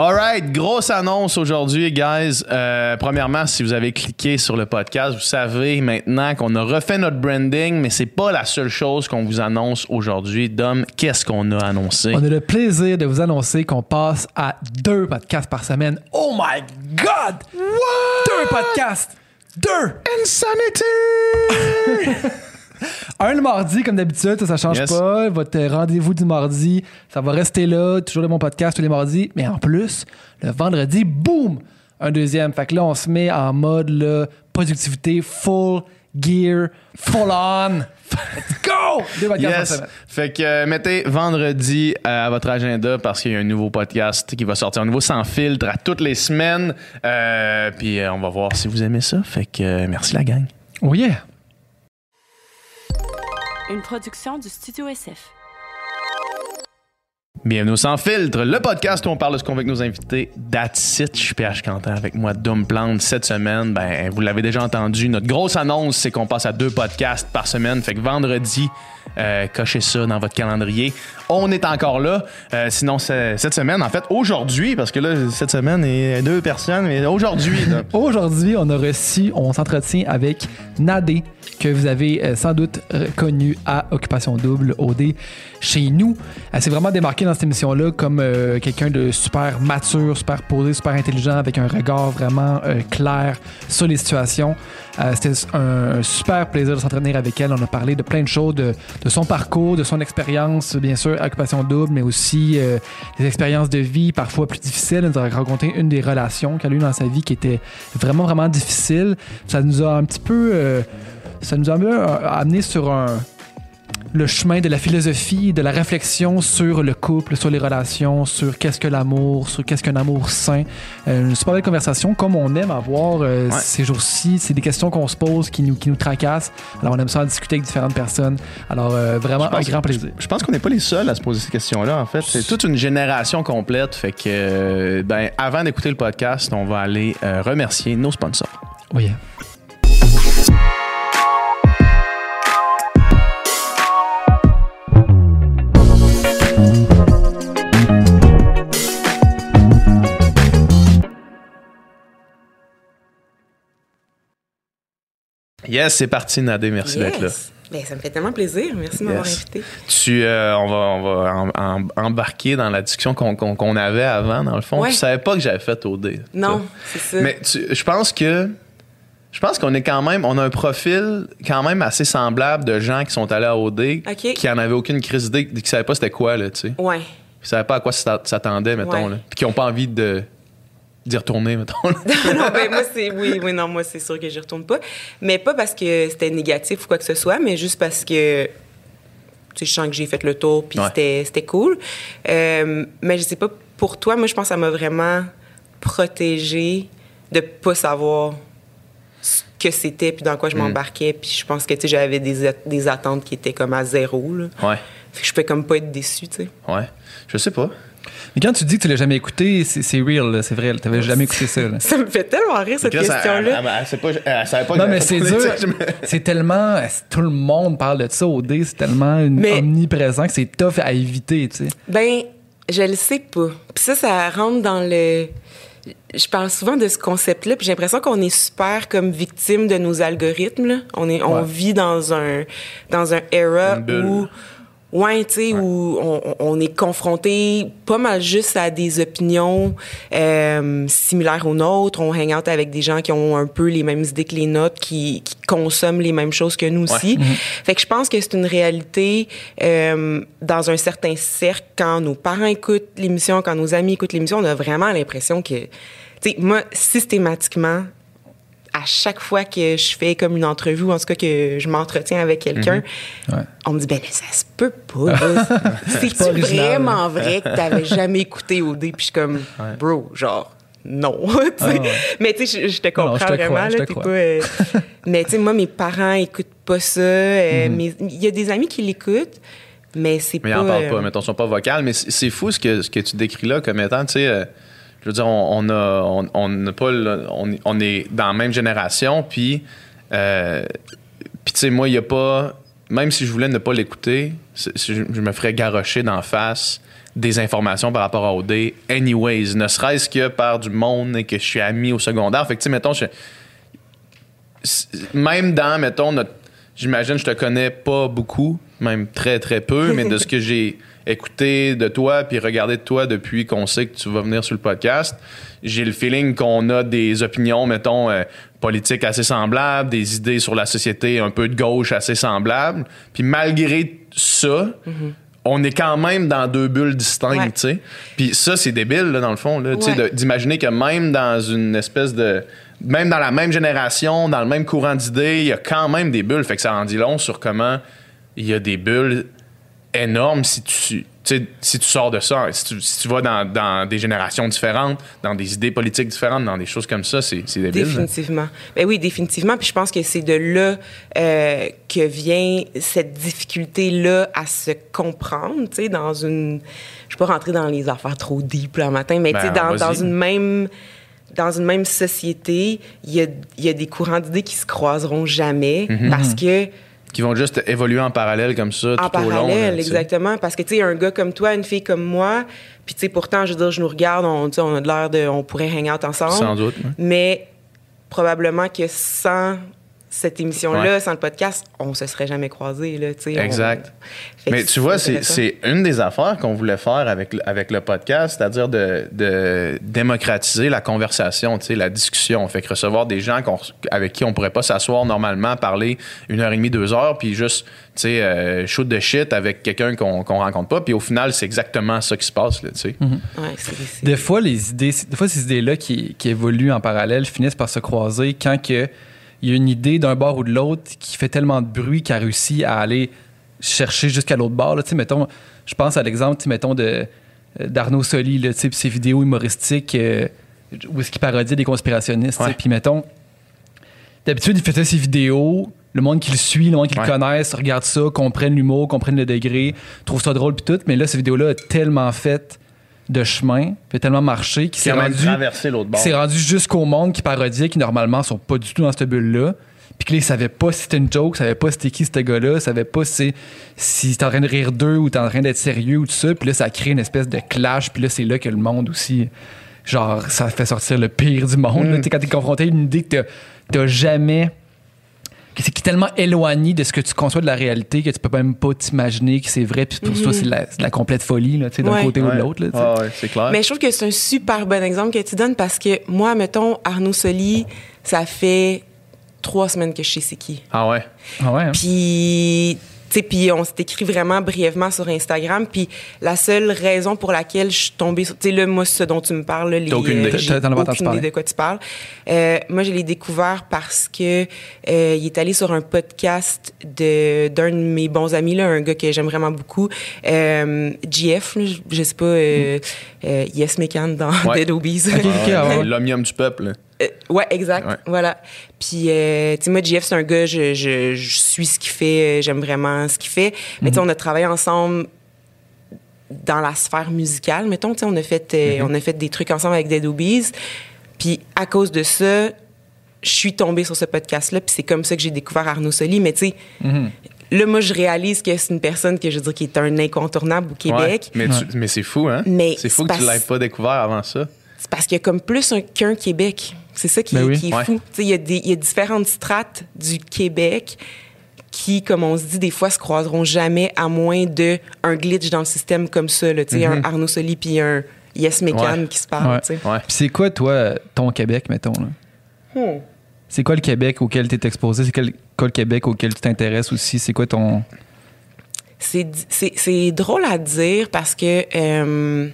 Alright, grosse annonce aujourd'hui, guys. Euh, premièrement, si vous avez cliqué sur le podcast, vous savez maintenant qu'on a refait notre branding, mais c'est pas la seule chose qu'on vous annonce aujourd'hui. Dom, qu'est-ce qu'on a annoncé? On a le plaisir de vous annoncer qu'on passe à deux podcasts par semaine. Oh my God! Deux podcasts! Deux! Insanity! Un le mardi, comme d'habitude, ça, ça change Yes. pas. Votre rendez-vous du mardi, ça va rester là. Toujours le bon podcast tous les mardis. Mais en plus, le vendredi, boum! Un deuxième. Fait que là, on se met en mode là, productivité, full gear, full on. Let's go! Deux Yes. Fait que euh, mettez vendredi euh, à votre agenda parce qu'il y a un nouveau podcast qui va sortir, un nouveau sans filtre à toutes les semaines. Euh, puis euh, on va voir si vous aimez ça. Fait que euh, merci la gang. Oh yeah! Une production du Studio SF. Bienvenue au Sans Filtre, le podcast où on parle de ce qu'on veut avec nos invités. That's. Je suis PH Quentin avec moi, Dom Plante. Cette semaine, ben, vous l'avez déjà entendu, notre grosse annonce, c'est qu'on passe à deux podcasts par semaine. Fait que vendredi, euh, cochez ça dans votre calendrier. On est encore là. Euh, sinon, cette semaine, en fait, aujourd'hui, parce que là, cette semaine, il y a deux personnes, mais aujourd'hui, Aujourd'hui, on a reçu, on s'entretient avec Nadé, que vous avez euh, sans doute connu à Occupation Double, OD, chez nous. Elle s'est vraiment démarquée dans cette émission-là comme quelqu'un de super mature, super posé, super intelligent, avec un regard vraiment clair sur les situations. Euh, C'était un, super plaisir de s'entretenir avec elle. On a parlé de plein de choses, de, son parcours, de son expérience, bien sûr, Occupation Double, mais aussi euh, des expériences de vie parfois plus difficiles. Elle nous a raconté une des relations qu'elle a eues dans sa vie qui était vraiment, vraiment difficile. Ça nous a un petit peu... euh, ça nous a amené sur un, le chemin de la philosophie, de la réflexion sur le couple, sur les relations, sur qu'est-ce que l'amour, sur qu'est-ce qu'un amour sain. Euh, une super belle conversation, comme on aime avoir euh, Ouais. ces jours-ci. C'est des questions qu'on se pose, qui nous, qui nous tracassent. Alors, on aime ça en discuter avec différentes personnes. Alors, euh, vraiment, Je un grand plaisir. Je pense qu'on n'est pas les seuls à se poser ces questions-là, en fait. C'est toute une génération complète. Fait que, euh, ben, avant d'écouter le podcast, on va aller euh, remercier nos sponsors. Oui. Yes, c'est parti, Nadé. Merci d'être là. Ben, ça me fait tellement plaisir. Merci de m'avoir Yes. invité. Tu, euh, on va, on va en- en- embarquer dans la discussion qu'on avait avant, dans le fond. Ouais. Tu savais pas que j'avais fait OD. Non, c'est ça. Mais tu- je pense que. Je pense qu'on est quand même. On a un profil quand même assez semblable de gens qui sont allés à OD, qui en avaient aucune crise d'idée, qui savaient pas c'était quoi, là, tu sais. Ouais. Qui savaient pas à quoi ça s'attendait, mettons, Ouais. là. Puis qui ont pas envie de d'y retourner, mettons. non, ben, moi, c'est. Oui, oui, non, moi, c'est sûr que j'y retourne pas. Mais pas parce que c'était négatif ou quoi que ce soit, mais juste parce que. Tu sais, je sens que j'ai fait le tour, puis Ouais. c'était, c'était cool. Euh, mais je sais pas, pour toi, moi, je pense que ça m'a vraiment protégée de pas savoir ce que c'était, puis dans quoi je Mm. m'embarquais. Puis je pense que, tu sais, j'avais des, des attentes qui étaient comme à zéro, là. Ouais. Fait que je peux comme pas être déçue, tu sais. Ouais. Je sais pas. Mais quand tu dis que tu l'as jamais écouté, c'est c'est real, c'est vrai. Tu n'avais jamais écouté ça. là. Ça me fait tellement rire, cette question-là. Elle, elle- elle sait pas- elle savait pas que Non, mais c'est dur. C'est tellement. Tout le monde parle de ça au dé. C'est tellement une- Mais- omniprésent que c'est tough à éviter, tu sais. Ben, je le sais pas. Puis ça, ça rentre dans le. Je parle souvent de ce concept-là, puis j'ai l'impression qu'on est super comme victime de nos algorithmes. Là. On est, on Ouais. vit dans un dans un era où, ouais, tu sais, où on, on est confronté pas mal juste à des opinions euh, similaires aux nôtres. On hang out avec des gens qui ont un peu les mêmes idées que les nôtres, qui, qui consomment les mêmes choses que nous aussi. Fait que je pense que c'est une réalité euh, dans un certain cercle. Quand nos parents écoutent l'émission, quand nos amis écoutent l'émission, on a vraiment l'impression que, tu sais, moi, systématiquement, à chaque fois que je fais comme une entrevue, ou en tout cas que je m'entretiens avec quelqu'un, Ouais. on me dit, ben là, ça se peut pas. pas original. vraiment vrai que t'avais jamais écouté OD? Puis je suis comme, bro, genre, non. Ah ouais. Mais tu sais, je, je te non, comprends je te vraiment. crois, je là, te t'es crois. pas, euh, mais tu sais, moi, mes parents écoutent pas ça. euh, Mhm. Il y a des amis qui l'écoutent, mais c'est pas... Mais ils en parlent pas, euh, mettons, ils sont pas vocales. Mais c'est c'est fou ce que, ce que tu décris là comme étant, tu sais, euh, je veux dire, on, a, on, pas, on, est dans la même génération, puis, euh, puis tu sais, moi, il y a pas, même si je voulais ne pas l'écouter, je, me ferais garrocher d'en face des informations par rapport à OD, anyways, ne serait-ce que par du monde et que je suis ami au secondaire. Fait que, tu sais, mettons, je- même dans, mettons, notre. J'imagine, je te connais pas beaucoup, même très, très peu, mais de ce que j'ai écouté de toi puis regardé de toi depuis qu'on sait que tu vas venir sur le podcast, j'ai le feeling qu'on a des opinions, mettons, euh, politiques assez semblables, des idées sur la société un peu de gauche assez semblables. Puis malgré ça, on est quand même dans deux bulles distinctes, Ouais. tu sais. Puis ça, c'est débile, là, dans le fond, là, Ouais. d'imaginer que même dans une espèce de. Même dans la même génération, dans le même courant d'idées, il y a quand même des bulles. Fait que ça en dit long sur comment il y a des bulles énormes si tu. si tu sors de ça, si tu, si tu vas dans, dans des générations différentes, dans des idées politiques différentes, dans des choses comme ça, c'est c'est débile. Définitivement. Ben oui, définitivement. Puis je pense que c'est de là euh, que vient cette difficulté-là à se comprendre, tu sais, dans une... Je ne vais pas rentrer dans les affaires trop deep, là, matin, mais tu sais, Ben, dans, dans une même... Dans une même société, il y a, y a des courants d'idées qui se croiseront jamais Mhm. parce que Qui vont juste évoluer en parallèle comme ça en tout au long. là, parallèle, exactement. Parce que, tu sais, un gars comme toi, une fille comme moi, puis, tu sais, pourtant, je veux dire, je nous regarde, on, on a de l'air de. On pourrait hang out ensemble. Sans doute. Mais probablement que sans cette émission-là, Ouais. sans le podcast, on se serait jamais croisés, là, on- Exact. Mais tu vois, c'est une des affaires qu'on voulait faire avec, le- avec le podcast, c'est-à-dire de, de démocratiser la conversation, tu sais, la discussion. Fait que recevoir des gens avec qui on pourrait pas s'asseoir normalement, parler une heure et demie, deux heures, puis juste, tu sais, euh, shoot de shit avec quelqu'un qu'on qu'on rencontre pas. Puis au final, c'est exactement ça qui se passe, là, tu sais. C'est- Des fois, les idées, des fois, ces idées-là qui, qui évoluent en parallèle finissent par se croiser quand que il y a une idée d'un bord ou de l'autre qui fait tellement de bruit qu'elle réussit à aller chercher jusqu'à l'autre bord. Là. Mettons, je pense à l'exemple mettons, de, euh, d'Arnaud Soli, là, ses vidéos humoristiques euh, où est-ce qu'il parodie des conspirationnistes. Puis mettons, d'habitude, il faisait ses vidéos. Le monde qui le suit, le monde qui Ouais. le connaisse, regarde ça, comprenne l'humour, comprenne le degré, trouve ça drôle puis tout. Mais là, cette vidéo-là a tellement fait de chemin, fait tellement marché qu'il Qui s'est rendu, rendu jusqu'au monde qui parodiait, qui normalement sont pas du tout dans cette bulle-là. Puis que là, ils savaient pas si c'était une joke, ils savaient pas c'était qui ce gars-là, ils savaient pas si, si t'es en train de rire d'eux ou t'es en train d'être sérieux ou tout ça. Puis là, ça crée une espèce de clash. Puis là, c'est là que le monde aussi, genre, ça fait sortir le pire du monde. là. Tu sais, quand t'es confronté à une idée que t'as jamais. C'est qui est tellement éloigné de ce que tu conçois de la réalité que tu peux même pas t'imaginer que c'est vrai. Puis pour toi, c'est de la, c'est de la complète folie, là, tu sais, d'un Ouais. côté ou de l'autre. Ah ouais, c'est clair. Mais je trouve que c'est un super bon exemple que tu donnes parce que moi, mettons, Arnaud Soli, ça fait trois semaines que je sais c'est qui. Ah ouais. Ah ouais, hein? Puis, puis on s'est écrit vraiment brièvement sur Instagram. Puis la seule raison pour laquelle je suis tombée sur... Tu sais, là, moi, ce dont tu me parles, là, les, T'as aucune idée. aucune parler. idée de quoi tu parles. Euh, moi, je l'ai découvert parce que euh, il est allé sur un podcast de d'un de mes bons amis, là, un gars que j'aime vraiment beaucoup, euh, GF, là, je, je sais pas, euh, euh, Yes dans Ouais. Dead Obies. Ok, ok, ah ouais. L'omnium du peuple. Euh, ouais, exact. Ouais. Voilà. Puis, euh, tu sais, moi, JF, c'est un gars, je, je, je suis ce qu'il fait, euh, j'aime vraiment ce qu'il fait. Mais, tu sais, on a travaillé ensemble dans la sphère musicale, mettons, tu sais, on a fait, euh, on a fait des trucs ensemble avec Dead Obies. Puis, à cause de ça, je suis tombée sur ce podcast-là, puis c'est comme ça que j'ai découvert Arnaud Soli. Mais, tu sais, là, moi, je réalise que c'est une personne que, je veux dire, qui est un incontournable au Québec. Ouais. Mais, tu- mais c'est fou, hein? Mais c'est fou c'est que tu l'aies pas découvert avant ça. C'est parce qu'il y a comme plus un- qu'un Québec. C'est ça qui, Ben oui. qui est Ouais. fou. Tu sais, Il y, a y différentes strates du Québec qui, comme on se dit, des fois se croiseront jamais à moins de un glitch dans le système comme ça. Là, Tu sais, Un Arnaud Soli puis un Yes Mm-hmm. Ouais. qui se parlent. Ouais. tu sais. Ouais. Puis c'est quoi, toi, ton Québec, mettons? Là? Hmm. C'est quoi le Québec auquel tu es exposé? C'est quel- quoi le Québec auquel tu t'intéresses aussi? C'est quoi ton. C'est di- C'est c'est drôle à dire parce que euh,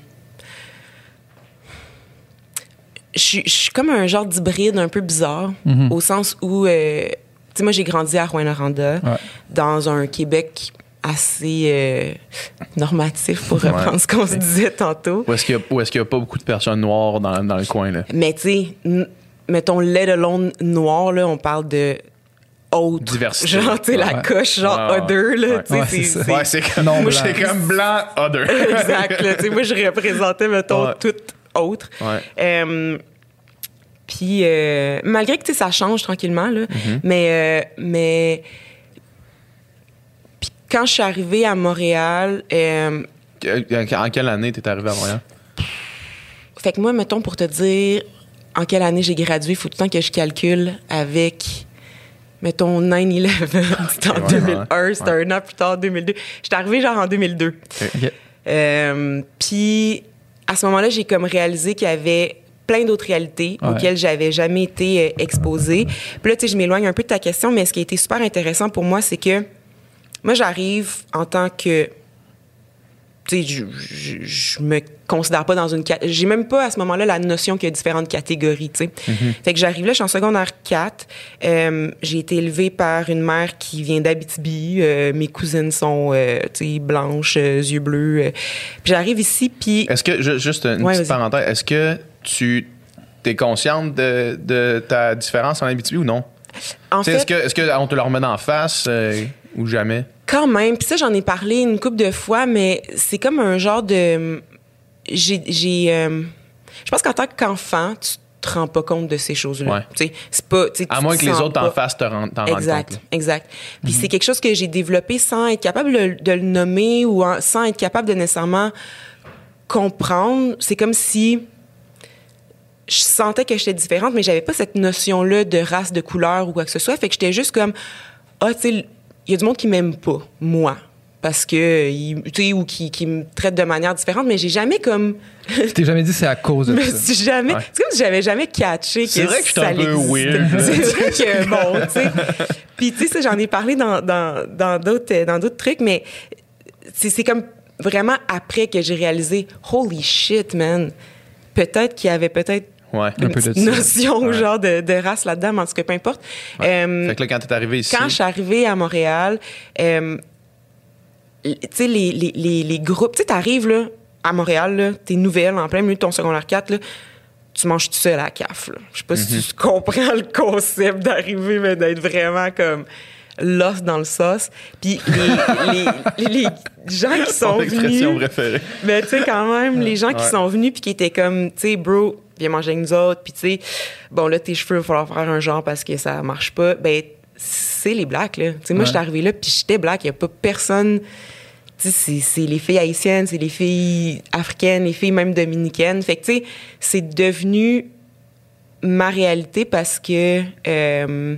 je suis- je suis comme un genre d'hybride un peu bizarre, Mhm. au sens où, euh, tu sais, moi, j'ai grandi à Rouyn-Noranda, Ouais. dans un Québec assez euh, normatif, pour reprendre Ouais. ce qu'on se disait tantôt. Où est-ce qu'il y, a- y a pas beaucoup de personnes noires dans, dans le coin, là? Mais tu sais, mettons, let alone noir, là, on parle de autre. Diversité. Genre, tu sais, la coche, genre Ouais, other, là, Ouais. tu sais, c'est- comme, blanc. c'est comme blanc, other. exact. Là, Tu sais, moi, je représentais, mettons, Ouais. Autre. Ouais. Euh, puis, euh, malgré que tu ça change tranquillement, là, Mm-hmm. mais, euh, mais quand je suis arrivée à Montréal, En quelle année t'es arrivé à Montréal? fait que moi, mettons, pour te dire en quelle année j'ai gradué, il faut tout le temps que je calcule avec, mettons, 9-11. C'était en Ouais, 2001, c'était un an plus tard, 2002. J'étais arrivée genre en 2002. Ok. Euh, Puis à ce moment-là, j'ai comme réalisé qu'il y avait plein d'autres réalités Ouais. auxquelles j'avais jamais été euh, exposée. Puis là, tu sais, je m'éloigne un peu de ta question, mais ce qui a été super intéressant pour moi, c'est que moi, j'arrive en tant que tu sais, je, me considère pas dans une j'ai même pas à ce moment-là la notion qu'il y a différentes catégories, tu sais. Fait que j'arrive là, je suis en secondaire 4. Euh, j'ai été élevée par une mère qui vient d'Abitibi. Euh, mes cousines sont, euh, tu sais, blanches, yeux bleus. Puis j'arrive ici, puis Est-ce que, ju- juste une Ouais, petite parenthèse, est-ce que tu es consciente de, de ta différence en Abitibi ou non? en fait, Est-ce que est-ce qu'on te le remet en face ou jamais? Quand même. Puis ça, j'en ai parlé une couple de fois, mais c'est comme un genre de. J'ai. j'ai, euh, Je pense qu'en tant qu'enfant, tu te rends pas compte de ces choses-là. Ouais. Tu sais, c'est pas. À tu moins que les autres en pas- face te t'en Exact, compte. là. exact. Puis Mhm. c'est quelque chose que j'ai développé sans être capable de, de le nommer ou en- sans être capable de nécessairement comprendre. C'est comme si je sentais que j'étais différente, mais j'avais pas cette notion-là de race, de couleur ou quoi que ce soit. Fait que j'étais juste comme, ah, tu sais, il y a du monde qui m'aime pas, moi. Parce que, tu sais, ou qui, qui me traite de manière différente, mais j'ai jamais comme. Tu t'es jamais dit c'est à cause de me ça. suis jamais. Ouais. C'est comme si j'avais jamais catché que C'est vrai que j'étais ça un peu weird. C'est vrai que, bon, tu sais. Puis, tu sais, j'en ai parlé dans dans dans d'autres dans d'autres trucs, mais c'est c'est comme vraiment après que j'ai réalisé, holy shit, man. Peut-être qu'il y avait peut-être Ouais. Un une peu de notion Ouais. genre de, de race là-dedans, mais en tout cas, peu importe. Euh, Fait que là, quand t'es arrivé ici, quand je suis arrivée à Montréal, euh, tu sais, les, les, les, les groupes, tu sais, t'arrives, là, à Montréal, t'es nouvelle, en plein milieu de ton secondaire 4, là, tu manges tout seul à la CAF. Je sais pas si tu comprends le concept d'arriver, mais d'être vraiment comme l'os dans le sauce. Puis les, les, les, gens qui sont venus... préférée. Mais tu sais, quand même, les gens qui Ouais. sont venus puis qui étaient comme, tu sais, bro, viens manger avec nous autres, puis tu sais, bon, là, tes cheveux, il va falloir faire un genre parce que ça marche pas. Ben, c'est les blacks, là. Tu sais, moi, Ouais. j'étais arrivée là, puis j'étais black, il y a pas personne. Tu sais, c'est- les filles haïtiennes, c'est les filles africaines, les filles même dominicaines. Fait que, tu sais, c'est devenu ma réalité parce que euh,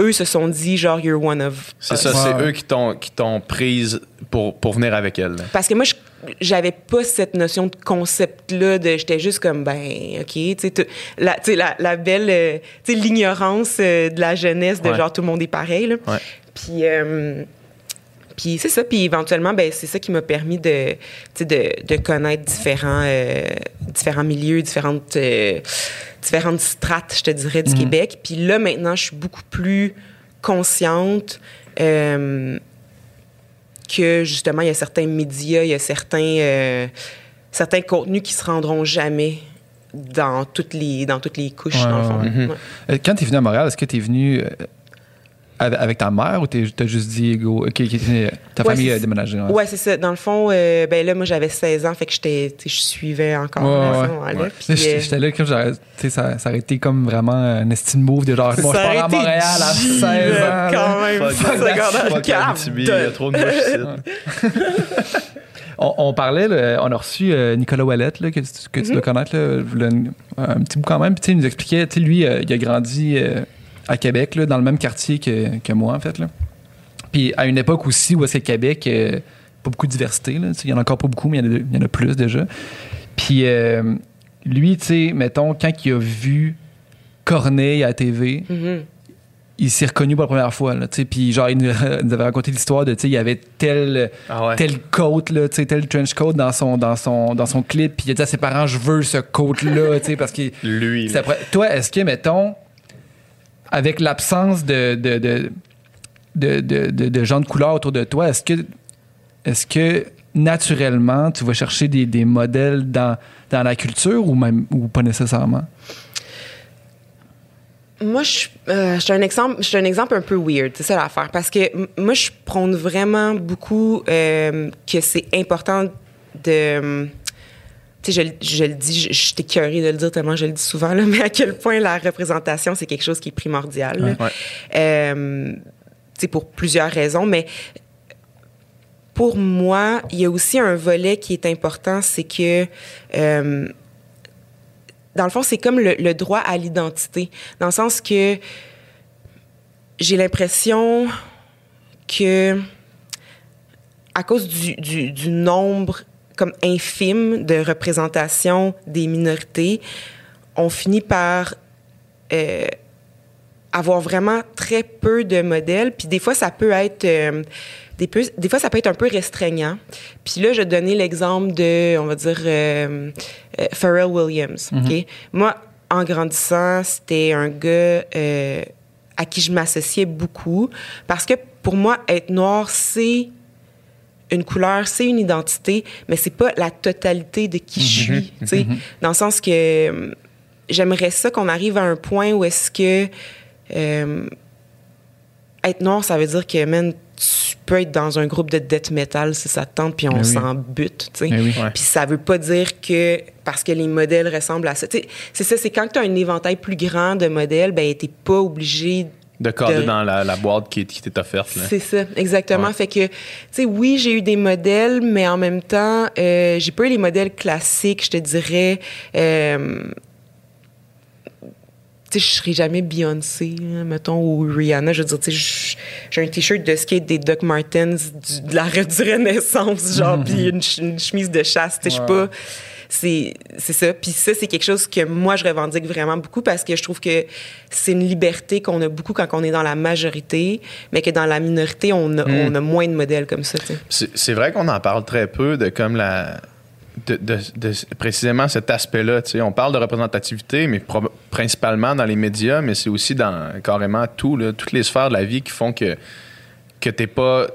eux se sont dit, genre, you're one of C'est ça, c'est eux qui t'ont, qui t'ont prise pour, pour venir avec elle. Parce que moi, je- j'avais pas cette notion de concept-là, de j'étais juste comme, ben, OK, tu sais, la, la, la belle, euh, tu sais, l'ignorance euh, de la jeunesse, de Ouais. genre tout le monde est pareil, là. Ouais. Puis, euh, puis c'est ça, puis éventuellement, ben, c'est ça qui m'a permis de, de, de connaître différents, différents milieux, différentes, différentes strates, je te dirais, du Québec. Puis là, maintenant, je suis beaucoup plus consciente. Que justement, il y a certains médias, il y a certains, euh, certains contenus qui se rendront jamais dans toutes les, dans toutes les couches, Ouais, dans le fond. ouais. Ouais. Euh, Quand t'es venu à Montréal, est-ce que t'es venu euh, avec, avec ta mère ou t'as juste dit, go, ta Ouais, famille a déménagé? ouais. Ouais, c'est ça. Dans le fond, euh, ben là, moi, j'avais 16 ans, fait que je suivais encore Ouais, à ce ouais. moment-là. Ouais. Puis, Là, J'étais euh, j'étais là, comme j'aurais- tu sais, ça, ça aurait été comme vraiment un estime move de genre, bon, je ça pars à été Montréal à G, 16 ans. là. Quand même, Fuck, il y a trop de. On, on parlait, là, on a reçu euh, Nicolas Ouellette, là, que, tu- que tu Mhm. dois connaître, là, le- un petit bout quand même. Puis il nous expliquait, tu sais, lui, euh, il a grandi euh, à Québec, là, dans le même quartier que, que moi, en fait. Là. Puis à une époque aussi où est-ce que Québec, euh, pas beaucoup de diversité, là, il y en a encore pas beaucoup, mais il y en a, il y en a plus déjà. Puis euh, lui, tu sais, mettons, quand il a vu Corneille à la TV, mhm. il s'est reconnu pour la première fois. Là, puis genre, il nous, il nous avait raconté l'histoire de, tu sais, il y avait tel Ah ouais. tel coat là, tu sais, tel trench coat dans son dans son dans son clip puis il a dit à ses parents je veux ce coat là, tu sais parce que Lui, toi est-ce que mettons avec l'absence de de, de de, gens de couleur autour de toi, est-ce que est-ce que naturellement tu vas chercher des, modèles dans dans la culture ou même ou pas nécessairement? Moi, je euh, je suis un exemple, je suis un exemple un peu weird, c'est ça l'affaire, parce que moi, je prône vraiment beaucoup euh, que c'est important de, tu sais, je, le- je le dis, je, je suis écœurée de le dire tellement je le dis souvent là, mais à quel point la représentation c'est quelque chose qui est primordial. Ouais. Euh, tu sais, pour plusieurs raisons, mais pour moi, il y a aussi un volet qui est important, c'est que euh, dans le fond, c'est comme le, le droit à l'identité, dans le sens que j'ai l'impression que à cause du, du, du, nombre comme infime de représentation des minorités, on finit par euh, avoir vraiment très peu de modèles. Puis des fois, ça peut être euh, des, peu, des fois, ça peut être un peu restreignant. Puis là, je donnais l'exemple de, on va dire, euh, euh, Pharrell Williams. Mm -hmm. Moi, en grandissant, c'était un gars à qui je m'associais beaucoup parce que pour moi, être noir, c'est une couleur, c'est une identité, mais c'est pas la totalité de qui je suis. Mm -hmm. Dans le sens que j'aimerais ça qu'on arrive à un point où est-ce que euh, être noir, ça veut dire que, man, tu peux être dans un groupe de death metal si ça te tente, puis on oui. s'en bute, tu sais. Oui. Puis ça veut pas dire que parce que les modèles ressemblent à ça. C'est ça, c'est quand tu as un éventail plus grand de modèles, ben t'es pas obligé de cadrer de... dans la, la, boîte qui, qui t'est offerte. C'est ça, exactement. Ouais. Fait que, tu sais, oui, j'ai eu des modèles, mais en même temps, euh, j'ai pas eu les modèles classiques, je te dirais. Euh, je serais jamais Beyoncé, mettons, ou Rihanna. Je veux dire, tu sais, j'ai un t-shirt de skate des Doc Martens du, de la du Renaissance, genre, mm -hmm. puis une, une, chemise de chasse. Tu sais, je sais pas. C'est, ça. Puis ça, c'est quelque chose que moi, je revendique vraiment beaucoup parce que je trouve que c'est une liberté qu'on a beaucoup quand on est dans la majorité, mais que dans la minorité, on a, mm. on a moins de modèles comme ça. C'est, vrai qu'on en parle très peu de comme la de, de, de, précisément cet aspect-là. On parle de représentativité, mais principalement dans les médias, mais c'est aussi dans carrément tout, là, toutes les sphères de la vie qui font que, que tu n'es pas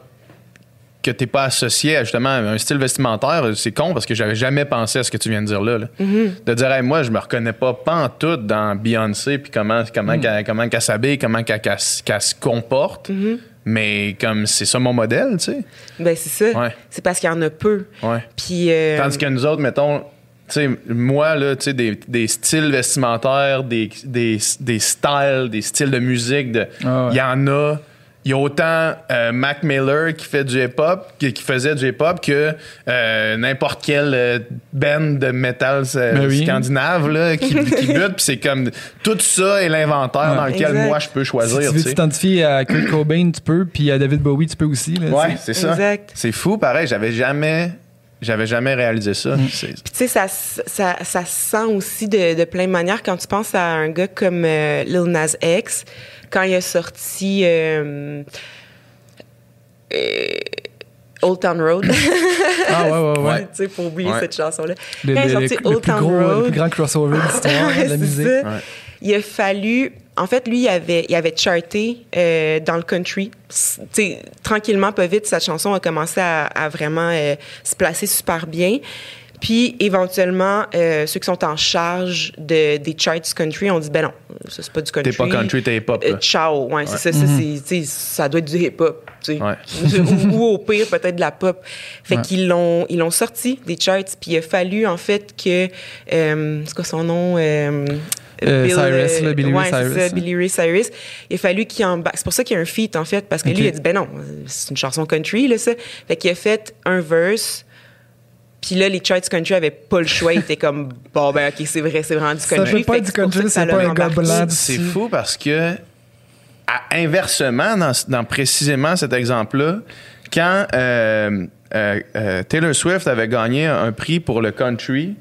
que t'es pas associé à justement un style vestimentaire, c'est con parce que j'avais jamais pensé à ce que tu viens de dire là. là. Mm -hmm. De dire hey, moi je me reconnais pas tout dans Beyoncé puis comment comment mm. qu'elle, comment qu'elle s'habille, comment qu'elle, qu'elle, qu'elle se comporte. Mm -hmm. Mais comme c'est ça mon modèle, tu sais. Ben c'est ça. Ouais. C'est parce qu'il y en a peu. Ouais. Puis euh... tandis que nous autres, mettons, tu sais, moi là, tu sais, des, des, styles vestimentaires, des, des, des styles, des styles de musique, de, il oh, ouais. y en a. Il y a autant euh, Mac Miller qui fait du hip-hop, qui, qui, faisait du hip-hop, que euh, n'importe quel euh, band de metal oui. scandinave là, qui, qui bute. Puis c'est comme tout ça est l'inventaire ouais, dans lequel exact. moi je peux choisir. Si tu veux t'identifier à Kurt Cobain, tu peux, puis à David Bowie, tu peux aussi. Là, ouais, c'est ça. C'est fou, pareil. J'avais jamais j'avais jamais réalisé ça. Mm. Puis tu sais, ça, ça, ça se sent aussi de, de plein de manières quand tu penses à un gars comme euh, Lil Nas X, quand il a sorti euh, euh, Old Town Road. ah ouais, ouais, ouais. tu sais, pour oublier ouais. cette chanson-là. Le, quand il a sorti le, Old Town gros, Road. Le plus grand crossover de l'histoire de la musique. Il a fallu en fait, lui, il avait, il avait charté euh, dans le country. T'sais, tranquillement, pas vite, sa chanson a commencé à, à vraiment euh, se placer super bien. Puis, éventuellement, euh, ceux qui sont en charge de, des charts country ont dit, ben non, ça, c'est pas du country. T'es pas country, t'es hip-hop. Euh, ciao, ouais, ouais. c'est ça. Mm -hmm. ça, ça doit être du hip-hop. Ouais. ou, ou, au pire, peut-être de la pop. Fait ouais. qu'ils l'ont, ils l'ont sorti des charts. Puis, il a fallu, en fait, que... Euh, c'est quoi son nom? Euh, Bill, Cyrus, là, Billy ouais, Ray Cyrus. Ça, Billy Ray Cyrus. Il a fallu qu'il en C'est pour ça qu'il y a un feat, en fait, parce que okay. lui, il a dit, ben non, c'est une chanson country, là, ça. Fait qu'il a fait un verse. Puis là, les charts country avaient pas le choix. Ils étaient comme, bon, ben, OK, c'est vrai, c'est vraiment du country. Ça fait pas du country, c'est pas un gars blanc. C'est fou parce que, à, inversement, dans, dans, précisément cet exemple-là, quand euh, euh, euh, Taylor Swift avait gagné un prix pour le country,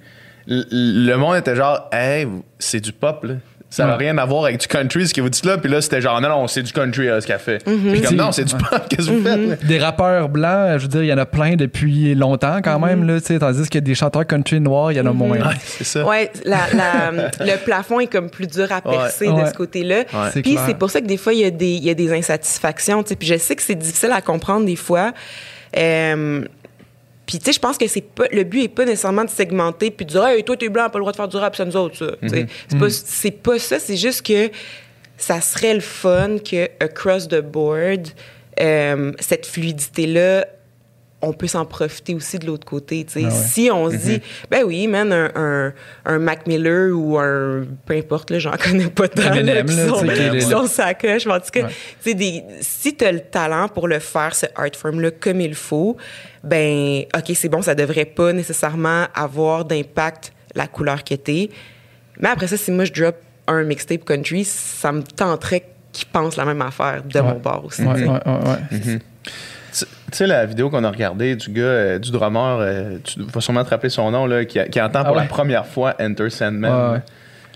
le monde était genre, hey, c'est du pop, là. Ça n'a ouais. rien à voir avec du country, ce que vous dites là. Puis là, c'était genre, non, non, c'est du country, là, ce qu'elle fait. Mm -hmm. Puis comme, non, c'est du pop, qu'est-ce que vous faites? Là? Des rappeurs blancs, je veux dire, il y en a plein depuis longtemps quand même, là, tandis que des chanteurs country noirs, il y en a moins. Ouais, c'est ça. Ouais, la, la, le plafond est comme plus dur à percer ouais. de ce côté-là. Puis c'est pour ça que des fois, il y a des, il y a des insatisfactions. Puis je sais que c'est difficile à comprendre des fois. Euh, puis, tu sais, je pense que c'est pas, le but est pas nécessairement de segmenter puis de dire, hey, toi, t'es blanc, pas le droit de faire du rap, c'est nous autres, ça. Mm -hmm. C'est pas, c'est pas ça, c'est juste que ça serait le fun que, across the board, euh, cette fluidité-là on peut s'en profiter aussi de l'autre côté. Ah ouais. Si on se dit, ben oui, man, un, un, un Mac Miller ou un. peu importe, là, j'en connais pas tant. là, Eminem, qui sont, qui sont sa coche. Mais en tout cas, Ouais. des- si tu as le talent pour le faire, ce art form-là, comme il faut, ben, OK, c'est bon, ça devrait pas nécessairement avoir d'impact la couleur que t'es. Mais après ça, si moi je drop un mixtape country, ça me tenterait qu'ils pensent la même affaire de mon Ouais. bord aussi. Ouais, tu Tu sais, la vidéo qu'on a regardée du gars, euh, du drummer, euh, tu vas sûrement te rappeler son nom, là, qui, qui entend pour Ah ouais. la première fois Enter Sandman. Ouais, ouais.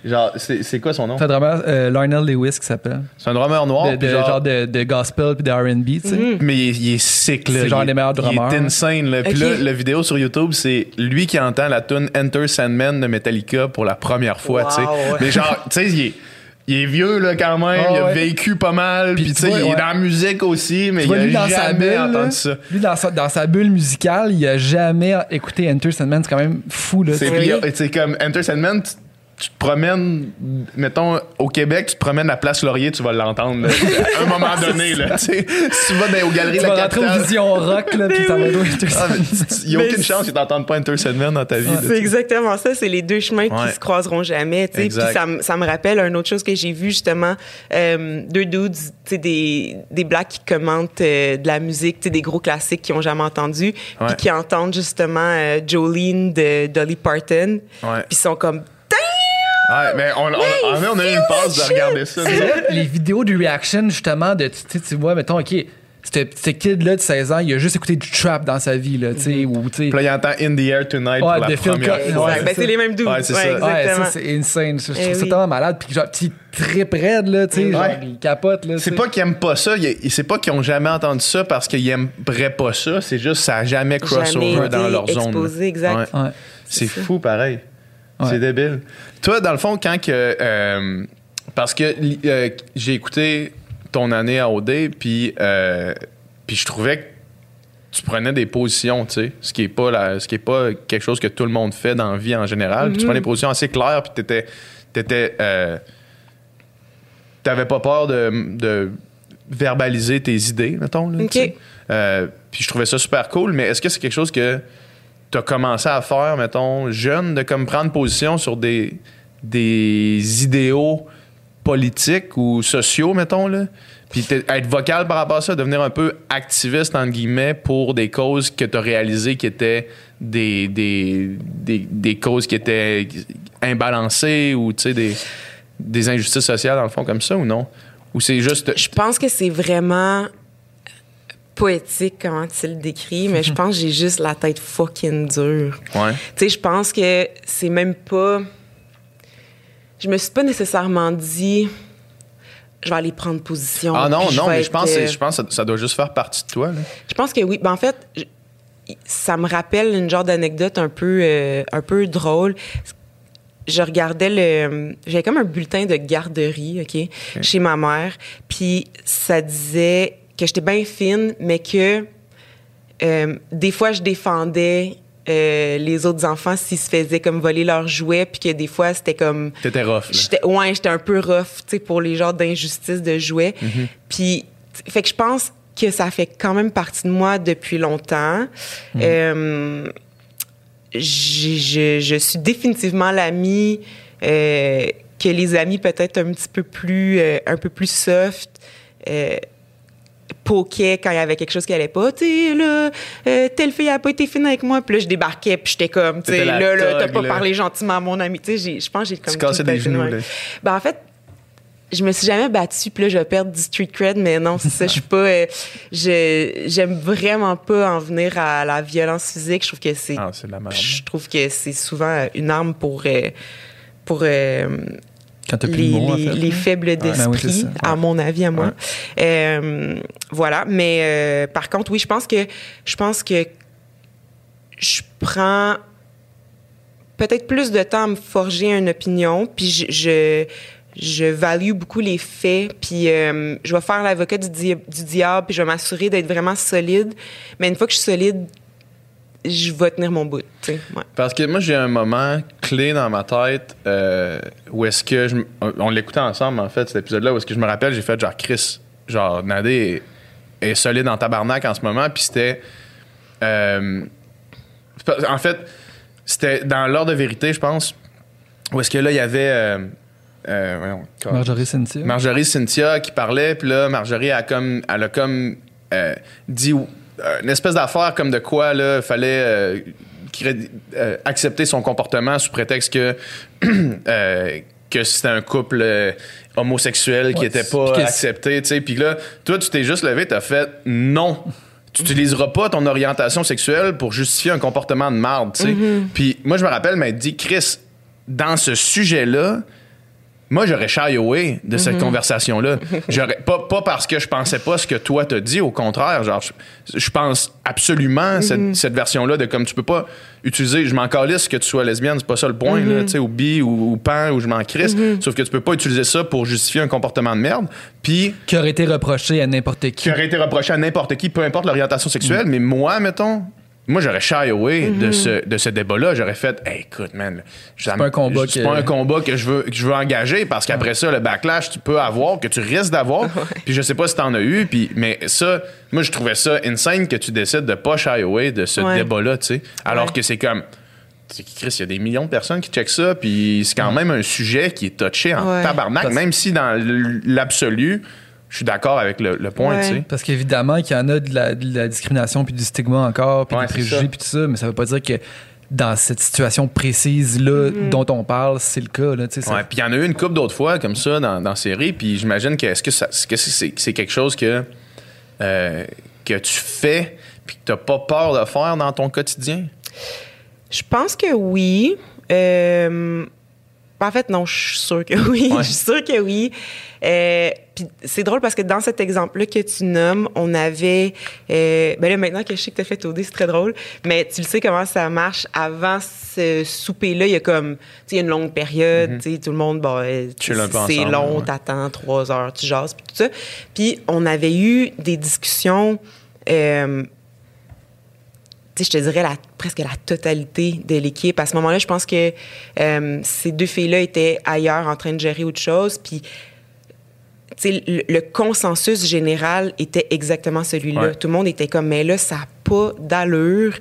Genre, c'est c'est quoi son nom? C'est un drummer, euh, Lionel Lewis qui s'appelle. C'est un drummer noir. De, puis genre, genre de, de gospel puis de R&B, tu sais. Mais il est, il est sick, là. C'est genre Il est- les meilleurs drummers. Il est insane, là. Puis Ok. là, la vidéo sur YouTube, c'est lui qui entend la tune Enter Sandman de Metallica pour la première fois, Wow, tu sais. ouais. Mais genre, tu sais, il est, il est vieux, là, quand même. Ah, il a ouais. vécu pas mal. Puis tu sais, il est dans la musique aussi, mais vois, il a dans sa bulle, jamais entendu ça. lui, dans sa, dans sa bulle musicale, il a jamais écouté Enter Sandman. C'est quand même fou, là. C'est comme Enter Sandman, tu, tu te promènes, mettons, au Québec, tu te promènes à Place Laurier, tu vas l'entendre, à un moment donné, là. Tu si tu vas dans, aux galeries Tu de la vas aux capitale. visions rock, là, puis ça va Ah. Il n'y a Mais aucune chance qu'ils t'entendent pas Enter Sandman dans ta vie. tu C'est exactement ça. C'est les deux chemins qui se croiseront jamais. tu. Puis ça, me- ça me rappelle une autre chose que j'ai vu justement. euh, deux dudes, tu sais, des, des blacks qui commentent euh, de la musique, tu sais, des gros classiques qu'ils ont jamais entendu, Ouais. puis qui entendent justement euh, Jolene de Dolly Parton. Puis ils sont comme Ouais, mais on, on, on a eu une passe de regarder ça. les vidéos de reaction, justement, de, tu vois, mettons, OK, ce kid-là de 16 ans, il a juste écouté du trap dans sa vie, là, tu sais, ou, tu sais... Puis là, il entend In the Air Tonight Ouais, pour la première fois. Ouais, Ben, ça. c'est les mêmes dudes. Ouais, c'est ça. Ouais, exactement. ça, c'est insane. Je, je Eh trouve ça tellement malade. Puis genre, tu trip raide, là, tu sais, Ouais. genre, il capote, là. C'est pas qu'ils aiment pas ça, c'est pas qu'ils ont jamais entendu ça parce qu'ils aimeraient pas ça, c'est juste ça a jamais crossover Jamais dans leur zone. exposé, exact. Ouais. Ouais. C'est fou, pareil. Ouais. C'est débile. Toi, dans le fond, quand que. euh, parce que euh, j'ai écouté ton année à OD, puis euh, puis je trouvais que tu prenais des positions, tu sais, ce qui est pas la, ce qui est pas quelque chose que tout le monde fait dans la vie en général. Puis tu prenais des positions assez claires, puis t'étais, t'étais, t'avais pas peur de, de verbaliser tes idées, mettons. Là, puis je trouvais ça super cool, mais est-ce que c'est quelque chose que tu as commencé à faire, mettons, jeune, de comme prendre position sur des, des idéaux politiques ou sociaux, mettons, là? Puis être vocal par rapport à ça, devenir un peu activiste, entre guillemets, pour des causes que tu as réalisées qui étaient des, des, des, des causes qui étaient imbalancées ou, tu sais, des, des injustices sociales, dans le fond, comme ça, ou non? Ou c'est juste... Je pense que c'est vraiment poétique comment tu le décris, mais je pense que j'ai juste la tête fucking dure. Ouais. Tu sais, je pense que c'est même pas. Je me suis pas nécessairement dit. Je vais aller prendre position. Ah non, non, mais je pense, que- euh, je pense que ça, doit juste faire partie de toi, là. Je pense que oui. Ben, en fait, je- ça me rappelle une genre d'anecdote un peu, euh, un peu drôle. Je regardais le. J'avais comme un bulletin de garderie, OK, chez ma mère. Puis ça disait que j'étais bien fine, mais que euh, des fois, je défendais euh, les autres enfants s'ils se faisaient comme voler leurs jouets, puis que des fois, c'était comme. T'étais rough. J'étais, ouais, j'étais un peu rough, tu sais, pour les genres d'injustices de jouets. Mhm. Puis, fait que je pense que ça fait quand même partie de moi depuis longtemps. Mhm. Euh, je, je suis définitivement l'amie que les amis peut-être un petit peu plus, un peu plus soft. Euh, poquait quand il y avait quelque chose qui allait pas. Tu sais, là, euh, telle fille a pas été fine avec moi. Puis là, je débarquais, puis j'étais comme, tu sais, là, là, t'as pas là. parlé gentiment à mon ami. Tu sais, j'ai- je pense que j'ai comme. Tu cassais des genoux, là. Ben, en fait, je me suis jamais battue, puis là, je vais perdre du street cred, mais non, c'est ça, je suis pas. euh, je- J'aime vraiment pas en venir à la violence physique. Je trouve que c'est. Ah, c'est de la merde. je trouve que c'est souvent une arme pour. euh, pour Quand t'as plus les, de mots, en les- fait. les faibles d'esprit, c'est ça. à mon avis, à moi. Euh, voilà. Mais euh, par contre, oui, je pense que je pense que je prends peut-être plus de temps à me forger une opinion, puis je, je je value beaucoup les faits, puis euh, je vais faire l'avocat du diable, puis je vais m'assurer d'être vraiment solide. Mais une fois que je suis solide, je vais tenir mon bout. Ouais. Parce que moi, j'ai un moment clé dans ma tête euh, où est-ce que. Je, on l'écoutait ensemble, en fait, cet épisode-là, où est-ce que je me rappelle, j'ai fait genre Chris, genre Nadé est, est solide en tabarnak en ce moment, puis c'était. euh, en fait, c'était dans l'heure de vérité, je pense, où est-ce que là, il y avait. euh, euh, Marjorie Cynthia. Marjorie Cynthia qui parlait, puis là, Marjorie a comme, elle a comme euh, dit une espèce d'affaire comme de quoi, là, il fallait euh, euh, accepter son comportement sous prétexte que, euh, que c'était un couple euh, homosexuel qui était pas accepté, tu sais. Puis là, toi, tu t'es juste levé, t'as fait non. Tu n'utiliseras pas ton orientation sexuelle pour justifier un comportement de marde, tu sais. Puis moi, je me rappelle m'être dit, Chris, dans ce sujet-là, moi, j'aurais shy away de cette conversation-là. J'aurais pas, pas parce que je pensais pas ce que toi t'as dit, au contraire. Genre, je, je pense absolument cette, cette version-là de comme tu peux pas utiliser, je m'en calisse que tu sois lesbienne, c'est pas ça le point, là, tu sais, ou bi, ou, ou pan, ou je m'en crisse. Sauf que tu peux pas utiliser ça pour justifier un comportement de merde. Puis, Qui aurait été reproché à n'importe qui. qui aurait été reproché à n'importe qui, peu importe l'orientation sexuelle, mais moi, mettons, moi, j'aurais shy away de ce, de ce débat-là. J'aurais fait, Hey, écoute, man, c'est pas un combat C'est que- pas un combat que je veux, que je veux engager parce qu'après ça, le backlash, tu peux avoir, que tu risques d'avoir. Puis je sais pas si t'en as eu, puis, mais ça, moi, je trouvais ça insane que tu décides de pas shy away de ce Ouais. débat-là, tu sais. Alors Ouais. que c'est comme. tu sais, Chris, il y a des millions de personnes qui checkent ça, puis c'est quand même un sujet qui est touché en Ouais. tabarnak, Parce- même si dans l'absolu, je suis d'accord avec le, le point, Ouais. tu sais. Parce qu'évidemment qu'il y en a de la, de la discrimination puis du stigma encore, puis Ouais, des préjugés puis tout ça, mais ça veut pas dire que dans cette situation précise-là Mm-hmm. dont on parle, c'est le cas. Là, tu sais, ça- Ouais, puis il y en a eu une couple d'autres fois comme ça dans, dans la série, puis j'imagine que est-ce que que c'est c'est quelque chose que euh, que tu fais puis que t'as pas peur de faire dans ton quotidien? Je pense que oui. Euh, en fait, non, je suis sûre que oui. Ouais. Je suis sûre que oui. Euh, puis c'est drôle parce que dans cet exemple-là que tu nommes, on avait. Euh, ben là, maintenant que je sais que tu as fait OD, c'est très drôle. Mais tu le sais comment ça marche. Avant ce souper-là, il y a comme. Tu sais, il y a une longue période. Tu sais, tout le monde, bon, euh, un peu c'est long, ouais. t'attends trois heures, tu jases, puis tout ça. Puis on avait eu des discussions. euh, tu sais, je te dirais la, presque la totalité de l'équipe. À ce moment-là, je pense que euh, ces deux filles-là étaient ailleurs en train de gérer autre chose. Puis, le, le consensus général était exactement celui-là. Ouais. Tout le monde était comme, mais là, ça n'a pas d'allure.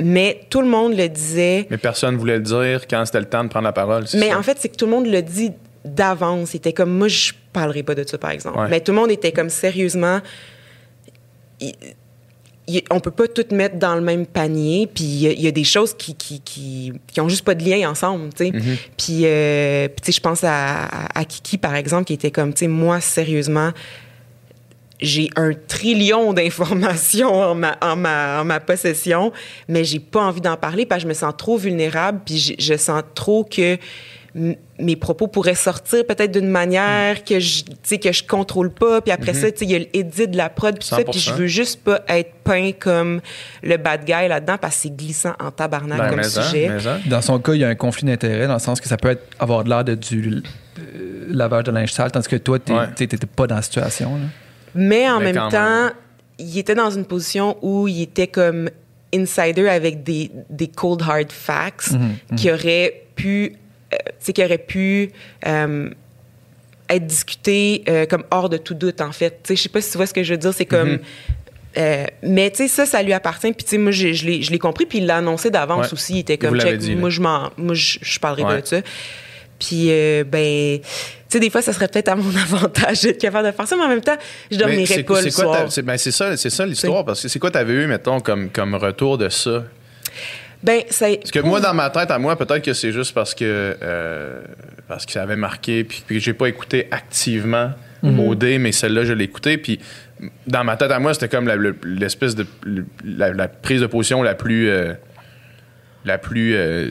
Mais tout le monde le disait. Mais personne voulait le dire quand c'était le temps de prendre la parole. Mais ça? en fait, c'est que tout le monde le dit d'avance. C'était comme, moi, je parlerai pas de ça, par exemple. Ouais. Mais tout le monde était comme, sérieusement, on peut pas tout mettre dans le même panier. Puis il y, a- des choses qui, qui, qui, qui ont juste pas de lien ensemble, tu sais. Mm-hmm. Puis, euh, puis tu sais, je pense à, Kiki, par exemple, qui était comme, tu sais, moi, sérieusement, j'ai un trillion d'informations en ma, en, ma, en ma possession, mais j'ai pas envie d'en parler parce que je me sens trop vulnérable, puis je, je sens trop que mes propos pourraient sortir peut-être d'une manière que je, tu sais, que je contrôle pas, puis après ça, tu sais, il y a l'édit de la prod, puis ça, puis je 100%. veux juste pas être peint comme le bad guy là-dedans parce que c'est glissant en tabarnak Ben, comme en, sujet. en. Dans son cas, il y a un conflit d'intérêts dans le sens que ça peut être, avoir de l'air de du euh, lavage de linge sale, tandis que toi, tu Ouais. n'étais pas dans la situation. là. Mais en Mais même temps, même. il était dans une position où il était comme insider avec des, des cold hard facts qui auraient pu, euh, qui auraient pu euh, être discutés euh, comme hors de tout doute, en fait. Je sais pas si tu vois ce que je veux dire. C'est comme. euh, mais tu sais, ça, ça lui appartient. Puis tu sais, moi, je l'ai je l'ai compris. Puis il l'a annoncé d'avance Ouais. aussi. Il était comme, check, dit, moi, je m'en, moi, je, je parlerai Ouais. de ça. Puis, euh, ben, tu sais, des fois, ça serait peut-être à mon avantage d'être capable de faire ça, mais en même temps, je dormirais pas le quoi soir. c'est- ben, ça, c'est ça l'histoire. Parce que c'est quoi t'avais eu, mettons, comme, comme retour de ça? Ben. Parce que moi, dans ma tête, à moi, peut-être que c'est juste parce que euh, parce que ça avait marqué, puis, puis que j'ai pas écouté activement OD, mais celle-là, je l'ai écouté, puis dans ma tête à moi, c'était comme la- le- l'espèce de la, la prise de position la plus euh, la plus euh,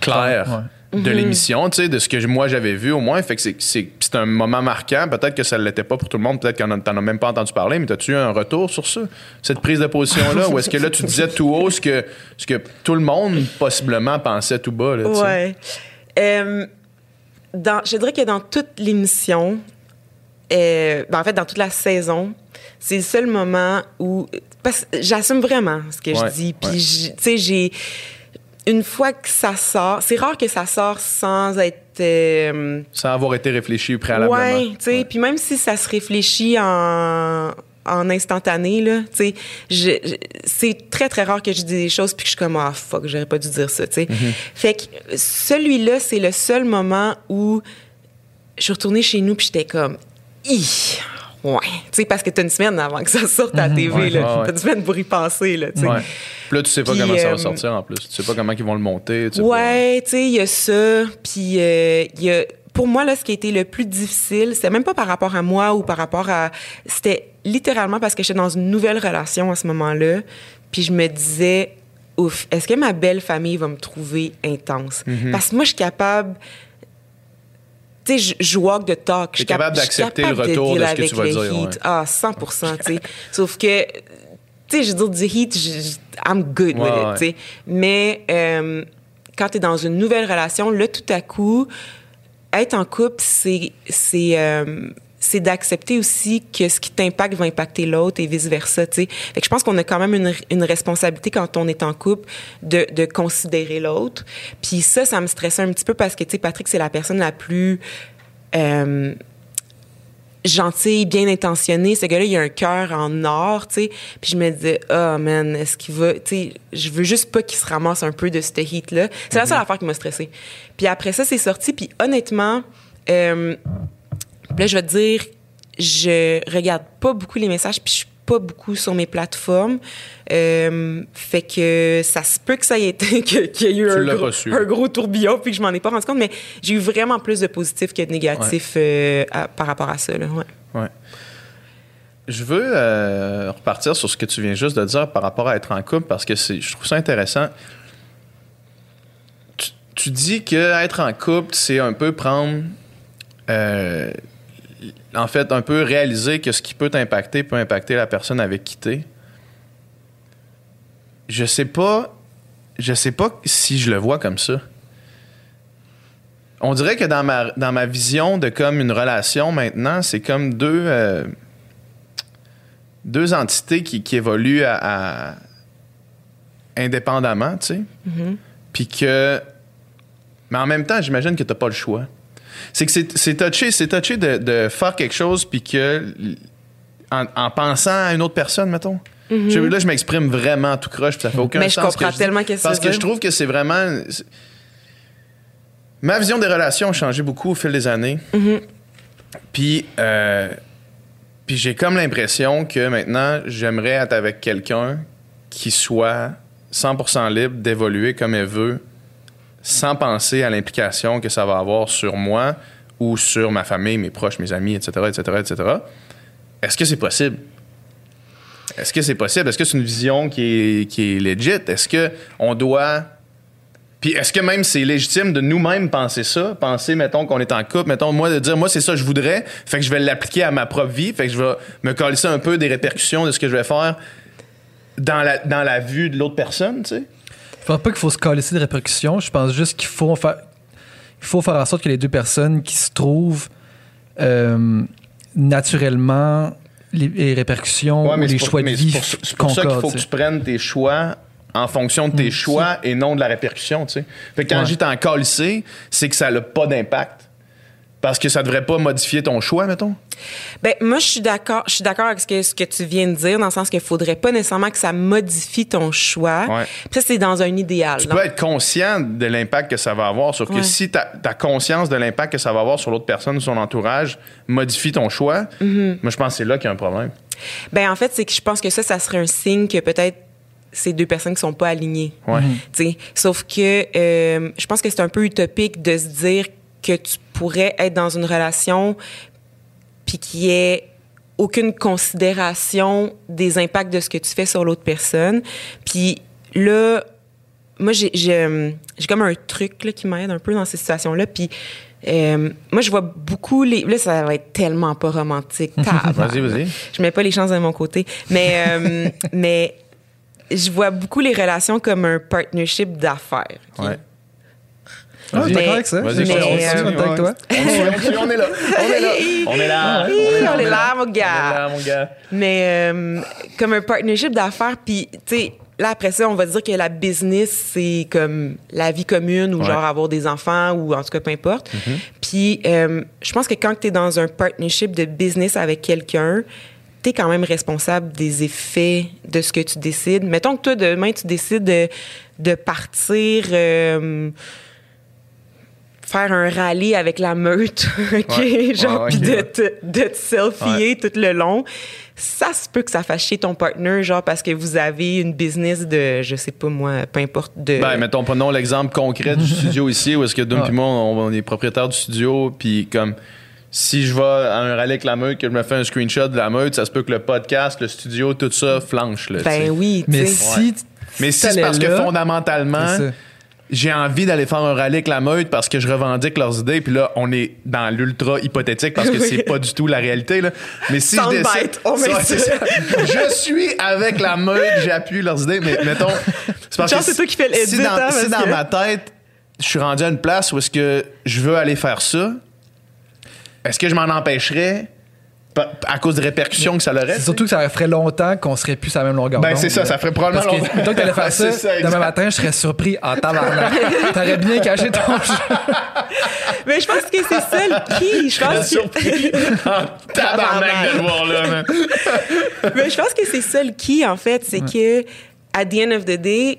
claire Ouais. De l'émission, tu sais, de ce que moi j'avais vu au moins. Fait que c'est- c'est c'est un moment marquant. Peut-être que ça ne l'était pas pour tout le monde. Peut-être que t'en as même pas entendu parler. Mais as-tu eu un retour sur ça, cette prise de position-là, ou est-ce que là tu disais tout haut ce que ce que tout le monde possiblement pensait tout bas, là? Ouais. Euh, dans, je dirais que dans toute l'émission, euh, ben, en fait, dans toute la saison, c'est le seul moment où. Parce j'assume vraiment ce que Ouais, je dis. Puis, ouais. tu sais, j'ai. Une fois que ça sort, c'est rare que ça sort sans être. euh, Sans avoir été réfléchi préalablement. Ouais, tu sais, puis même si ça se réfléchit en en instantané, là. Tu sais, c'est très, très rare que je dise des choses puis que je suis comme, ah, fuck, j'aurais pas dû dire ça, tu sais. Fait que celui-là, c'est le seul moment où je suis retournée chez nous puis j'étais comme, Hi! Ouais. Tu sais, parce que t'as une semaine avant que ça sorte à la TV, Ouais, là. ouais, ouais. T'as une semaine pour y penser, là, tu sais. Ouais. Puis là, tu sais pas Puis, comment ça va euh, sortir en plus. Tu sais pas comment ils vont le monter. tu. Ouais, tu sais, il y a ça. Puis euh, il y a. Pour moi, là, ce qui a été le plus difficile, c'était même pas par rapport à moi ou par rapport à. C'était littéralement parce que j'étais dans une nouvelle relation à ce moment-là. Puis je me disais, ouf, est-ce que ma belle famille va me trouver intense? Mhm. Parce que moi, je suis capable. Tu sais, je, walk the talk. Je suis capable d'accepter le retour de deal ce que tu vas dire, ouais. Ah, 100 tu sais. Sauf que, tu sais, je veux dire, du heat, je- I'm good with Ouais, it, tu sais. Mais euh, quand tu es dans une nouvelle relation, là, tout à coup, être en couple, c'est c'est euh, c'est d'accepter aussi que ce qui t'impacte va impacter l'autre et vice-versa, tu sais. Fait que je pense qu'on a quand même une, une responsabilité quand on est en couple de, de considérer l'autre. Puis ça, ça me stressait un petit peu parce que, tu sais, Patrick, c'est la personne la plus... euh, gentil, bien intentionné. Ce gars-là, il a un cœur en or, tu sais. Puis je me disais, oh man, est-ce qu'il va, tu sais, je veux juste pas qu'il se ramasse un peu de ce heat-là. C'est la seule affaire qui m'a stressée. Puis après ça, c'est sorti. Puis honnêtement, euh, là, je vais te dire, je regarde pas beaucoup les messages, puis je suis pas beaucoup sur mes plateformes. Euh, fait que ça se peut que ça ait été, qu'il y ait eu un gros, un tourbillon, puis que je m'en ai pas rendu compte, mais j'ai eu vraiment plus de positifs que de négatifs euh, à- par rapport à ça. Là, ouais. Ouais. Je veux euh, repartir sur ce que tu viens juste de dire par rapport à être en couple parce que c'est, je trouve ça intéressant. Tu, tu dis que être en couple, c'est un peu prendre. En fait, un peu réaliser que ce qui peut t'impacter peut impacter la personne avec qui t'es. Je sais pas. Je sais pas si je le vois comme ça. On dirait que dans ma, dans ma vision de comme une relation maintenant, c'est comme deux, euh, deux entités qui, qui évoluent à, à- indépendamment, tu sais. Puis que. Mais en même temps, j'imagine que tu pas le choix. C'est que c'est touché, c'est touché de, de faire quelque chose, puis que. En, en pensant à une autre personne, mettons. Je- là, je m'exprime vraiment tout croche, puis ça fait aucun Mais je sens. ce que comprends tellement qu'est-ce que Parce que je trouve que c'est vraiment. Ma vision des relations a changé beaucoup au fil des années. Puis, euh, puis j'ai comme l'impression que maintenant, j'aimerais être avec quelqu'un qui soit 100% libre d'évoluer comme elle veut, sans penser à l'implication que ça va avoir sur moi ou sur ma famille, mes proches, mes amis, etc., etc., etc. Est-ce que c'est possible? Est-ce que c'est possible? Est-ce que c'est une vision qui est, qui est legit? Est-ce que on doit puis est-ce que même c'est légitime de nous-mêmes penser ça? Penser, mettons, qu'on est en couple, mettons, moi, de dire, moi, c'est ça que je voudrais, fait que je vais l'appliquer à ma propre vie, fait que je vais me coller ça un peu des répercussions de ce que je vais faire dans la, dans la vue de l'autre personne, tu sais? Je pense pas qu'il faut se coller de répercussions. Je pense juste qu'il faut faire, il faut faire en sorte que les deux personnes qui se trouvent euh, naturellement les, les répercussions Ouais, mais les pour- choix de vie c'est pour, c'est pour ça qu'il faut que tu prennes tes choix en fonction de tes Mm. choix et non de la répercussion, tu sais. Fait que quand Ouais. j'étais en calissé, c'est que ça n'a pas d'impact. Parce que ça devrait pas modifier ton choix, mettons? Ben moi je suis d'accord, je suis d'accord avec ce que ce que tu viens de dire dans le sens qu'il faudrait pas nécessairement que ça modifie ton choix. Ouais. Puis ça c'est dans un idéal. Tu peux être conscient de l'impact que ça va avoir, sauf que Ouais. si ta, ta conscience de l'impact que ça va avoir sur l'autre personne ou son entourage modifie ton choix, Mm-hmm. moi je pense que c'est là qu'il y a un problème. Ben en fait, c'est que je pense que ça, ça serait un signe que peut-être c'est deux personnes qui sont pas alignées. Ouais. Tu sais, Sauf que euh, je pense que c'est un peu utopique de se dire que tu pourrais être dans une relation puis qu'il y ait aucune considération des impacts de ce que tu fais sur l'autre personne. Puis là, moi, j'ai j'ai j'ai comme un truc là, qui m'aide un peu dans ces situations-là. Puis euh, moi, je vois beaucoup les... Là, ça va être tellement pas romantique. Vas-y, vas-y. Je mets pas les chances de mon côté. Mais, euh, mais je vois beaucoup les relations comme un partnership d'affaires. ok? Ouais. Ah, je suis Mais- d'accord avec ça? Vas-y, Je suis mais, d'accord euh, avec toi? On, est- on est là. On est là. On est là. On est là, mon On est gars. là, mon gars. Mais euh, comme un partnership d'affaires, puis tu sais, là après ça, on va dire que la business c'est comme la vie commune ou Ouais. genre avoir des enfants ou en tout cas peu importe. Puis euh, je pense que quand tu es dans un partnership de business avec quelqu'un, t'es quand même responsable des effets de ce que tu décides. Mettons que toi, demain, tu décides de, de partir... faire un rallye avec la meute, OK? Ouais, Genre, puis ouais. de te, de te selfier tout le long. Ça se peut que ça fasse chier ton partner, genre, parce que vous avez une business de, je sais pas moi, peu importe, de... Ben, mettons, prenons l'exemple concret du studio ici, où est-ce que Dom Ouais. et moi, on, on est propriétaires du studio, puis comme si je vais à un rallye avec la meute, que je me fais un screenshot de la meute, ça se peut que le podcast, le studio, tout ça flanche. Là, ben oui, tu Mais si. Mais si c'est parce que fondamentalement. J'ai envie d'aller faire un rallye avec la meute parce que je revendique leurs idées, puis là, on est dans l'ultra hypothétique parce que Oui. c'est pas du tout la réalité. Là. Mais si je décide. on ça. ça. Je suis avec la meute, j'appuie leurs idées, mais mettons. C'est parce Genre, que c'est toi qui fais si dans, hein, si dans que- ma tête, je suis rendu à une place où est-ce que je veux aller faire ça, est-ce que je m'en empêcherais à cause des répercussions que ça aurait? C'est surtout que ça ferait longtemps qu'on serait plus à la même longueur Ben, c'est ça, ça ferait probablement Parce que, longtemps. que t'allais faire ça, demain matin, je serais surpris en tabarnak. T'aurais bien caché ton jeu. Mais je pense que c'est ça le key. Je pense que... Tabarnak de le voir là, man. Mais je pense que c'est ça le key, en fait. C'est que, at the end of the day,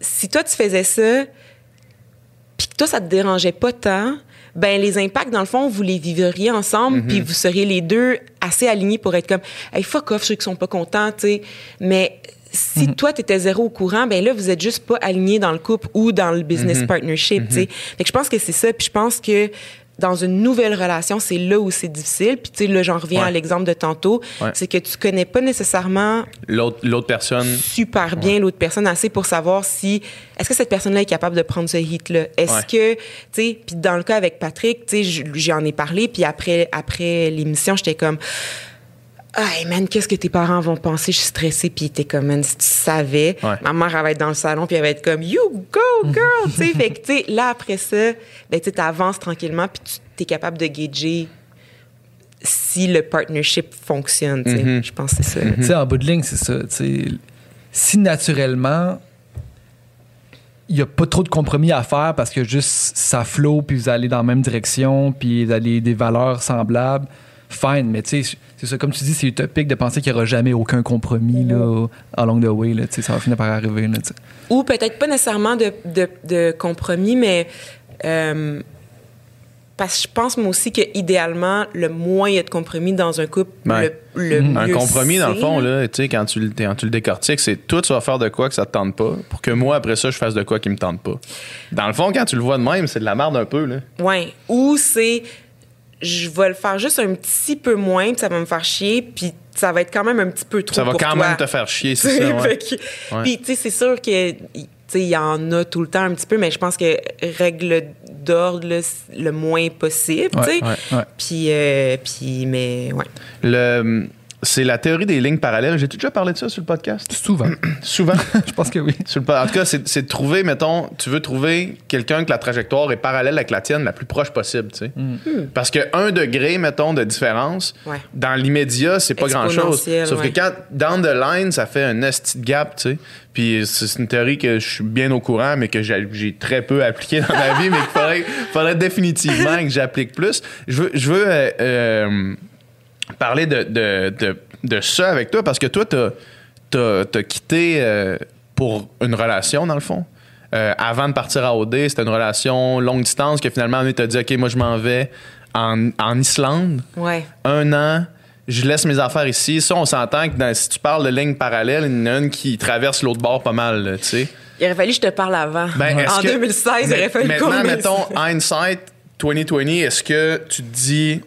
si toi, tu faisais ça, puis que toi, ça te dérangeait pas tant, ben les impacts, dans le fond, vous les vivriez ensemble, Mhm. puis vous seriez les deux assez alignés pour être comme, hey, fuck off ceux qui sont pas contents, tu sais. Mais si Mhm. toi, t'étais zéro au courant, ben là, vous êtes juste pas alignés dans le couple ou dans le business Mhm. partnership, tu sais. Fait que je pense que c'est ça, puis je pense que dans une nouvelle relation, c'est là où c'est difficile. Puis, tu sais, là, j'en reviens Ouais. à l'exemple de tantôt. Ouais. C'est que tu connais pas nécessairement L'autre, l'autre personne. super bien l'autre personne assez pour savoir si est-ce que cette personne-là est capable de prendre ce hit-là. Est-ce que, tu sais, puis dans le cas avec Patrick, tu sais, j'en ai parlé, puis après, après l'émission, j'étais comme. Hey man, qu'est-ce que tes parents vont penser? Je suis stressée. Puis était comme, man, si tu savais. Ouais. Ma mère, elle va être dans le salon, puis elle va être comme, you go, girl! tu sais, fait que, tu sais, là, après ça, ben, tu sais, t'avances tranquillement, puis tu es capable de gager si le partnership fonctionne, tu sais. Mhm. Je pense que c'est ça. Tu sais, en bout de ligne, c'est ça. Si naturellement, il n'y a pas trop de compromis à faire parce que juste ça flow, puis vous allez dans la même direction, puis vous avez des valeurs semblables, fine. Mais tu sais, c'est ça, comme tu dis, c'est utopique de penser qu'il n'y aura jamais aucun compromis là, along the way. Là, tu sais, ça va finir par arriver. Là, ou peut-être pas nécessairement de, de, de compromis, mais euh, parce que je pense moi aussi que idéalement, le moins il y a de compromis dans un couple, Ouais. le, le Un mieux compromis, dans le fond, là, tu sais, quand tu, le- quand tu le décortiques, c'est toi, tu vas faire de quoi que ça te tente pas, pour que moi, après ça, je fasse de quoi qui me tente pas. Dans le fond, quand tu le vois de même, c'est de la merde un peu, là. Ouais. Ou c'est je vais le faire juste un petit peu moins, puis ça va me faire chier, puis ça va être quand même un petit peu trop Ça va pour quand toi. même te faire chier, c'est ça, ouais. Ouais. Puis, tu sais, c'est sûr que, il y en a tout le temps un petit peu, mais je pense que règle d'ordre, c'est le moins possible, tu sais. Ouais. Puis, euh, puis, mais, ouais. Le, c'est la théorie des lignes parallèles. J'ai déjà parlé de ça sur le podcast? Souvent. Souvent? Je pense que oui. Sur le en tout cas, c'est c'est de trouver, mettons, tu veux trouver quelqu'un que la trajectoire est parallèle avec la tienne la plus proche possible, tu sais. Parce que un degré, mettons, de différence, Ouais. dans l'immédiat, c'est pas grand-chose. Sauf ouais. que quand, down the line, ça fait un esti de gap, tu sais. Puis c'est une théorie que je suis bien au courant, mais que j'ai j'ai très peu appliquée dans ma vie, mais qu'il faudrait, faudrait définitivement que j'applique plus. Je veux, je veux euh, euh, parler de, de, de, de ça avec toi parce que toi, t'as t'as quitté euh, pour une relation, dans le fond. Euh, avant de partir à OD, c'était une relation longue distance que finalement, on t'a dit OK, moi, je m'en vais en, en Islande. Ouais. Un an, je laisse mes affaires ici. Ça, on s'entend que dans- si tu parles de lignes parallèles, il y en a une qui traverse l'autre bord pas mal, tu sais. Il aurait fallu que je te parle avant. Ben, en que- 2016, il mais- aurait fallu qu'on Maintenant, mettons, hindsight 2020, est-ce que tu te dis,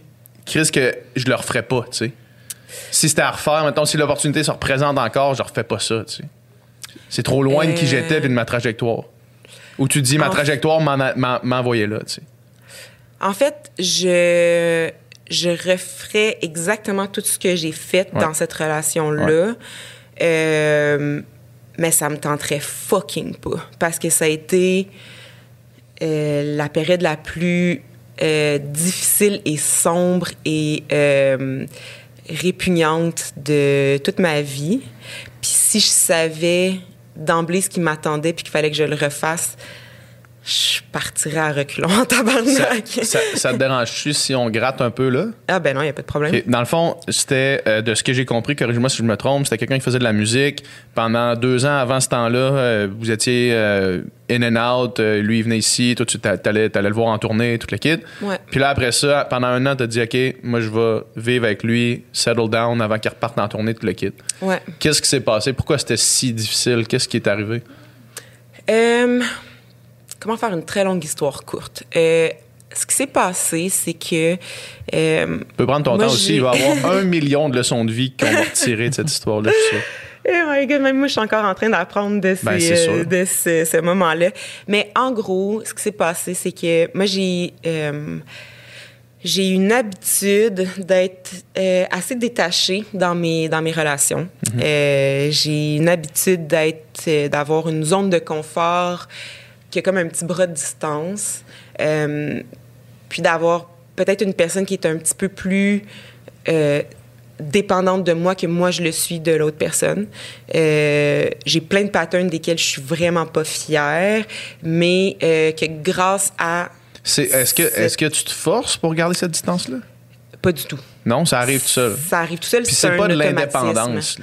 Chris, que je le referais pas, tu sais? Si c'était à refaire, mettons, si l'opportunité se représente encore, je refais pas ça, tu sais. C'est trop loin de qui Euh. j'étais et de ma trajectoire. Ou tu dis, ma En- trajectoire m'envoyait là, tu sais. En fait, je, je referais exactement tout ce que j'ai fait Ouais. dans cette relation-là. Euh, mais ça me tenterait fucking pas. Parce que ça a été euh, la période la plus euh, difficile et sombre et euh, répugnante de toute ma vie. Puis si je savais d'emblée ce qui m'attendait puis qu'il fallait que je le refasse, je partirais à reculons en tabarnak. Ça, ça, ça te dérange-tu si on gratte un peu là? Ah ben non, il n'y a pas de problème. Dans le fond, c'était, euh, de ce que j'ai compris, corrige-moi si je me trompe, c'était quelqu'un qui faisait de la musique. Pendant deux ans avant ce temps-là, euh, vous étiez euh, in and out. lui, il venait ici. Toi, tu t'a- t'allais, t'allais le voir en tournée, toute le kit. Ouais. Puis là, après ça, pendant un an, t'as dit, OK, moi, je vais vivre avec lui, settle down avant qu'il reparte en tournée, tout le kit. Ouais. Qu'est-ce qui s'est passé? Pourquoi c'était si difficile? Qu'est-ce qui est arrivé? Euh, comment faire une très longue histoire courte? Euh, ce qui s'est passé, c'est que... euh, Tu peux prendre ton Moi, temps aussi. Il va y avoir un million de leçons de vie qu'on va retirer de cette histoire-là. Oh my God, même moi, je suis encore en train d'apprendre de, ces, Ben, sûr. euh, de ce, ce moment-là. Mais en gros, ce qui s'est passé, c'est que moi, j'ai euh, j'ai une habitude d'être euh, assez détachée dans mes dans mes relations. Mhm. J'ai une habitude d'être d'avoir une zone de confort qui a comme un petit bras de distance. Euh, puis d'avoir peut-être une personne qui est un petit peu plus euh, dépendante de moi que moi je le suis de l'autre personne. Euh, j'ai plein de patterns desquels je suis vraiment pas fière, mais euh, que grâce à C'est, est-ce, que, est-ce que tu te forces pour garder cette distance-là? pas du tout. Non, ça arrive tout seul. Ça arrive tout seul. Puis c'est pas de l'indépendance.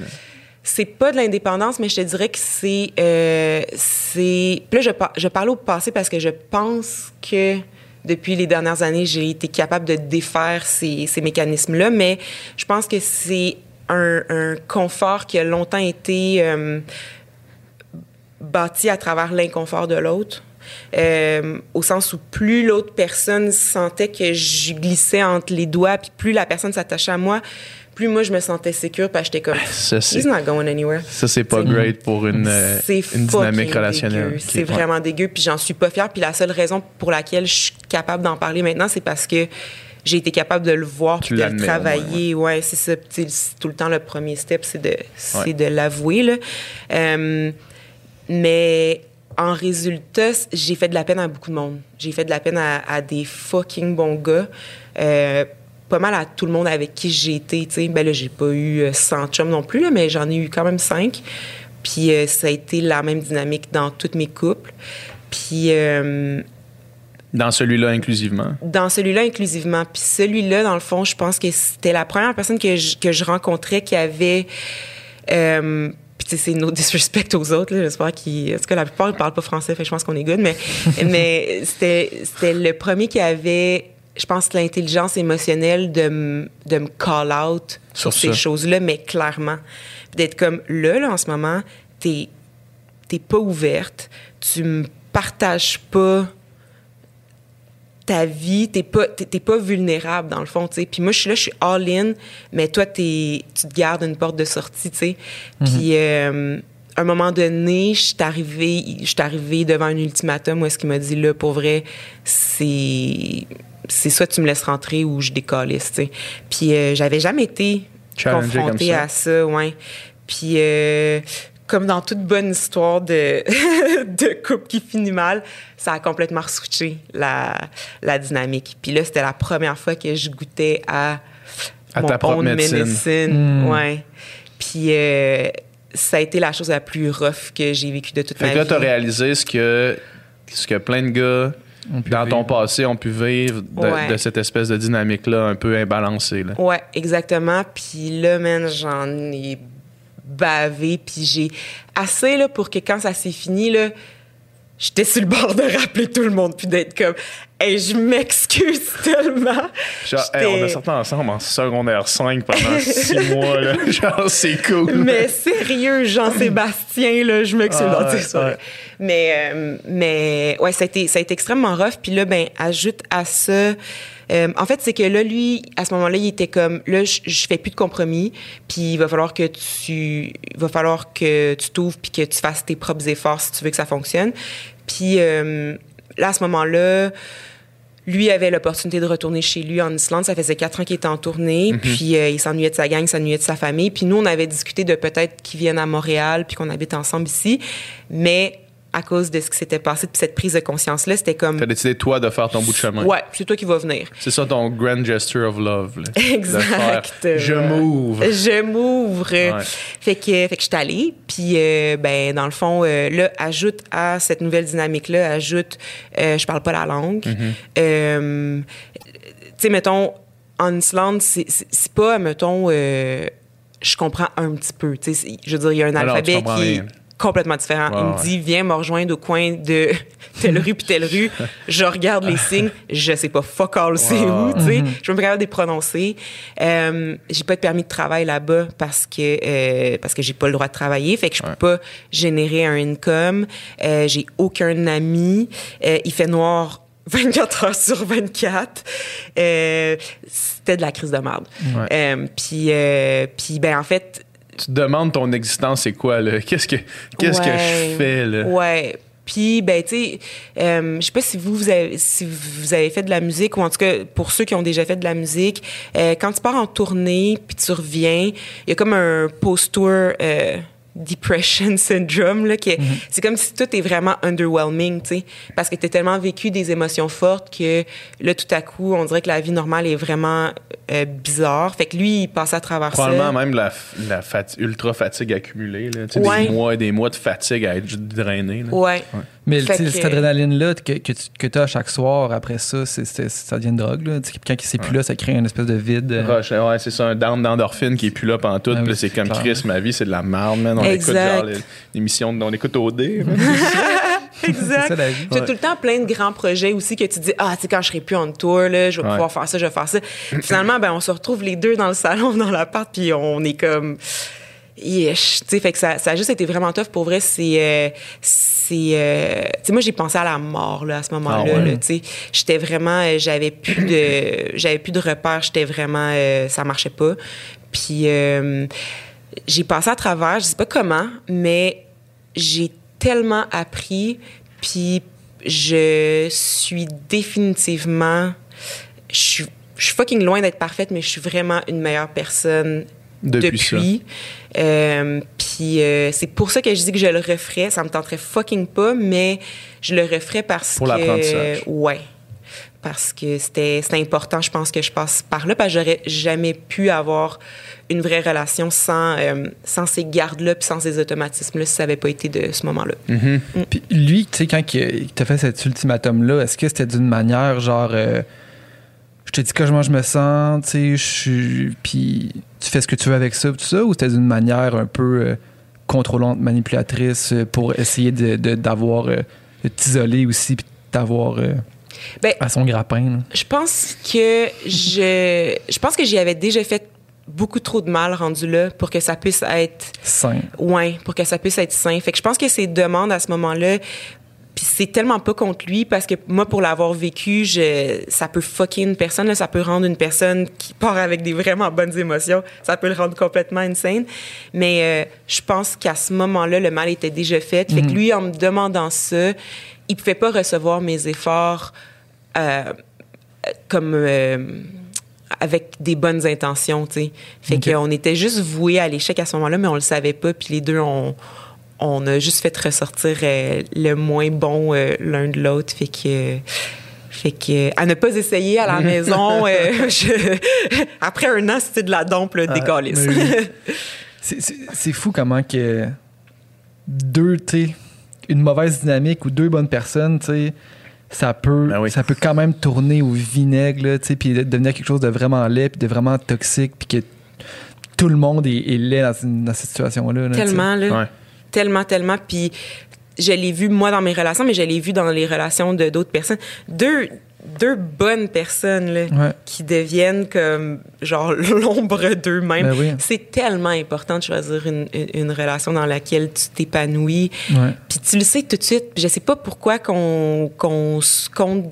C'est pas de l'indépendance, mais je te dirais que c'est. Euh, c'est. Là, je, par- je parle au passé parce que je pense que depuis les dernières années, j'ai été capable de défaire ces, ces mécanismes-là, mais je pense que c'est un, un confort qui a longtemps été euh, bâti à travers l'inconfort de l'autre. Euh, au sens où plus l'autre personne sentait que je glissais entre les doigts, puis plus la personne s'attachait à moi, plus moi je me sentais sécure, parce que j'étais comme, Ça, c'est, he's not going anywhere. ça, c'est pas great pour une, euh, une dynamique relationnelle. C'est vraiment dégueu, puis j'en suis pas fière. Puis la seule raison pour laquelle je suis capable d'en parler maintenant, c'est parce que j'ai été capable de le voir puis de le travailler. Ouais, c'est ça. Tout le temps le premier step, c'est de, c'est Ouais. de l'avouer là. Euh, mais en résultat, j'ai fait de la peine à beaucoup de monde. J'ai fait de la peine à, à des fucking bons gars. Euh, pas mal à tout le monde avec qui j'ai été. tu sais. Ben là, j'ai pas eu euh, 100 chums non plus, là, mais j'en ai eu quand même 5. Puis euh, ça a été la même dynamique dans tous mes couples. Puis euh, Dans celui-là inclusivement. dans celui-là inclusivement. Puis celui-là, dans le fond, je pense que c'était la première personne que je, que je rencontrais qui avait... Euh, puis tu sais, c'est no disrespect aux autres, j'espère qu'ils... En tout cas, la plupart, ils parlent pas français, fait je pense qu'on est good, mais, mais c'était le premier qui avait, je pense, l'intelligence émotionnelle de, m- de me call out sur, Sur ces choses-là, mais clairement. D'être comme, là, là, en ce moment, t'es, t'es pas ouverte, tu me partages pas ta vie, t'es pas, t'es, t'es pas vulnérable dans le fond, tu sais. Puis moi, je suis là, je suis all-in, mais toi, t'es, tu te gardes une porte de sortie, tu sais. Puis euh, à un moment donné, je suis arrivée, je suis arrivée devant un ultimatum où est-ce qu'il m'a dit là, pour vrai, c'est, c'est soit tu me laisses rentrer ou je décalisse, tu sais. Puis euh, j'avais jamais été confrontée ça. à ça, ouais. Puis euh, comme dans toute bonne histoire de, de couple qui finit mal, ça a complètement switché la, la dynamique. Puis là, c'était la première fois que je goûtais à, À mon ta propre médecine. medicine. Ouais. Puis euh, ça a été la chose la plus rough que j'ai vécue de toute Fait ma que là, vie. t'as réalisé ce que, ce que plein de gars dans ton passé ont pu vivre de, Ouais. de cette espèce de dynamique-là un peu imbalancée. Là. Ouais, exactement. Puis là, man, j'en ai bavé. Puis j'ai assez là, pour que quand ça s'est fini, là, j'étais sur le bord de rappeler tout le monde. Puis d'être comme, hey, je m'excuse tellement. Genre, hey, on a sorti ensemble en secondaire 5 pendant 6 mois. Là. Genre, c'est cool. Mais sérieux, Jean-Sébastien, là, je m'excuse. Ah, ouais, ouais. Mais, euh, mais ouais, ça a, été, ça a été extrêmement rough. Puis là, ben, ajoute à ça. Euh, en fait, c'est que là, lui, à ce moment-là, il était comme, là, je, je fais plus de compromis, puis il va falloir que tu, il va falloir que tu t'ouvres puis que tu fasses tes propres efforts si tu veux que ça fonctionne. Puis euh, là, à ce moment-là, lui avait l'opportunité de retourner chez lui en Islande. Ça faisait quatre ans qu'il était en tournée. Puis euh, il s'ennuyait de sa gang, s'ennuyait de sa famille. Puis nous, on avait discuté de peut-être qu'il vienne à Montréal puis qu'on habite ensemble ici. Mais à cause de ce qui s'était passé, puis cette prise de conscience-là, c'était comme. T'as décidé, toi, de faire ton bout de chemin. Ouais, c'est toi qui vas venir. C'est ça ton grand gesture of love. là. De Exact. faire, je m'ouvre. Je m'ouvre. Fait que, fait que je suis allée. Puis, euh, ben, dans le fond, euh, là, ajoute à cette nouvelle dynamique-là, ajoute, euh, je parle pas la langue. Mm-hmm. Euh, tu sais, mettons, en Islande, c'est pas, mettons, je comprends un petit peu. Tu sais, je veux dire, il y a un Alors, alphabet qui rien. Complètement différent. Il me ouais. dit, viens me rejoindre au coin de telle rue puis telle rue. Je regarde les signes. Je sais pas fuck all c'est où, tu sais. Je me capable de les prononcer. Euh, j'ai pas de permis de travail là-bas parce que euh, parce que j'ai pas le droit de travailler. Fait que je peux pas générer un income. Euh, j'ai aucun ami. Euh, il fait noir 24 heures sur 24. Euh, c'était de la crise de merde. Euh, puis euh, puis ben en fait Tu te demandes ton existence, c'est quoi, là? Qu'est-ce que, qu'est-ce que je fais, là? Ouais. Puis, ben, tu sais, euh, je sais pas si vous, vous avez, si vous avez fait de la musique, ou en tout cas, pour ceux qui ont déjà fait de la musique, euh, quand tu pars en tournée, puis tu reviens, il y a comme un post-tour euh, depression syndrome, là, qui est- c'est comme si tout est vraiment underwhelming, tu sais, parce que tu as tellement vécu des émotions fortes que là, tout à coup, on dirait que la vie normale est vraiment euh, bizarre. Fait que lui, il passe à travers Probablement ça. même la, la fati- ultra fatigue accumulée, là. Ouais. des mois et des mois de fatigue à être drainé, là. Ouais. Mais que- cette adrénaline-là que, que tu que as chaque soir, après ça, c'est, c'est- ça devient une drogue. Là. Tu sais, Quand c'est plus là, ça crée une espèce de vide. euh, Rush, ouais, c'est ça, un down d'endorphine qui est plus là pendant tout. Ah oui, c'est c'est comme. Chris, ma vie, c'est de la merde, man. On Exact. écoute genre les- l'émission, on écoute OD. man. c'est Exact. Tu as tout le temps plein de grands projets aussi que tu dis ah tu sais quand je serai plus en tour là je vais Ouais. pouvoir faire ça je vais faire ça finalement ben on se retrouve les deux dans le salon dans l'appart puis on est comme Yesh, tu sais, fait que ça, ça a juste été vraiment tough. Pour vrai, c'est, euh, c'est, euh, tu sais, moi j'ai pensé à la mort là à ce moment-là. Ah ouais. là, tu sais, j'étais vraiment, euh, j'avais plus de, j'avais plus de repères. J'étais vraiment, euh, ça marchait pas. Puis j'ai passé à travers, je sais pas comment, mais j'ai tellement appris. Puis je suis définitivement, je suis, je suis fucking loin d'être parfaite, mais je suis vraiment une meilleure personne Depuis depuis. Euh, puis euh, c'est pour ça que je dis que je le referais. Ça me tenterait fucking pas, mais je le referais parce Pour que. l'apprentissage. Ouais. Parce que c'était important, je pense, que je passe par là. Parce que j'aurais jamais pu avoir une vraie relation sans, euh, sans ces gardes-là puis sans ces automatismes-là si ça n'avait pas été de ce moment-là. Puis lui, tu sais, quand il il t'a fait cet ultimatum-là, est-ce que c'était d'une manière genre. Je te dis comment je me sens, tu sais, je suis. Puis tu fais ce que tu veux avec ça, tout ça, ou c'était d'une manière un peu euh, contrôlante, manipulatrice euh, pour essayer de, de- d'avoir. euh, de t'isoler aussi, puis d'avoir euh, Ben, à son grappin. là? Je pense que je, je pense que j'y avais déjà fait beaucoup trop de mal rendu là pour que ça puisse être Sain. ouais, pour que ça puisse être sain. Fait que je pense que ces demandes à ce moment-là puis c'est tellement pas contre lui parce que moi pour l'avoir vécu, je, ça peut fucker une personne, là, ça peut rendre une personne qui part avec des vraiment bonnes émotions, ça peut le rendre complètement insane. Mais euh, je pense qu'à ce moment-là, le mal était déjà fait. Fait que lui, en me demandant ça, il pouvait pas recevoir mes efforts euh, comme euh, avec des bonnes intentions, tu sais. Fait qu'on était juste voués à l'échec à ce moment-là, mais on le savait pas. Puis les deux, on, on a juste fait ressortir euh, le moins bon euh, l'un de l'autre. Fait que... Fait que, à ne pas essayer à la maison, euh, je- après un an, c'était de la dompe, des Ah, oui. C'est- C'est c'est fou comment que deux, tu sais, une mauvaise dynamique ou deux bonnes personnes, tu sais, ça peut, Ben oui. ça peut quand même tourner au vinaigre, tu sais, puis de- devenir quelque chose de vraiment laid, puis de vraiment toxique, puis que tout le monde est, est laid dans, cette situation-là. là. Tellement, là. Ouais. Tellement, tellement. Puis je l'ai vu, moi, dans mes relations, mais je l'ai vu dans les relations de d'autres personnes. Deux, deux bonnes personnes, là, Ouais. qui deviennent comme, genre, l'ombre d'eux-mêmes. Ben oui. C'est tellement important de choisir une, une, une relation dans laquelle tu t'épanouis. Ouais. Puis tu le sais tout de suite. Puis Je sais pas pourquoi qu'on qu'on se compte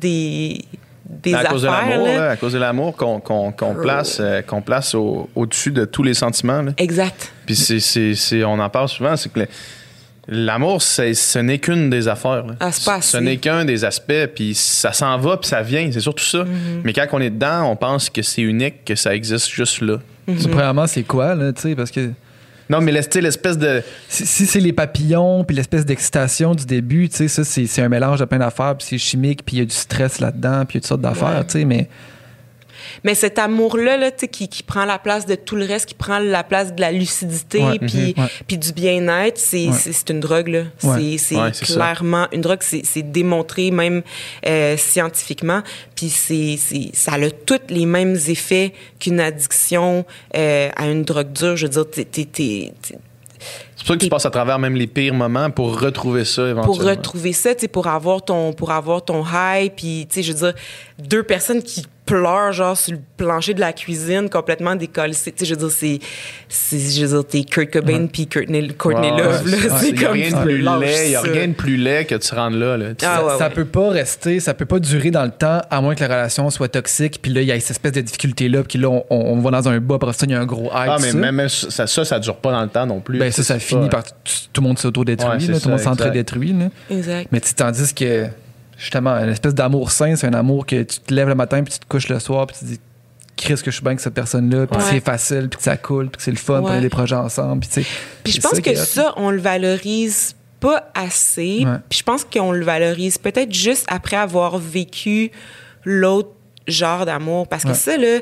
des, des à cause de affaires. l'amour, là. là, à cause de l'amour qu'on qu'on- qu'on place, euh, qu'on place au- au-dessus de tous les sentiments. là. Exact. Puis c'est, c'est, c'est- on en parle souvent, c'est que le- l'amour, c'est, ce n'est qu'une des affaires. là. Ah, pas ce n'est qu'un des aspects, puis ça s'en va, puis ça vient, c'est surtout ça. Mm-hmm. Mais quand on est dedans, on pense que c'est unique, que ça existe juste là. C'est- Premièrement, c'est quoi, là, tu sais, parce que Non, mais l'es- tu sais, l'espèce de. Si, si c'est les papillons, puis l'espèce d'excitation du début, tu sais, ça, c'est c'est un mélange de plein d'affaires, puis c'est chimique, puis il y a du stress là-dedans, puis il y a toutes sortes d'affaires, Ouais. tu sais, mais Mais cet amour-là, là, tu sais, qui, qui prend la place de tout le reste, qui prend la place de la lucidité, Ouais. puis Mhm. Ouais. puis du bien-être, c'est Ouais. c'est- une drogue, là. Ouais. C'est- C'est Ouais, c'est ça. clairement une drogue, c'est c'est démontré même euh, scientifiquement, puis c'est c'est- ça a tous les mêmes effets qu'une addiction euh, à une drogue dure. Je veux dire, t'es- t'es- t'es- t'es- C'est pour ça que tu passes à travers même les pires moments pour retrouver ça éventuellement. pour retrouver ça, tu pour avoir ton, pour avoir ton high, puis tu sais, je veux dire, deux personnes qui pleurent genre sur le plancher de la cuisine complètement décollées, tu sais, je veux dire, c'est, c'est, je veux dire, t'es Kurt Cobain puis Courtney, Courtney Love, ouais, là, c'est comme rien de tu plus laid, il y a rien de plus laid que se rendre là. là. Tu Ah, ouais, ça ouais. peut pas rester, ça peut pas durer dans le temps, à moins que la relation soit toxique, puis là, il y a cette espèce de difficulté-là, puis là, on, on- on va dans un bas, après ça, il y a un gros hype. Ah, mais ça. même ça, ça, ça dure pas dans le temps non plus. Ben, ça, ça finit pas- par tout tout le monde s'auto-détruit, Ouais, là, tout le monde s'entre-détruit. là. Exact. Mais tu tandis que, justement, une espèce d'amour sain, c'est un amour que tu te lèves le matin, puis tu te couches le soir, puis tu te dis, Chris, que je suis bien avec cette personne-là, puis Ouais. c'est facile, puis que ça coule, puis que c'est le fun, puis on a des projets ensemble, puis tu sais. Puis je pense que ça, on le valorise pas assez. Ouais. Puis je pense qu'on le valorise peut-être juste après avoir vécu l'autre genre d'amour. Parce que Ouais. ça, là,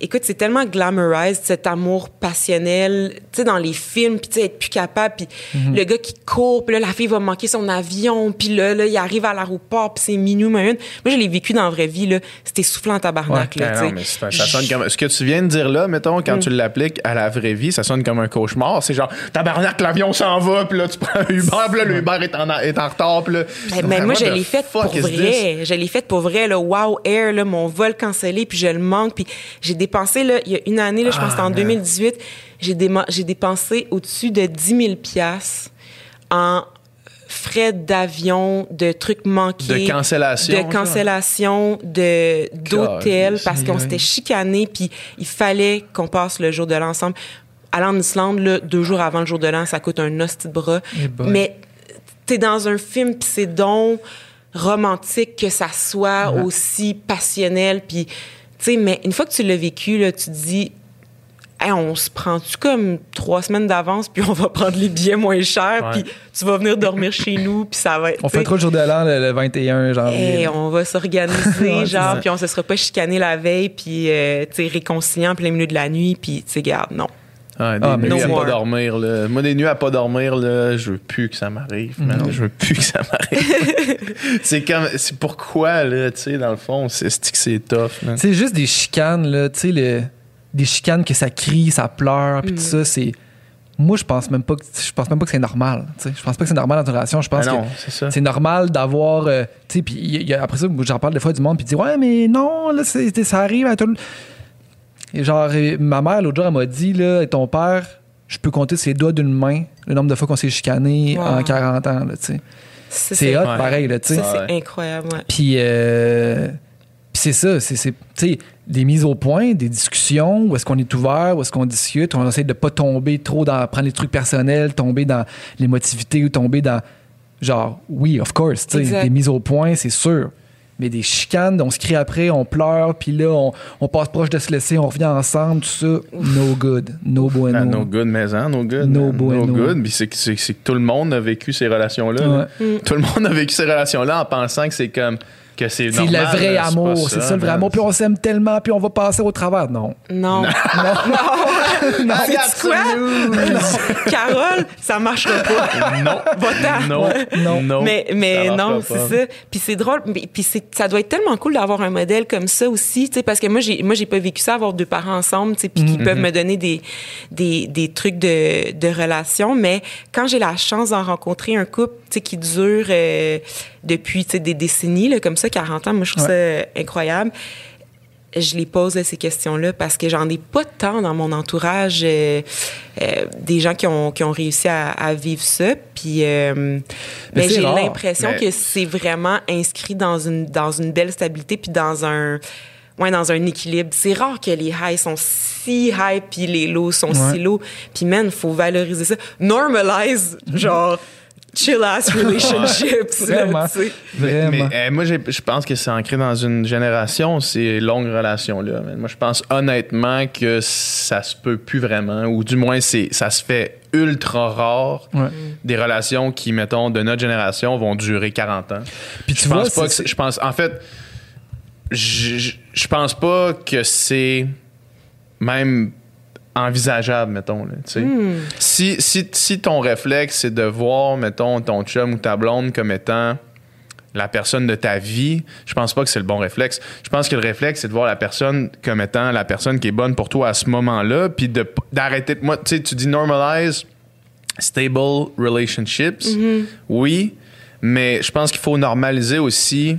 écoute, c'est tellement glamorized, cet amour passionnel, tu sais, dans les films, puis tu sais, être plus capable, puis Mhm. le gars qui court, puis là, la fille va manquer son avion, puis là, là, il arrive à l'aéroport, puis c'est une. Moi, je l'ai vécu dans la vraie vie, là. C'était soufflant en tabarnak, là, non, mais ça sonne comme. Ce que tu viens de dire là, mettons, quand Mm. tu l'appliques à la vraie vie, ça sonne comme un cauchemar. C'est genre, tabarnak, l'avion s'en va, puis là, tu prends un Uber, puis là, le Uber est en, est en retard, puis là. Ben, ben, moi, je l'ai faite pour vrai. Je l'ai faite pour vrai. Là, wow Air, là, mon vol cancellé, puis je le manque. Puis j'ai dépensé, là, il y a une année, là, je pense que c'était en Ah, man. 2018, j'ai, déma- j'ai dépensé au-dessus de 10 000 piastres en frais d'avion, de trucs manqués. De cancellation, De cancellation, de, d'hôtel, parce qu'on Oui. s'était chicanés, puis il fallait qu'on passe le jour de l'an ensemble. Aller en Islande, là, deux jours avant le jour de l'an, ça coûte un hostie de bras. Eh. Mais t'es dans un film puis c'est donc romantique que ça soit aussi passionnel puis sais mais une fois que tu l'as vécu là tu te dis Hey, on se prend-tu comme trois semaines d'avance puis on va prendre les billets moins chers Ouais. puis tu vas venir dormir chez nous puis ça va être On fait trop le jour de l'an le, le 21 janvier. Hey, on va s'organiser, Ouais, genre, puis on se sera pas chicané la veille, puis, euh, tu sais, réconciliant en plein milieu de la nuit, puis, tu sais, garde, non. Des Ah, mais nuits no à more. pas dormir. Là. Moi, des nuits à pas dormir, là, je veux plus que ça m'arrive. man. Je veux plus que ça m'arrive. c'est comme, c'est pourquoi, là, tu sais, dans le fond, c'est c'est que c'est tough. C'est juste des chicanes, là, tu sais, le- des chicanes que ça crie, ça pleure, puis tout ça, c'est. Moi, je pense même pas que je pense même pas que c'est normal. tu sais. Je pense pas que c'est normal dans une relation. Je pense Ah non, que c'est ça. c'est normal d'avoir. euh, tu sais, puis après ça, j'en parle des fois du monde, puis dit Ouais, mais non, là, ça arrive à tout le. Et genre, ma mère, l'autre jour, elle m'a dit là, ton père, je peux compter ses doigts d'une main le nombre de fois qu'on s'est chicané Wow. en 40 ans, là, tu sais. C'est hot, Ouais. pareil, là, tu sais. Ouais. c'est incroyable, ouais. Puis, euh, puis c'est ça, c'est, c'est, tu sais, des mises au point, des discussions, où est-ce qu'on est ouvert, où est-ce qu'on discute, on essaie de pas tomber trop dans prendre les trucs personnels, tomber dans l'émotivité ou tomber dans genre oui, of course, tu sais, des mises au point, c'est sûr. Mais des chicanes, on se crie après, on pleure, puis là, on, on passe proche de se laisser, on revient ensemble, tout ça, no good, no bueno. Ah, no good maison, no good. No man. bueno. No good. Puis c'est que, c'est- c'est que tout le monde a vécu ces relations-là. là. Ouais. Tout le monde a vécu ces relations-là en pensant que c'est comme que c'est le vrai là, amour, c'est ça, le vrai amour, puis on s'aime tellement, puis on va passer au travers. Non. Non. Non. non. C'est quoi? Carole, ça marchera pas. Non. Va-t'en. Non. Non. Non. mais mais Ça non, c'est ça. Puis c'est drôle, puis c'est ça doit être tellement cool d'avoir un modèle comme ça aussi, tu sais parce que moi j'ai moi j'ai pas vécu ça avoir deux parents ensemble, tu sais puis qui Mm-hmm. peuvent me donner des des des trucs de de relation, mais quand j'ai la chance d'en rencontrer un couple, tu sais qui dure euh, depuis tu sais des décennies là, comme ça 40 ans, moi je trouve ça incroyable je les pose là, ces questions-là parce que j'en ai pas tant dans mon entourage euh, euh, des gens qui ont, qui ont réussi à, à vivre ça. Puis euh, Mais ben, j'ai l'impression Mais- que c'est vraiment inscrit dans une, dans une belle stabilité puis dans un ouais, dans un équilibre. C'est rare que les highs sont si high puis les lows sont Ouais. si low. Puis man, faut valoriser ça. Normalize, genre chill ass relationships. Vraiment. Mais euh, moi, je pense que c'est ancré dans une génération, ces longues relations-là. Moi, je pense honnêtement que ça se peut plus vraiment, ou du moins, c'est ça se fait ultra rare. Ouais. Des relations qui, mettons, de notre génération vont durer 40 ans. Puis tu je vois, pense pas que c'est- je pense en fait je pense pas que c'est même envisageable mettons là, si, si, si ton réflexe c'est de voir mettons ton chum ou ta blonde comme étant la personne de ta vie, je pense pas que c'est le bon réflexe. Je pense que le réflexe, c'est de voir la personne comme étant la personne qui est bonne pour toi à ce moment-là, puis de- d'arrêter. Moi, tu sais, tu dis normalize stable relationships. Oui, mais je pense qu'il faut normaliser aussi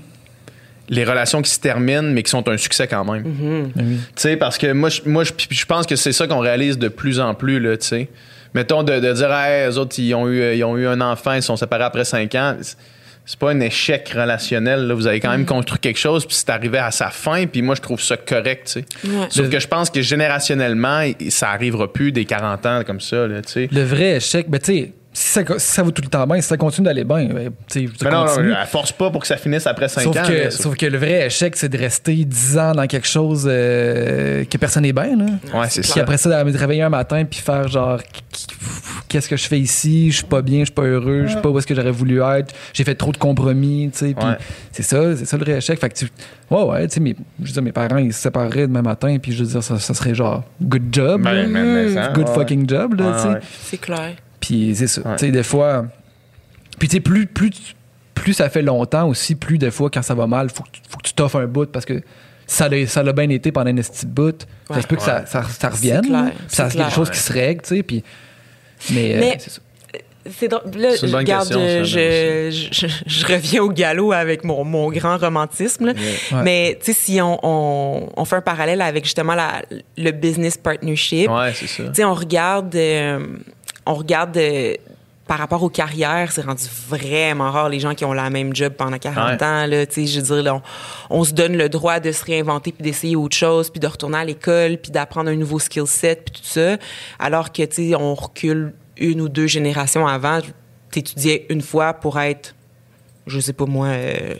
les relations qui se terminent, mais qui sont un succès quand même. Ben. Tu sais, parce que moi, je, moi, je, puis je pense que c'est ça qu'on réalise de plus en plus, là, tu sais. Mettons, de, de dire, hey, eux autres, ils ont, eu, ils ont eu un enfant, ils se sont séparés après cinq ans. C'est- pas un échec relationnel, là. Vous avez quand même construit quelque chose, puis c'est arrivé à sa fin, puis moi, je trouve ça correct, tu sais. Ouais. Sauf Le- que je pense que générationnellement, ça arrivera plus des 40 ans comme ça, là, tu sais. Le vrai échec, ben tu sais, si ça, si ça va tout le temps bien, si ça continue d'aller bien, ben, tu sais, ça Mais non, non, elle force pas pour que ça finisse après 5 Sauf ans. que, là. sauf que le vrai échec, c'est de rester 10 ans dans quelque chose euh, que personne n'est bien. Là. Ouais, c'est Puis ça. après ça, de me réveiller un matin puis faire genre qu'est-ce que je fais ici, je suis pas bien, je suis pas heureux, je sais pas où est-ce que j'aurais voulu être, j'ai fait trop de compromis, tu sais. Puis Ouais. c'est ça, c'est ça le vrai échec. Fait que tu, ouais, ouais, tu sais, mes, je veux dire, mes parents ils se sépareraient demain matin puis je veux dire, ça, ça serait genre good job, Ben, là. ben, ben, good ouais. fucking job, là, Ouais, tu sais. ouais. C'est clair. Puis c'est ça. Ouais. Tu sais, des fois. Puis tu sais, plus, plus, plus ça fait longtemps aussi, plus des fois, quand ça va mal, faut que tu, faut que tu t'offres un bout parce que ça l'a, ça l'a bien été pendant un petit bout. ça Ouais. se peut que ça, ça, ça revienne. C'est clair. Puis c'est ça, des clair. choses qui se règlent, tu sais. Puis. Mais. euh, Mais- c'est ça. C'est drôle. Là, C'est une bonne regarde, question, ça, je, je, je- je reviens au galop avec mon, mon grand romantisme. là. Ouais. Mais tu sais, si on, on, on fait un parallèle avec justement la, le business partnership, Ouais, c'est ça. tu sais, on regarde, euh, on regarde euh, par rapport aux carrières, c'est rendu vraiment rare les gens qui ont la même job pendant 40 Ouais. ans. Là, je veux dire, là, on, on se donne le droit de se réinventer puis d'essayer autre chose, puis de retourner à l'école, puis d'apprendre un nouveau skill set, puis tout ça. Alors que, tu sais, on recule une ou deux générations avant. T'étudiais une fois pour être, je sais pas moi, euh,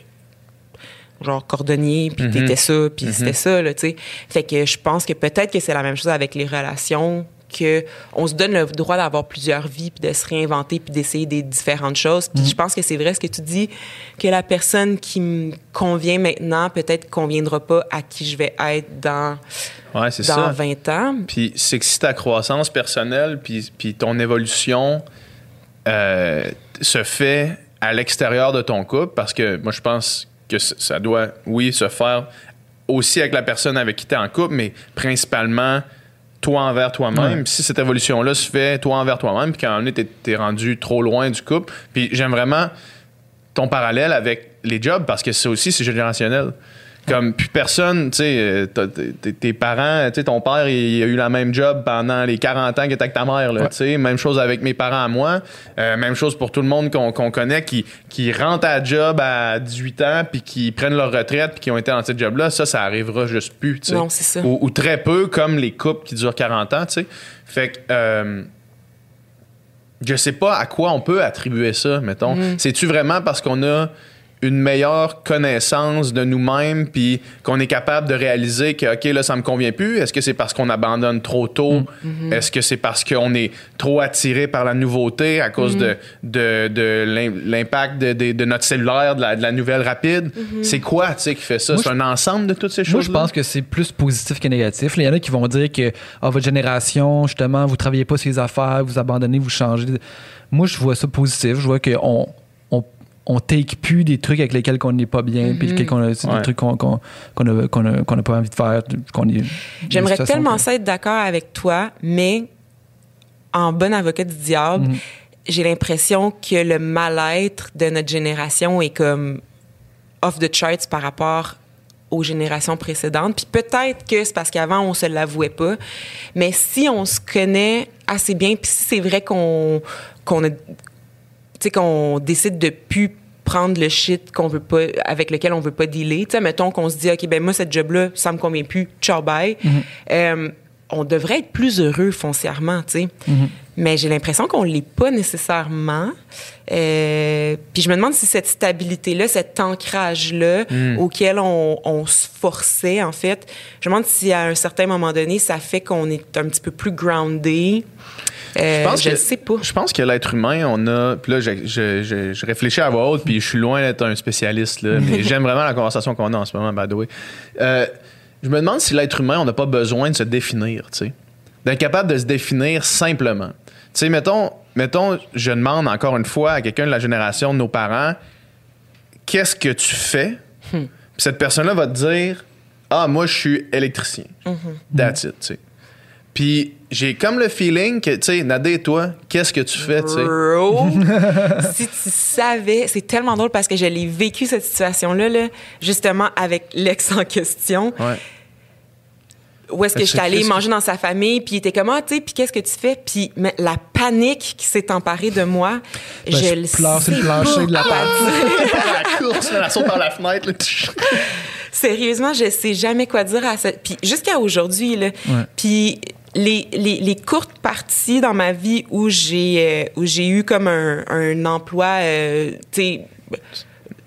genre cordonnier, puis Mhm. t'étais ça, puis c'était ça, là, tu sais. Fait que je pense que peut-être que c'est la même chose avec les relations, que on se donne le droit d'avoir plusieurs vies, puis de se réinventer, puis d'essayer des différentes choses. Puis je pense que c'est vrai ce que tu dis, que la personne qui me convient maintenant, peut-être conviendra pas à qui je vais être dans, Ouais, c'est dans ça. 20 ans. Puis c'est que si ta croissance personnelle puis, puis ton évolution euh, se fait à l'extérieur de ton couple, parce que moi, je pense que ça doit, oui, se faire aussi avec la personne avec qui tu es en couple, mais principalement toi envers toi-même. Ouais. Si cette évolution-là se fait toi envers toi-même, puis qu'à un moment donné, t'es- rendu trop loin du couple, puis j'aime vraiment ton parallèle avec les jobs parce que ça aussi, c'est générationnel. Comme, plus personne, tu sais, euh, t'es- parents, tu sais, ton père, il, a eu la même job pendant les 40 ans que t'as avec ta mère, là, Ouais. tu sais. Même chose avec mes parents à moi. Euh, même chose pour tout le monde qu'on connaît qui, qui rentrent à job à 18 ans puis qui prennent leur retraite puis qui ont été dans ce job-là. Ça, ça arrivera juste plus, tu sais. Non, c'est ça. Ou, ou très peu, comme les couples qui durent 40 ans, tu sais. Fait que, euh, je sais pas à quoi on peut attribuer ça, mettons. Mm. C'est-tu vraiment parce qu'on a une meilleure connaissance de nous-mêmes puis qu'on est capable de réaliser que OK là ça me convient plus est-ce que c'est parce qu'on abandonne trop tôt? Mm-hmm. est-ce que c'est parce qu'on est trop attiré par la nouveauté à cause de, de, de l'im- l'impact de, de- de notre cellulaire de la, de la nouvelle rapide? Mm-hmm. c'est quoi tu sais qui fait ça? Moi, c'est un ensemble de toutes ces choses Moi, je pense que c'est plus positif que négatif. Il y en a qui vont dire que ah, votre génération, justement, vous travaillez pas sur les affaires, vous abandonnez, vous changez. Moi, je vois ça positif. Je vois qu'on on, take plus des trucs avec lesquels on n'est pas bien, puis c'est Ouais. des trucs qu'on qu'on qu'on a, qu'on a, qu'on a pas envie de faire. qu'on est- J'aimerais tellement que- ça être d'accord avec toi, mais en bon avocat du diable, Mhm. j'ai l'impression que le mal-être de notre génération est comme off the charts par rapport aux générations précédentes. Puis peut-être que c'est parce qu'avant, on se l'avouait pas. Mais si on se connaît assez bien, puis si c'est vrai qu'on qu'on a sais, qu'on décide de plus prendre le shit qu'on veut pas, avec lequel on veut pas dealer. Tu sais, mettons qu'on se dit, OK, ben moi, cette job-là, ça me convient plus, ciao, bye. Euh, on devrait être plus heureux foncièrement, tu sais. Mais j'ai l'impression qu'on l'est pas nécessairement. Euh, puis je me demande si cette stabilité-là, cet ancrage-là auquel on, on se forçait, en fait, je me demande si à un certain moment donné, ça fait qu'on est un petit peu plus groundé. Euh, je que- sais pas. Je pense que l'être humain, on a. Puis là, je, je, je, je réfléchis à voix haute, puis je suis loin d'être un spécialiste, là, mais j'aime vraiment la conversation qu'on a en ce moment, by the way. Euh, je me demande si l'être humain, on n'a pas besoin de se définir, tu sais. D'être capable de se définir simplement. Tu sais, mettons, mettons, je demande encore une fois à quelqu'un de la génération de nos parents, qu'est-ce que tu fais? Puis cette personne-là va te dire, ah, moi, je suis électricien. That's it, tu sais. Puis j'ai comme le feeling que, tu sais, Nadé, toi, qu'est-ce que tu fais, tu sais? Bro, si tu savais, c'est tellement drôle parce que je l'ai vécu cette situation-là, là, justement avec l'ex en question. Ouais. Où est-ce que j'étais c'est allée manger dans sa famille, puis il était comme, ah, tu sais, puis qu'est-ce que tu fais? Puis mais la panique qui s'est emparée de moi, Ben, je je le sur le sais plancher de la. Par la course, la saute par la fenêtre, là. Sérieusement, je sais jamais quoi dire à ça. Puis jusqu'à aujourd'hui, là. Puis les, les, les courtes parties dans ma vie où j'ai euh, où j'ai eu comme un, un emploi, euh, tu sais,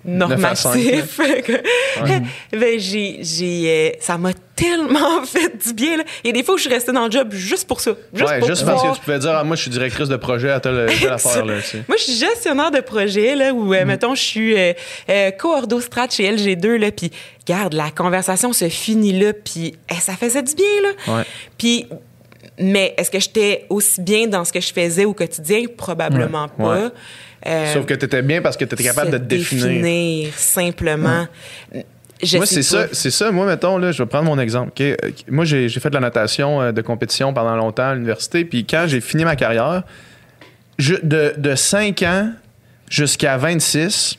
normatif, ben j'ai j'ai euh, ça m'a tellement fait du bien. Là. Il y a des fois où je suis restée dans le job juste pour ça, juste ouais, pour juste parce que tu pouvais dire, ah, moi, je suis directrice de projet à telle, telle affaire, là, tu sais. Moi, je suis gestionnaire de projet, là, où, euh, mettons, je suis euh, euh, co-ordo strat chez LG2, là, puis, garde, la conversation se finit là, puis eh, ça faisait du bien, là. Puis, mais est-ce que j'étais aussi bien dans ce que je faisais au quotidien? Probablement pas. Ouais. Euh, Sauf que tu étais bien parce que tu étais capable de te définir. définir, simplement. Moi, c'est ça, c'est ça. Moi, mettons, là, je vais prendre mon exemple. Euh, Moi, j'ai fait de la natation euh, de compétition pendant longtemps à l'université. Puis quand j'ai fini ma carrière, je- de, de 5 ans jusqu'à 26,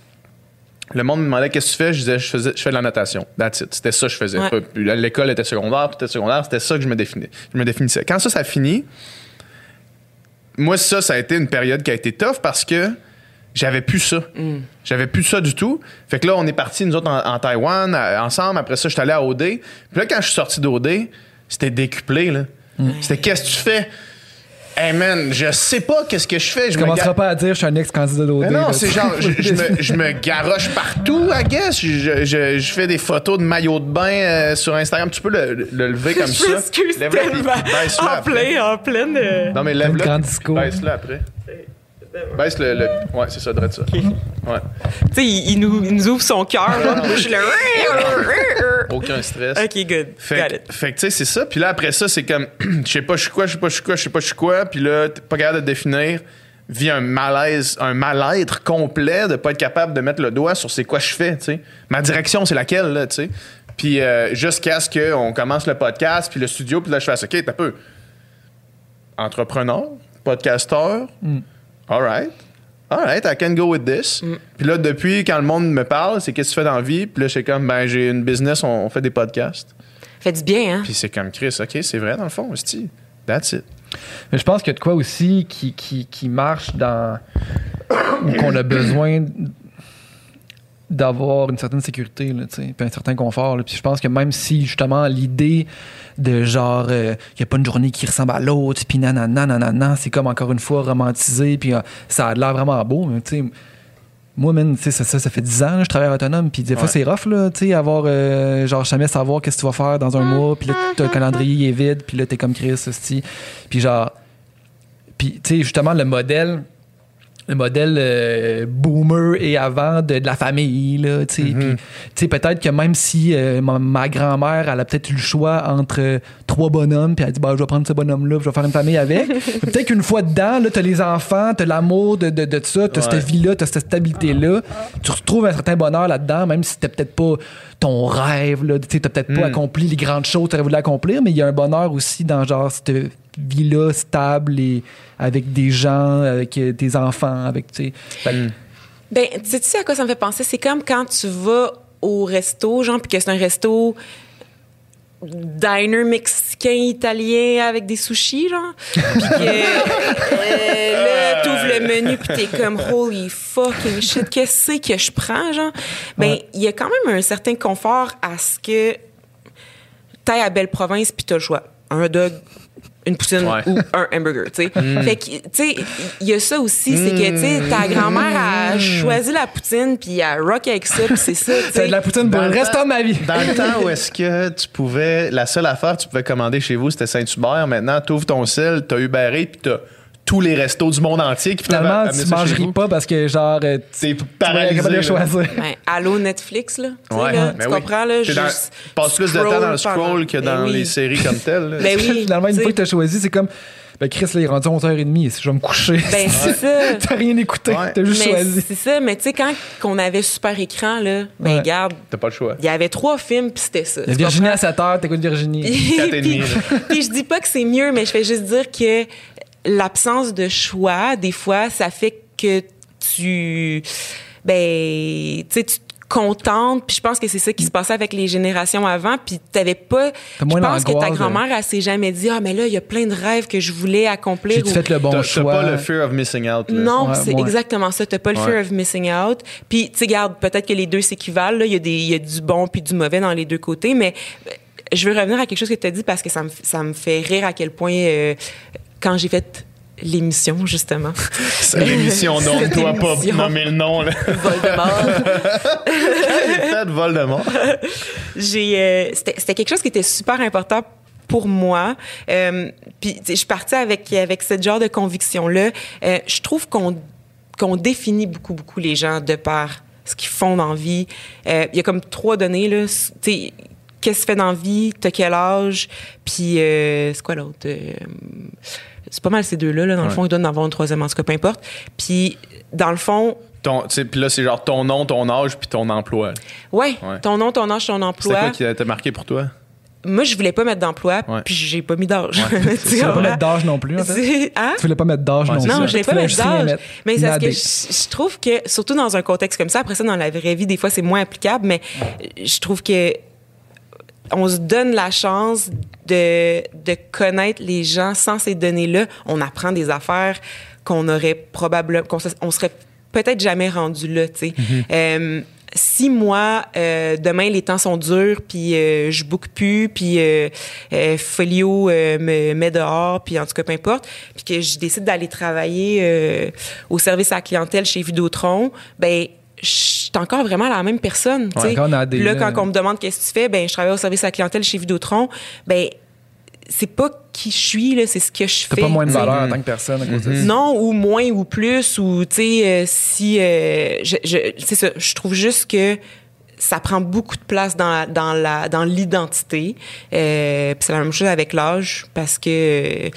le monde me demandait qu'est-ce que tu fais? Je disais, je, faisais, je fais de la natation. That's it. C'était ça que je faisais. Ouais. L'école était secondaire, était secondaire. C'était ça que je me, définis, je me définissais. Quand ça, ça finit, moi, ça, ça a été une période qui a été tough parce que j'avais plus ça. J'avais plus ça du tout. Fait que là, on est partis, nous autres, en, en Taïwan, à- ensemble. Après ça, je suis allé à OD. Puis là, quand je suis sorti d'OD, c'était décuplé, là. C'était qu'est-ce que tu fais? Hey man, je sais pas qu'est-ce que je fais. Je Je me commencerai ga- pas à dire je suis un ex-candidat d'OD. mais non, c'est genre, je, je me, je me garoche partout, I guess. Je, je- je fais des photos de maillot de bain euh, sur Instagram. Tu peux le, le lever comme je ça. m'excuse Lève-le, puis tellement. En plein, en pleine. euh, Non, mais lève-le. grand discours. Baisse-le après. Baisse le, le- Ouais, c'est ça, drette ça. Ouais. Tu sais, il, il nous, il nous ouvre son cœur. là, moi, je suis là. Aucun stress. OK, good. Got Fait, fait que, tu sais, c'est ça. Puis là, après ça, c'est comme, je sais pas, je suis quoi, je sais pas, je suis quoi, je sais pas, je suis quoi. Puis là, t'es pas capable de définir. Vit un malaise, un mal-être complet de pas être capable de mettre le doigt sur c'est quoi je fais, tu sais. Ma direction, c'est laquelle, là, tu sais. Puis euh, jusqu'à ce qu'on commence le podcast, puis le studio, puis là, je fais, OK, t'as peu. Entrepreneur, podcasteur, all right. All right, I can go with this. Puis là, depuis, quand le monde me parle, c'est qu'est-ce que tu fais dans la vie? Puis là, je suis comme, ben, j'ai une business, on, on fait des podcasts. Fait du bien, hein? Puis c'est comme Chris, OK, c'est vrai dans le fond, hostie. That's it. Mais je pense qu'il y a de quoi aussi qui, qui, qui marche dans. ou qu'on a besoin d'avoir une certaine sécurité, là, puis un certain confort. là. Puis je pense que même si, justement, l'idée de genre, il n'y a pas une journée qui ressemble à l'autre, puis nanana, nanana, c'est comme encore une fois romantisé, puis euh, ça a l'air vraiment beau, mais tu sais. Moi, sais, ça, ça, ça fait 10 ans, là, je travaille autonome, puis des fois, c'est rough, là, tu sais, avoir, euh, genre, jamais savoir qu'est-ce que tu vas faire dans un mois, puis là, ton le calendrier est vide, puis là, t'es comme Chris. Puis genre, puis, tu sais, justement, le modèle, le modèle euh, boomer et avant de, de la famille, là, tu sais. Puis, tu sais, peut-être que même si euh, ma, ma grand-mère, elle a peut-être eu le choix entre euh, trois bonhommes, puis elle a dit, bah, je vais prendre ce bonhomme-là, je vais faire une famille avec. Peut-être qu'une fois dedans, là, t'as les enfants, t'as l'amour de, de, de ça, t'as Ouais. cette vie-là, t'as cette stabilité-là. Tu retrouves un certain bonheur là-dedans, même si c'était peut-être pas ton rêve, là. Tu sais, t'as peut-être pas Mm. accompli les grandes choses que t'aurais voulu accomplir, mais il y a un bonheur aussi dans, genre, cette vie-là stable et avec des gens, avec euh, tes enfants, avec, tu sais. Que- Ben, tu sais, tu sais à quoi ça me fait penser? C'est comme quand tu vas au resto, genre, puis que c'est un resto diner mexicain italien avec des sushis genre puis que euh, là t'ouvres le menu puis t'es comme holy fucking shit qu'est-ce que je prends genre? Ben il y a quand même un certain confort à ce que t'ailles à Belle Province puis t'as le choix un dog, une poutine Ouais. ou un hamburger, tu sais. Fait que, tu sais, il y a ça aussi, c'est que, tu sais, ta grand-mère a choisi la poutine, puis elle rock avec ça, puis c'est ça, tu C'est de la poutine pour Dans le restant de ma vie. Dans le temps où est-ce que tu pouvais, la seule affaire que tu pouvais commander chez vous, c'était Saint-Hubert. Maintenant, tu ouvres ton sel, tu as Uber Eats, puis tu as tous les restos du monde entier qui Finalement, tu mangeries pas parce que, genre, euh, T'es tu es paralysé. de là. choisir. Ben, allô Netflix, là. Tu Ouais, là, mais tu oui. comprends, là? Tu passes plus de temps dans le scroll que Ben dans oui. les séries comme telles. là. Ben oui. Finalement, une tu fois que tu as choisi, c'est comme, ben Chris, là, il est rendu 11h30, je vais me coucher. Ben, c'est ça. T'as rien écouté, Ouais. t'as juste Mais choisi. c'est ça, mais tu sais, quand qu'on avait super écran, là, ben, Ouais. regarde, T'as pas le choix. il y avait trois films, puis c'était ça. Il y a tu Virginie comprends? à 7h, t'écoutes Virginie. Puis, là. puis je dis pas que c'est mieux, mais je fais juste dire que l'absence de choix, des fois, ça fait que tu, ben, tu sais, tu te contentes. Puis je pense que c'est ça qui se passait avec les générations avant. Puis t'avais pas. Je pense que ta grand-mère, elle s'est jamais dit, ah, mais là, il y a plein de rêves que je voulais accomplir. J'ai-tu ou- fait le bon T'as t'as choix? pas le fear of missing out. là. non, Ouais, c'est ouais. exactement ça. T'as pas le fear of missing out. Puis, tu sais, garde, peut-être que les deux s'équivalent. là. Il y, a des- il y a du bon puis du mauvais dans les deux côtés. Mais euh, je veux revenir à quelque chose que tu as dit parce que ça me, ça me fait rire à quel point, euh, quand j'ai fait l'émission, justement, C'est l'émission, non, Cette toi pas émission. nommer le nom. Là. Voldemort, J'ai fait Voldemort. j'ai, euh, c'était c'était quelque chose qui était super important pour moi. Euh, puis je suis partie avec avec ce genre de conviction là. je trouve qu'on qu'on définit beaucoup beaucoup les gens de par ce qu'ils font dans la vie. Euh, Il y a comme trois données là. S- Tu sais, qu'est-ce que tu fais dans la vie, t'as quel âge, puis euh, c'est quoi l'autre Euh, C'est pas mal ces deux là. Dans le fond, ils donnent en avoir une troisième en tout cas, peu importe. Puis dans le fond, Puis là, c'est genre ton nom, ton âge, puis ton emploi. ouais, Ouais. ton nom, ton âge, ton emploi. quoi qui a été marqué pour toi? Moi, je voulais pas mettre d'emploi, puis j'ai pas mis d'âge. Ouais, Tu voulais pas mettre d'âge non plus, en fait? C'est- Hein? Tu voulais pas mettre d'âge Ouais, non c'est plus. Non, je voulais pas mettre d'âge. Mais c'est parce que je trouve que, surtout dans un contexte comme ça, après ça, dans la vraie vie, des fois, c'est moins applicable, mais je trouve que on se donne la chance de, de connaître les gens sans ces données-là. On apprend des affaires qu'on aurait probablement, qu'on se- on serait peut-être jamais rendu là, tu sais. Euh, si moi, euh, demain, les temps sont durs, puis euh, je book plus, puis Folio me met dehors, puis en tout cas, peu importe, puis que je décide d'aller travailler au service à la clientèle chez Vidéotron, ben je suis encore vraiment la même personne. tu Ouais, sais. quand on a des- Puis là, quand on me demande qu'est-ce que tu fais, ben je travaille au service à la clientèle chez Vidéotron. Ben c'est pas qui je suis là, c'est ce que je T'as fais. pas moins de valeur en tant que personne à cause de ça. Non, ou moins ou plus, ou tu sais, euh, si. euh, je, je- c'est ça, je trouve juste que ça prend beaucoup de place dans, dans, la, dans l'identité. Euh, puis c'est la même chose avec l'âge, parce que euh,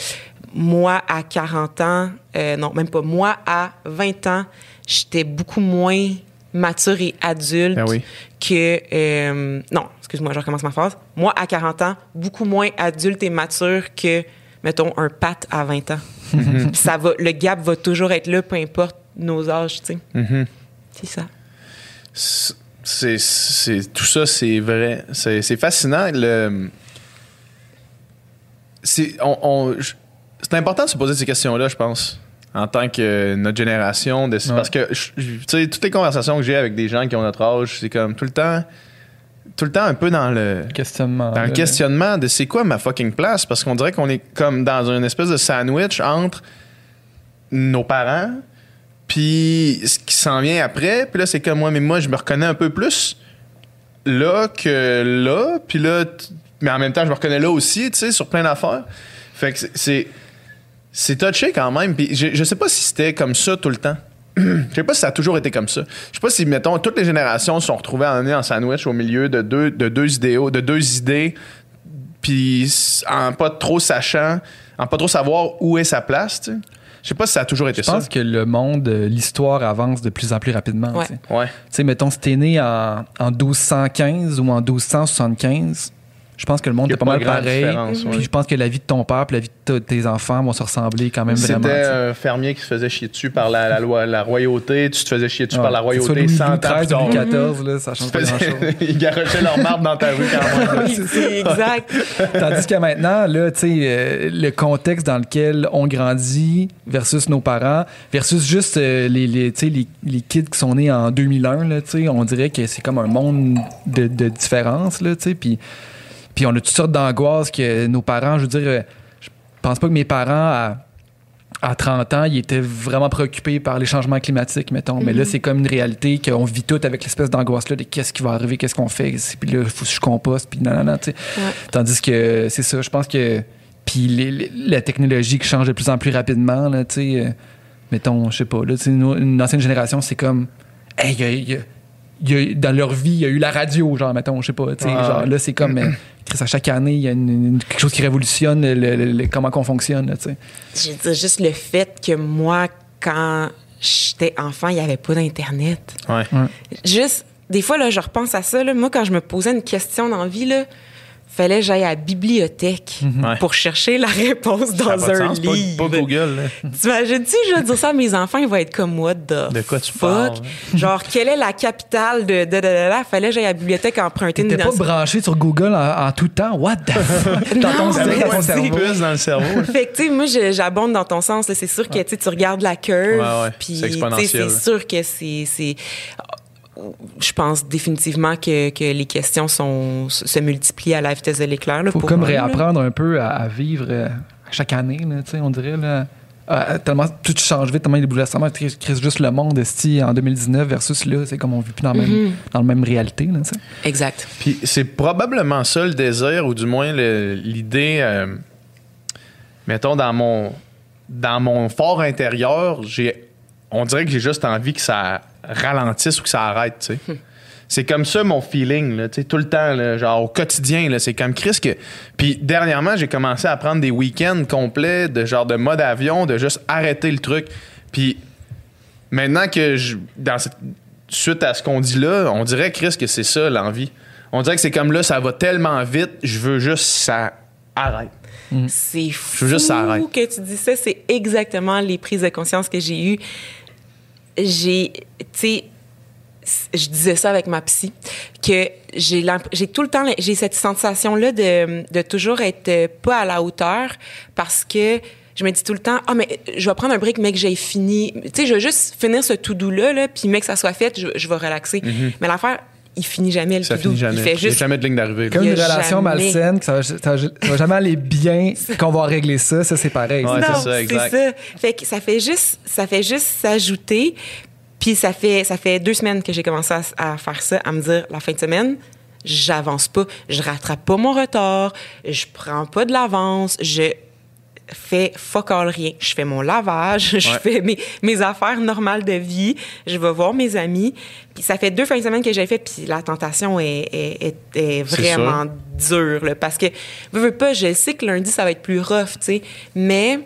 moi, à 40 ans, euh, non, même pas, moi, à 20 ans, j'étais beaucoup moins mature et adulte oui. que... euh, non, excuse-moi, je recommence ma phrase. Moi, à 40 ans, beaucoup moins adulte et mature que, mettons, un Pat à 20 ans. Puis ça va, le gap va toujours être là, peu importe nos âges, tu sais. Mm-hmm. C'est ça. C'est, c'est, tout ça, c'est vrai. C'est, c'est fascinant. Le, c'est, on, c'est important de se poser ces questions-là, je pense, en tant que notre génération. De, Ouais. Parce que, tu sais, toutes les conversations que j'ai avec des gens qui ont notre âge, c'est comme tout le temps, tout le temps un peu dans le, Questionnement. dans le questionnement de c'est quoi ma fucking place? Parce qu'on dirait qu'on est comme dans une espèce de sandwich entre nos parents puis ce qui s'en vient après puis là c'est comme moi mais moi je me reconnais un peu plus là que là puis là mais en même temps je me reconnais là aussi tu sais sur plein d'affaires fait que c'est- c'est touché quand même puis je, je sais pas si c'était comme ça tout le temps je sais pas si ça a toujours été comme ça. Je sais pas si, mettons, toutes les générations se sont retrouvées en en sandwich au milieu de deux, de deux idéaux, de deux idées, puis en pas trop sachant, en pas trop savoir où est sa place, tu sais. Je sais pas si ça a toujours été Je ça. pense que le monde, euh, l'histoire avance de plus en plus rapidement. Ouais. tu sais. Ouais. Tu sais, mettons, si t'es né en, en 1215 ou en 1275, je pense que le monde est pas, pas mal pareil. ouais. Puis je pense que la vie de ton père et la vie de tes enfants vont se ressembler quand même vraiment. C'était un fermier qui se faisait chier dessus par la, la loi, la royauté, tu te faisais chier dessus Ouais. par la soit royauté Louis, 100 ans Louis plus XIII tard. ou Louis XIV, là, ça change pas grand-chose. Ils garochaient leur marbre dans ta rue quand même. Oui, c'est exact. Tandis que maintenant, là, tu sais, euh, le contexte dans lequel on grandit versus nos parents, versus juste euh, les, les, tu sais, les, les kids qui sont nés en 2001, là, tu sais, on dirait que c'est comme un monde de, de différence, là, tu sais, puis Puis on a toutes sortes d'angoisses que nos parents, je veux dire, euh, je pense pas que mes parents, à, à 30 ans, ils étaient vraiment préoccupés par les changements climatiques, mettons. Mais là, c'est comme une réalité qu'on vit tout avec l'espèce d'angoisse-là de qu'est-ce qui va arriver, qu'est-ce qu'on fait, puis là, il faut que je composte, puis non, non, non, tu sais. Ouais. Tandis que c'est ça, je pense que. Puis les- les- la technologie qui change de plus en plus rapidement, là, tu sais. euh, mettons, je sais pas, là, tu sais, nous, une ancienne génération, c'est comme. Hey, y a- y a- y a- dans leur vie, il y a eu la radio, genre, mettons, je sais pas, tu sais. Ouais, genre, là, c'est comme. euh, Chris, à chaque année, il y a une- une- quelque chose qui révolutionne le- le- le- comment qu'on fonctionne, là, tu sais. Je veux dire, juste le fait que moi, quand j'étais enfant, il n'y avait pas d'Internet. Ouais. Juste, des fois, là, je repense à ça. Là, moi, quand je me posais une question dans la vie, là, fallait que j'aille à la bibliothèque Ouais. pour chercher la réponse dans pas de un sens, pas- livre. Pas, Google. là. T'imagines-tu, je vais dire ça à mes enfants, ils vont être comme what the De quoi tu fuck? parles, Genre, quelle est la capitale de de de de? Fallait que j'aille à la bibliothèque emprunter une T'étais pas branché sur Google en, en tout temps? What the fuck? Dans ton, Non, cerveau, dans ton c'est- cerveau. Puce dans le cerveau. Fait que, tu sais, moi, j'abonde dans ton sens. C'est sûr que tu sais, tu regardes la curve. Ouais, C'est exponentiel. C'est sûr que c'est. Je pense définitivement que, que les questions sont, se multiplient à la vitesse de l'éclair. là, faut pour comme moi, là. réapprendre un peu à, à vivre euh, chaque année, là, tu sais, on dirait. Là, Euh, tellement tout change vite, tellement il y a des bouleversements. Juste le monde esti, en 2019 versus là, c'est comme on vit plus dans la Mm-hmm. même, dans la même réalité. Là. Exact. Puis c'est probablement ça le désir, ou du moins l'idée, euh, mettons, dans mon, dans mon fort intérieur, j'ai, on dirait que j'ai juste envie que ça ralentisse ou que ça arrête, tu sais. C'est comme ça mon feeling, là, tu sais, tout le temps, là, genre au quotidien, c'est comme Chris que... Puis dernièrement, j'ai commencé à prendre des week-ends complets de genre de mode avion, de juste arrêter le truc. Puis maintenant que je, dans cette- suite à ce qu'on dit là, on dirait Chris que c'est ça l'envie. On dirait que c'est comme là, ça va tellement vite, je veux juste que ça arrête. C'est fou veux juste que ça arrête. que tu dis ça. C'est exactement les prises de conscience que j'ai eues. J'ai, tu sais, je disais ça avec ma psy, que j'ai tout le temps, j'ai cette sensation-là de, de toujours être euh, pas à la hauteur parce que je me dis tout le temps, ah, mais je vais prendre un break, mais que j'ai fini. Tu sais, je vais juste finir ce tout-doux là, là, puis mais que ça soit fait, je, je vais relaxer. Mais l'affaire, il finit jamais le Ça tout doux. finit jamais. Il fait Il y a juste jamais de ligne d'arrivée. Comme une relation jamais- malsaine, que ça ça va- ça va jamais aller bien, qu'on va régler ça, ça c'est pareil. Ouais, non, c'est ça, exact. ça. Fait que ça fait juste, ça fait juste s'ajouter. Puis ça fait, ça fait deux semaines que j'ai commencé à, à faire ça, à me dire la fin de semaine, j'avance pas, je rattrape pas mon retard, je prends pas de l'avance, je fais fuck all rien. Je fais mon lavage, je Ouais. fais mes, mes affaires normales de vie, je vais voir mes amis. Puis ça fait deux fins de semaine que j'ai fait, puis la tentation est, est, est, vraiment dure. là, parce que, veux, veux pas, je sais que lundi, ça va être plus rough, tu sais, mais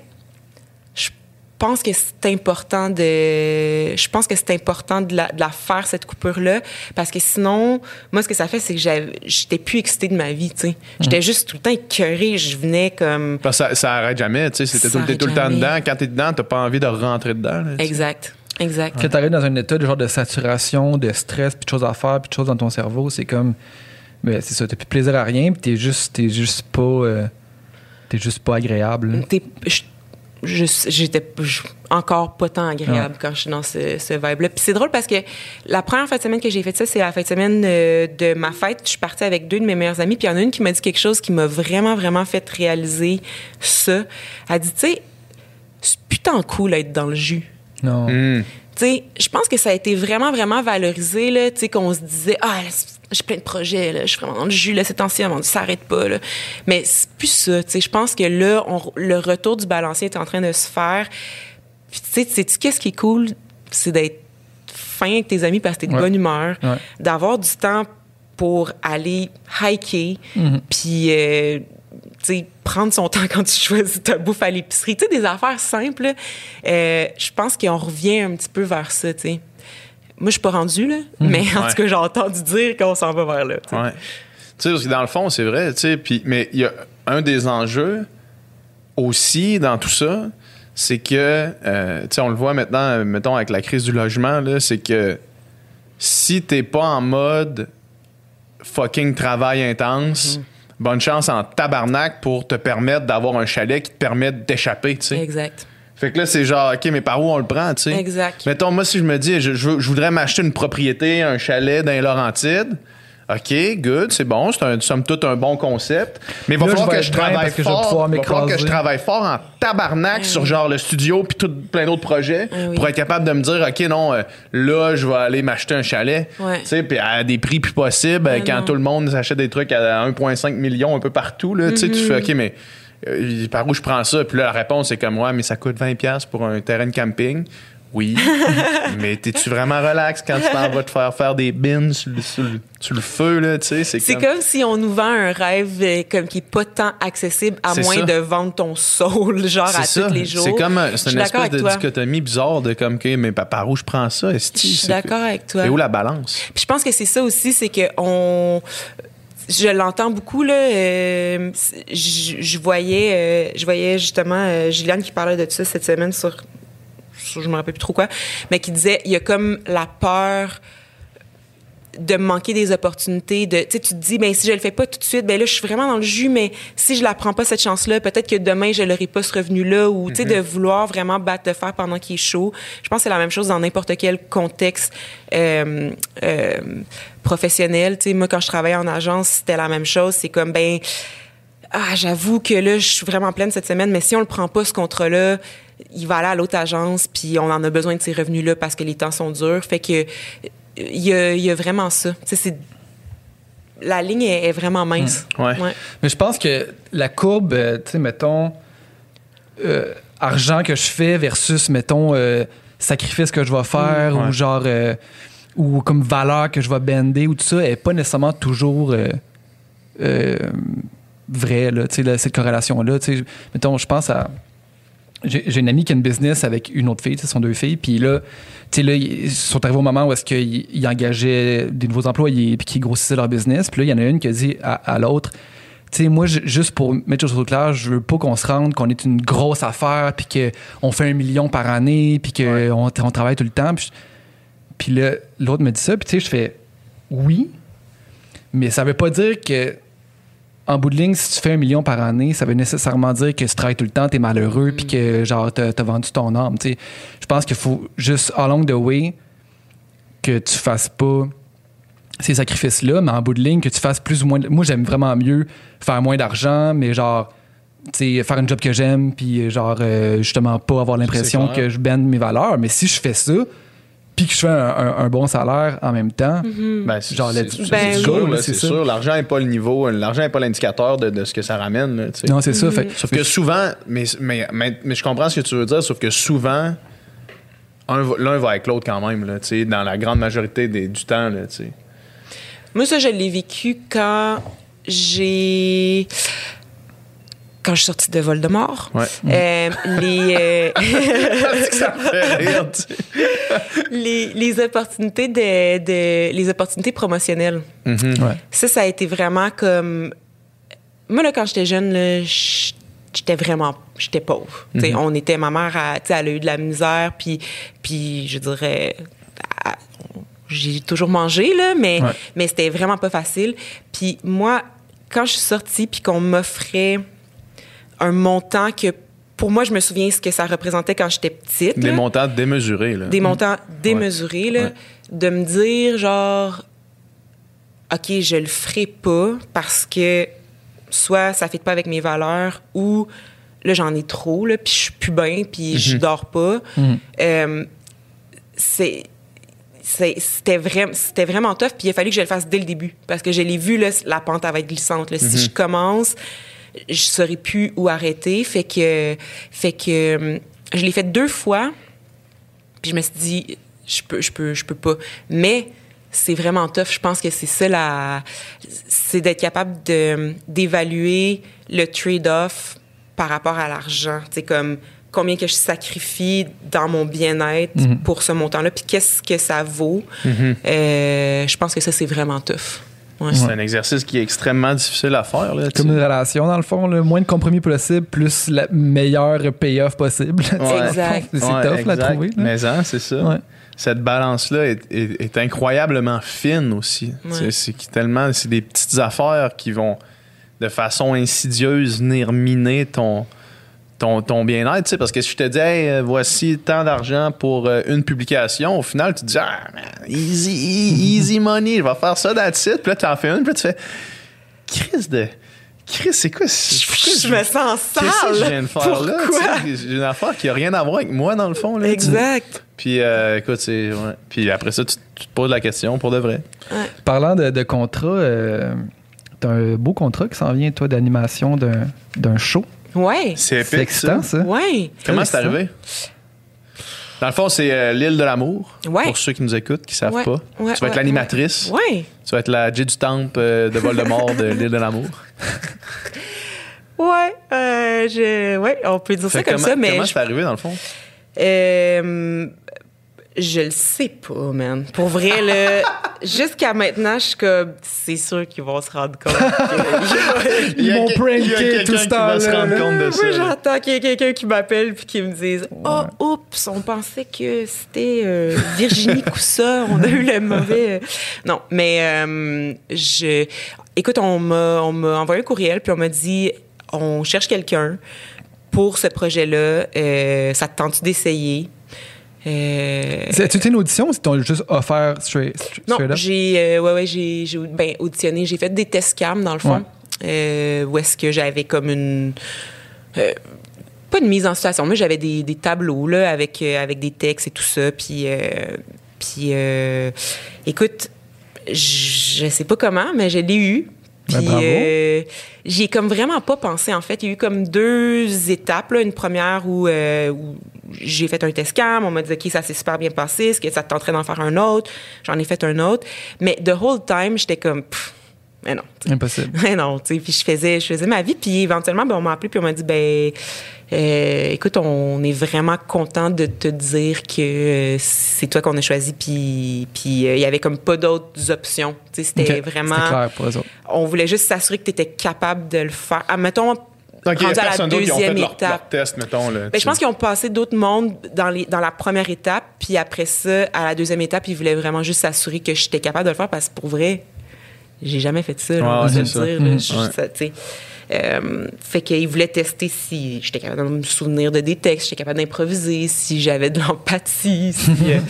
pense que c'est important de je pense que c'est important de la, de la faire cette coupure là parce que sinon moi ce que ça fait c'est que j'étais plus excitée de ma vie tu sais j'étais juste tout le temps écœurée je venais comme Parce que ça, ça arrête jamais, tu sais. C'était tout, le- t'es tout le temps dedans. Quand t'es dedans, t'as pas envie de rentrer dedans. là, exact exact Quand t'arrives dans un état de genre de saturation, de stress, puis de choses à faire, puis de choses dans ton cerveau, c'est comme. Ben, c'est ça, t'as plus de plaisir à rien, puis t'es juste, t'es juste pas. euh, t'es juste pas agréable. T'es- j'étais encore pas tant agréable quand je suis dans ce, ce vibe-là. Puis c'est drôle parce que la première fin de semaine que j'ai fait ça, c'est la fin de semaine euh, de ma fête. Je suis partie avec deux de mes meilleures amies, puis il y en a une qui m'a dit quelque chose qui m'a vraiment, vraiment fait réaliser ça. Elle dit, tu sais, c'est putain cool d'être dans le jus. Non. Hum. Tu sais, je pense que ça a été vraiment, vraiment valorisé, là, tu sais, qu'on se disait, ah, j'ai plein de projets, là, je suis vraiment dans le jus, là, c'est ancien, on ça s'arrête pas, là. Mais c'est plus ça, tu sais, je pense que là, on- le retour du balancier est en train de se faire. Puis, tu sais, sais-tu qu'est-ce qui est cool? C'est d'être fin avec tes amis parce que t'es de Ouais. bonne humeur, Ouais. d'avoir du temps pour aller hiker, puis, euh, tu sais, prendre son temps quand tu choisis ta bouffe à l'épicerie. Tu sais, des affaires simples. Euh, je pense qu'on revient un petit peu vers ça, tu sais. Moi, je suis pas rendue, là, mais en Ouais. tout cas, j'ai entendu dire qu'on s'en va vers là. tu sais. Ouais. Parce que dans le fond, c'est vrai, tu sais, puis- mais il y a un des enjeux aussi dans tout ça, c'est que, euh, tu sais, on le voit maintenant, mettons, avec la crise du logement, là, c'est que si t'es pas en mode fucking travail intense, bonne chance en tabarnak pour te permettre d'avoir un chalet qui te permet d'échapper, tu sais. Exact. Fait que là, c'est genre, OK, mais par où on le prend, tu sais? Exact. Mettons, moi, si je me dis, je, je voudrais m'acheter une propriété, un chalet dans les Laurentides, OK, good, c'est bon, c'est un, somme toute un bon concept. Mais il va Là, falloir je que je travaille que je fort. il va falloir que je travaille fort en tabarnak sur genre le studio puis tout plein d'autres projets pour être capable de me dire OK non, euh, là je vais aller m'acheter un chalet, Ouais. tu sais, puis à des prix plus possibles quand non. tout le monde s'achète des trucs à 1.5 millions un peu partout là, tu sais, tu Mm-hmm. fais OK mais euh, par où je prends ça? Puis là la réponse c'est comme ouais, mais ça coûte 20 pièces pour un terrain de camping. Oui, mais t'es-tu vraiment relax quand tu t'en vas te faire faire des bins sur le, sur le- sur le feu, là, tu sais? C'est comme si on nous vend un rêve euh, comme qui est pas tant accessible à C'est moins ça. de vendre ton soul genre à ça. tous les jours. C'est comme c'est une espèce de toi. dichotomie bizarre de comme que mais par- où je prends ça? Je suis d'accord avec toi. C'est où la balance? Puis je pense que c'est ça aussi, c'est que on je l'entends beaucoup là. euh, je, je voyais, euh, je voyais justement euh, Gilliane qui parlait de ça cette semaine sur je me rappelle plus trop quoi, mais qui disait il y a comme la peur de manquer des opportunités de tu te dis ben si je le fais pas tout de suite ben là je suis vraiment dans le jus mais si je la prends pas cette chance là peut-être que demain je l'aurai pas ce revenu là ou tu sais de vouloir vraiment battre de fer pendant qu'il est chaud. Je pense que c'est la même chose dans n'importe quel contexte euh, euh, professionnel. Tu sais moi quand je travaillais en agence c'était la même chose. C'est comme ben ah, j'avoue que là, je suis vraiment pleine cette semaine, mais si on le prend pas, ce contrat-là, il va aller à l'autre agence, puis on en a besoin de ces revenus-là parce que les temps sont durs. Fait que il y a, il y a vraiment ça. Tu sais, c'est la ligne est, est vraiment mince. Ouais. Mais je pense que la courbe, euh, tu sais, mettons, euh, argent que je fais versus, mettons, euh, sacrifice que je vais faire Ouais. ou genre, euh, ou comme valeur que je vais bender ou tout ça, est pas nécessairement toujours euh, euh, vrai, là, tu sais, là, cette corrélation-là. Tu sais, mettons, je pense à. J'ai une amie qui a une business avec une autre fille, ce sont deux filles, puis là, tu sais, là, ils sont arrivés au moment où est-ce qu'ils ils engageaient des nouveaux employés, puis qu'ils grossissaient leur business, puis là, il y en a une qui a dit à, à l'autre, tu sais, moi, juste pour mettre les choses au clair, je veux pas qu'on se rende qu'on est une grosse affaire, puis qu'on fait un million par année, puis qu'on on travaille tout le temps. Puis là, l'autre me dit ça, puis tu sais, je fais oui, mais ça veut pas dire que en bout de ligne, si tu fais un million par année, ça veut nécessairement dire que tu travailles tout le temps, t'es malheureux, puis que genre t'as as vendu ton âme. tu. Je pense qu'il faut juste along the way que tu fasses pas ces sacrifices-là, mais en bout de ligne, que tu fasses plus ou moins. de- Moi, j'aime vraiment mieux faire moins d'argent, mais genre, tu sais, faire un job que j'aime, puis genre, euh, justement, pas avoir l'impression que je bende mes valeurs. Mais si je fais ça, puis que je fais un, un- un bon salaire en même temps, Ben, c'est Genre, c'est- Ben sûr, C'est sûr. L'argent n'est pas le niveau, l'argent n'est pas l'indicateur de, de ce que ça ramène. là, non, c'est ça. Fait, Sauf que souvent, mais, mais, mais, mais je comprends ce que tu veux dire, sauf que souvent, l'un va avec l'autre quand même, là, tu sais, dans la grande majorité des- du temps. Là, tu sais. Moi, ça, je l'ai vécu quand j'ai. Quand je suis sortie de Voldemort. Ouais. Euh, les, euh, opportunités de, de- les opportunités promotionnelles. ouais. Ça, ça a été vraiment comme. Moi, là, quand j'étais jeune, j'étais vraiment. J'étais pauvre. Sais, On était. Ma mère, a- elle a eu de la misère, puis, puis je dirais. J'ai toujours mangé, là, mais, Ouais. mais c'était vraiment pas facile. Puis moi, quand je suis sortie, puis qu'on m'offrait un montant que. Pour moi, je me souviens ce que ça représentait quand j'étais petite. Des là montants démesurés. Là. des montants démesurés, là, Ouais. de me dire, genre, OK, je le ferai pas parce que soit ça ne fait pas avec mes valeurs ou là, j'en ai trop, là, puis je suis plus bien, puis je dors pas. Euh, c'est c'est- c'était vraiment c'était vraiment tough puis il a fallu que je le fasse dès le début parce que je l'ai vu là, la pente elle va être glissante là. si je commence je saurais plus où arrêter. Fait que fait que je l'ai fait deux fois puis je me suis dit je peux je peux je peux pas. Mais c'est vraiment tough. Je pense que c'est ça la c'est d'être capable de d'évaluer le trade-off par rapport à l'argent. C'est comme combien que je sacrifie dans mon bien-être pour ce montant-là puis qu'est-ce que ça vaut. Euh, je pense que ça c'est vraiment tough Ouais. C'est un exercice qui est extrêmement difficile à faire. Là, Comme une relation, dans le fond, le moins de compromis possible, plus la meilleure payoff possible. Ouais. Exact. C'est Ouais, tough, exact. trouver. là. Mais hein, c'est ça. Ouais. Cette balance-là est, est- est incroyablement fine aussi. Ouais. C'est- tellement, c'est des petites affaires qui vont de façon insidieuse venir miner ton, ton, ton bien-être, tu sais, parce que si je te dis, hey, euh, voici tant d'argent pour euh, une publication, au final, tu te dis, ah, man, easy, easy money, je vais faire ça that's it. Puis là, tu en fais une, puis là, tu fais, Chris de. Chris, c'est quoi? pourquoi Je me sens sale. Qu'est-ce que je viens de faire là? Pourquoi? tu sais? J'ai une affaire qui a rien à voir avec moi, dans le fond. Là, tu- Exact. Puis, euh, écoute, c'est. Ouais. Puis après ça, tu, tu te poses la question pour de vrai. Parlant de, de contrat, euh, t'as un beau contrat qui s'en vient, toi, d'animation d'un d'un show. Ouais. C'est C'est épique, excitant, ça. ça. Ouais. Comment c'est arrivé? Dans le fond, c'est euh, l'île de l'amour. Ouais. Pour ceux qui nous écoutent, qui savent Ouais. pas. Ouais, tu vas être l'animatrice. Ouais. Tu vas être la J du Temple euh, de Voldemort de l'île de l'amour. Ouais. Euh, je... Ouais, on peut dire ça comme comment, ça, mais. Comment je- c'est arrivé, dans le fond? Je le sais pas, man. Pour vrai, là, jusqu'à maintenant, je suis comme, c'est sûr qu'ils vont se rendre compte. que- Ils m'ont pranké il y a quelqu'un tout ce qui va se rendre compte de ça. J'entends qu'il y a quelqu'un qui m'appelle puis qui me dise Oh, oups, on pensait que c'était euh, Virginie Coussa, on a eu le mauvais. euh. Non, mais euh, je. Écoute, on m'a on m'a envoyé un courriel puis on m'a dit On cherche quelqu'un pour ce projet-là. Euh, ça te tente d'essayer? Euh, C'est une audition ou ils t'ont juste offert straight, straight non, up? j'ai euh, ouais, ouais, j'ai j'ai, ben, auditionné. J'ai fait des tests cam, dans le fond, euh, où est-ce que j'avais comme une... euh, pas une mise en situation, mais j'avais des, des tableaux là, avec, avec des textes et tout ça. Puis, puis écoute, je sais pas comment, mais je l'ai eu. Ben, Puis euh, j'y ai comme vraiment pas pensé en fait. Il y a eu comme deux étapes. Là. Une première où, euh, où j'ai fait un test cam, on m'a dit ok ça s'est super bien passé, est-ce que ça te tenterait d'en faire un autre? J'en ai fait un autre, mais the whole time j'étais comme pff, mais non. Impossible. Mais non, tu sais, puis je faisais, je faisais ma vie, puis éventuellement, ben, on m'a appelé, puis on m'a dit, ben, euh, écoute, on est vraiment content de te dire que euh, c'est toi qu'on a choisi, puis puis euh, il y avait comme pas d'autres options. C'était vraiment, C'était clair pour eux autres. on voulait juste s'assurer que tu étais capable de le faire. Ah, mettons, Donc, rendu à la personne d'autre qui ont fait deuxième leur, leur étape. test, mettons. Là, Ben, je pense qu'ils ont passé d'autres mondes dans, les, dans la première étape, puis après ça, à la deuxième étape, ils voulaient vraiment juste s'assurer que j'étais capable de le faire parce que pour vrai, j'ai jamais fait ça. là, Ouais, on va ouais, se le c'est ça. dire, là, je- Ouais. ça, tu sais. Euh, fait qu'ils voulaient tester si j'étais capable de me souvenir de des textes, j'étais capable d'improviser, si j'avais de l'empathie. si, euh,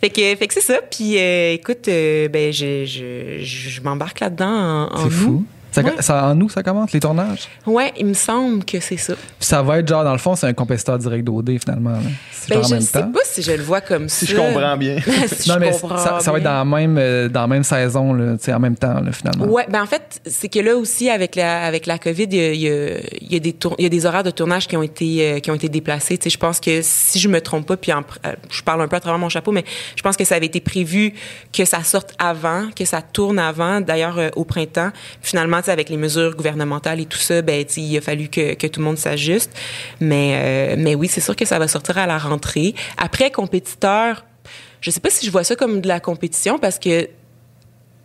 fait que, fait que c'est ça. Puis euh, écoute, euh, ben, je, je, je m'embarque là-dedans en, en C'est fou. Ça, Ouais. ça- en nous, ça commence, les tournages? Ouais, il me semble que c'est ça. Puis ça va être genre, dans le fond, c'est un compétiteur direct d'OD finalement. là. C'est Ben, je même sais temps. pas si je le vois comme Si ça. je comprends bien. si non, je mais comprends ça, ça va être bien. dans la même, euh, dans la même saison, là, en même temps, là, finalement. Ouais, ben en fait, c'est que là aussi avec la avec la Covid, il y a, il y a- il y a des tour- il y a des horaires de tournage qui ont été euh, qui ont été déplacés. Tu sais, je pense que si je me trompe pas, puis en pr- euh, je parle un peu à travers mon chapeau, mais je pense que ça avait été prévu que ça sorte avant, que ça tourne avant. D'ailleurs, euh, au printemps, finalement, avec les mesures gouvernementales et tout ça, ben il a fallu que, que tout le monde s'ajuste. Mais euh, mais oui, c'est sûr que ça va sortir à la rentrée. Après, compétiteur, je sais pas si je vois ça comme de la compétition parce que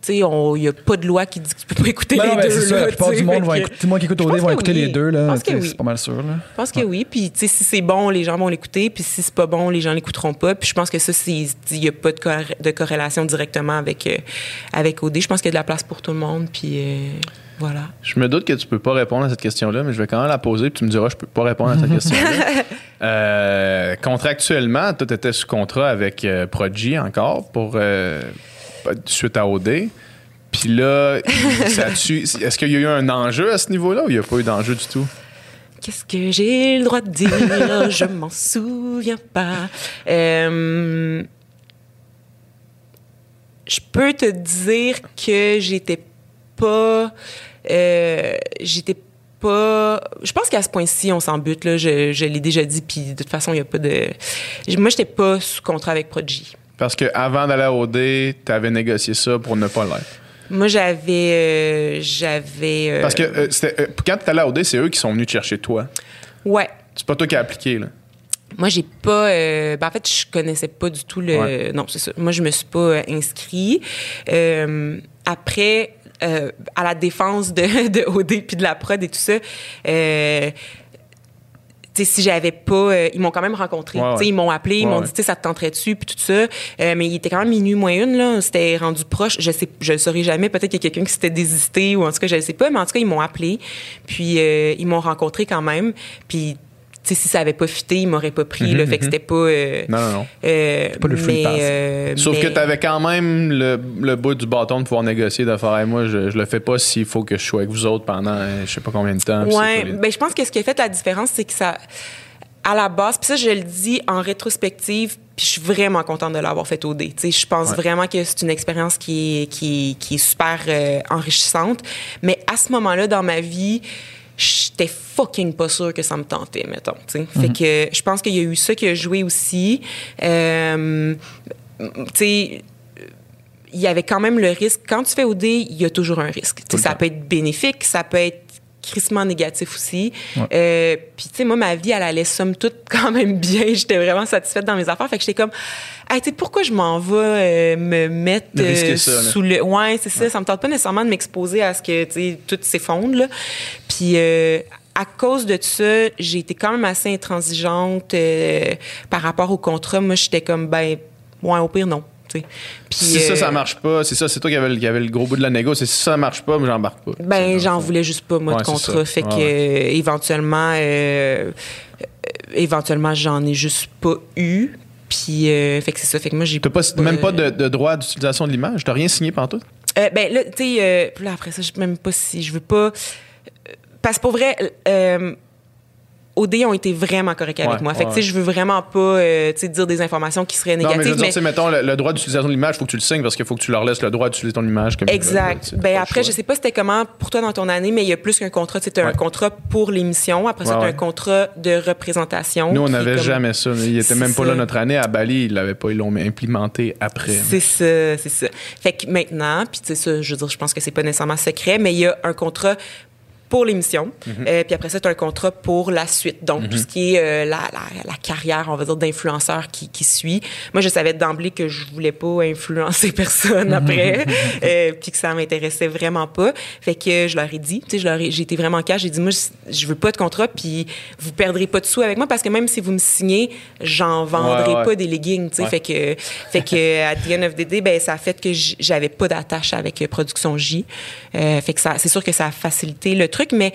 il n'y a pas de loi qui dit que tu peux pas écouter Ben les non, ben, deux. c'est La plupart du monde que- écouter, tout le monde qui écoute OD que écouter oui. les deux, Je là. oui. C'est pas mal sûr, là. Je pense que oui. Puis, si c'est bon, les gens vont l'écouter. Puis, si c'est pas bon, les gens l'écouteront pas. Puis, je pense que ça, il n'y a pas de, corré- de corrélation directement avec, euh, avec OD. Je pense qu'il y a de la place pour tout le monde. Puis, euh, voilà. Je me doute que tu peux pas répondre à cette question-là, mais je vais quand même la poser, puis tu me diras, je peux pas répondre à cette question-là. Euh, contractuellement, toi, tu étais sous contrat avec euh, Prodigy encore pour euh, suite à OD. Puis là, est-ce qu'il y a eu un enjeu à ce niveau-là ou il n'y a pas eu d'enjeu du tout? Qu'est-ce que j'ai le droit de dire? je m'en souviens pas. Je peux te dire que j'étais pas. euh, j'étais pas. Je pense qu'à ce point-ci, on s'en bute. Là, je, je l'ai déjà dit, puis de toute façon, il n'y a pas de. Moi, j'étais pas sous contrat avec Prodigy. Parce qu'avant d'aller à OD, tu avais négocié ça pour ne pas l'être. Moi, j'avais. euh, j'avais. euh, Parce que euh, quand tu allé à OD, c'est eux qui sont venus te chercher toi. Ouais. C'est pas toi qui as appliqué, là. Moi, j'ai pas. euh, ben, en fait, je connaissais pas du tout le. Ouais. Non, c'est ça. Moi, je me suis pas euh, inscrit. Euh, après, euh, à la défense de, de OD puis de la prod et tout ça. Euh, tu sais, si j'avais pas, euh, ils m'ont quand même rencontré. Ouais, ouais. Ils m'ont appelé, ils m'ont dit, ça te tenterait dessus puis tout ça. Euh, mais il était quand même minuit moins une là. C'était rendu proche. Je sais, je le saurais jamais. Peut-être qu'il y a quelqu'un qui s'était désisté ou en tout cas, je ne sais pas. Mais en tout cas, ils m'ont appelé. Puis euh, ils m'ont rencontré quand même. Puis sais, si ça avait pas fité, il m'aurait pas pris. là, fait que c'était pas. euh, Non, non, non. euh, pas le free mais, pass. euh, Sauf que tu avais quand même le, le bout du bâton de pouvoir négocier, de faire Hey, moi, je, je le fais pas s'il faut que je sois avec vous autres pendant je sais pas combien de temps. les- ben je pense que ce qui a fait la différence, c'est que ça, à la base, puis ça je le dis en rétrospective, puis je suis vraiment contente de l'avoir fait au dé. Tu sais, je pense Ouais. vraiment que c'est une expérience qui est, qui qui est super euh, enrichissante. Mais à ce moment-là dans ma vie, j'étais fucking pas sûre que ça me tentait, mettons. tu sais. Fait que je pense qu'il y a eu ça qui a joué aussi. Euh, tu sais il y avait quand même le risque. Quand tu fais OD, il y a toujours un risque. Ça peut être bénéfique, ça peut être crissement négatif aussi. Euh, Puis, tu sais, moi, ma vie, elle allait somme toute quand même bien. J'étais vraiment satisfaite dans mes affaires. Fait que j'étais comme, hey, tu sais, pourquoi je m'en vais euh, me mettre euh, ça, sous le. Ouais, c'est ça. Ça me tente pas nécessairement de m'exposer à ce que, tu sais, tout s'effondre, là. Puis, à cause de ça, j'ai été quand même assez intransigeante par rapport au contrat. Moi, j'étais comme, ben, ouais, au pire, non. Puis, Si ça, ça euh, marche pas, c'est ça, c'est toi qui avais, qui avait le gros bout de la négo. C'est si ça marche pas, moi, j'embarque pas. Ben, j'en voulais juste pas, moi, Ouais, de contrat. Fait que, Ouais, euh, éventuellement, euh, euh, éventuellement, j'en ai juste pas eu. Puis, euh, fait que c'est ça. Fait que moi, j'ai T'as pas, même pas de, de droit d'utilisation de l'image? T'as rien signé pantoute? Euh, ben là, tu sais, euh, là, après ça, je sais même pas si je veux pas. euh, Parce que pour vrai, euh, OD ont été vraiment corrects avec Ouais, moi. Fait que, ouais, tu je veux vraiment pas, euh, tu dire des informations qui seraient Non, mais je veux négatives. dire, tu sais, mettons, le, le droit d'utilisation de l'image, faut que tu le signes parce qu'il faut que tu leur laisses le droit d'utiliser ton image comme tu Exact. Ben après, je sais pas c'était comment pour toi dans ton année, mais il y a plus qu'un contrat. Tu sais, t'as un Ouais. contrat pour l'émission. Après ça, Ouais, ouais. un contrat de représentation. Nous, on n'avait comme- jamais ça. Il était même pas là notre année. À Bali, ils l'avaient pas. Ils l'ont implémenté après. C'est ça, c'est ça. Fait que maintenant, puis tu sais ça, je veux dire, je pense que c'est pas nécessairement secret, mais il y a un contrat pour l'émission. Mhm. Euh, puis après ça, tu as un contrat pour la suite. Donc, tout ce qui est euh, la, la, la carrière, on va dire, d'influenceur qui, qui suit. Moi, je savais d'emblée que je voulais pas influencer personne après, euh, puis que ça m'intéressait vraiment pas. Fait que je leur ai dit, tu sais, je leur ai- j'ai été vraiment cash. J'ai dit, moi, je, je veux pas de contrat, puis vous perdrez pas de sous avec moi, parce que même si vous me signez, j'en vendrai Ouais, ouais. pas des leggings, tu sais. Ouais. Fait que, fait que, à the end of the day, ben, ça a fait que j'avais pas d'attache avec Production J. Fait que ça, c'est sûr que ça a facilité le truc, mais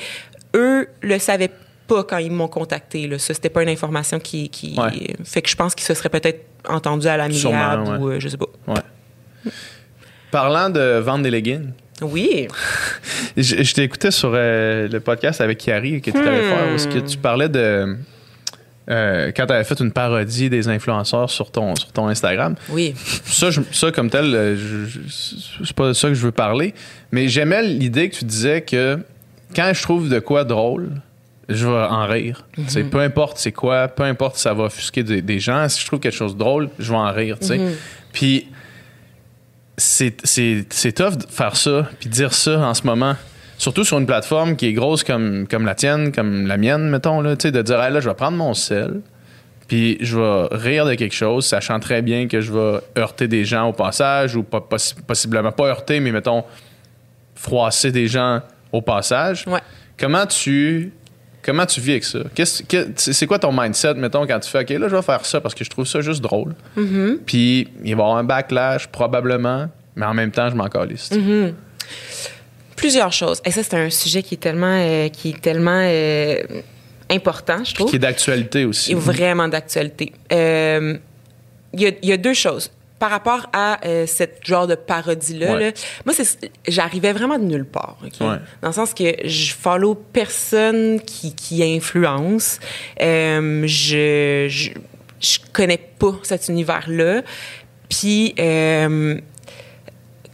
eux le savaient pas quand ils m'ont contacté, là. Ça, c'était pas une information qui, qui, Ouais. fait que je pense qu'ils se seraient peut-être entendus à l'amiable ouais. ou euh, je sais pas. Ouais. Parlant de vendre des leggings, Oui. je, je t'ai écouté sur euh, le podcast avec Kiari que tu t'avais Hmm. fait, où que tu parlais de. euh, quand tu avais fait une parodie des influenceurs sur ton, sur ton Instagram. Oui. Ça, je- ça comme tel, c'est pas de ça que je veux parler. Mais j'aimais l'idée que tu disais que quand je trouve de quoi drôle, je vais en rire. Sais, Peu importe c'est quoi, peu importe si ça va offusquer des, des gens, si je trouve quelque chose de drôle, je vais en rire. sais. Puis c'est, tough de faire ça, puis dire ça en ce moment. Surtout sur une plateforme qui est grosse comme, comme la tienne, comme la mienne, mettons, là, tu sais, de dire, Hey, là, je vais prendre mon sel, puis je vais rire de quelque chose, sachant très bien que je vais heurter des gens au passage, ou pas, possi- possiblement pas heurter, mais mettons, froisser des gens au passage. Ouais. Comment tu. Comment tu vis avec ça? Qu'est-ce- que- c'est quoi ton mindset, mettons, quand tu fais OK, là, je vais faire ça parce que je trouve ça juste drôle. Puis il va y avoir un backlash, probablement, mais en même temps, je m'en calisse. Plusieurs choses. Et ça, c'est un sujet qui est tellement, euh, qui est tellement euh, important, je trouve. Qui est d'actualité aussi. est vraiment d'actualité. Euh, Il y, a, il y a deux choses. Par rapport à euh, cette genre de parodie-là, Ouais. là, moi, c'est- j'arrivais vraiment de nulle part. ok? Ouais. Dans le sens que je follow personne qui, qui influence. Euh, je, je, je connais pas cet univers-là. Puis, euh,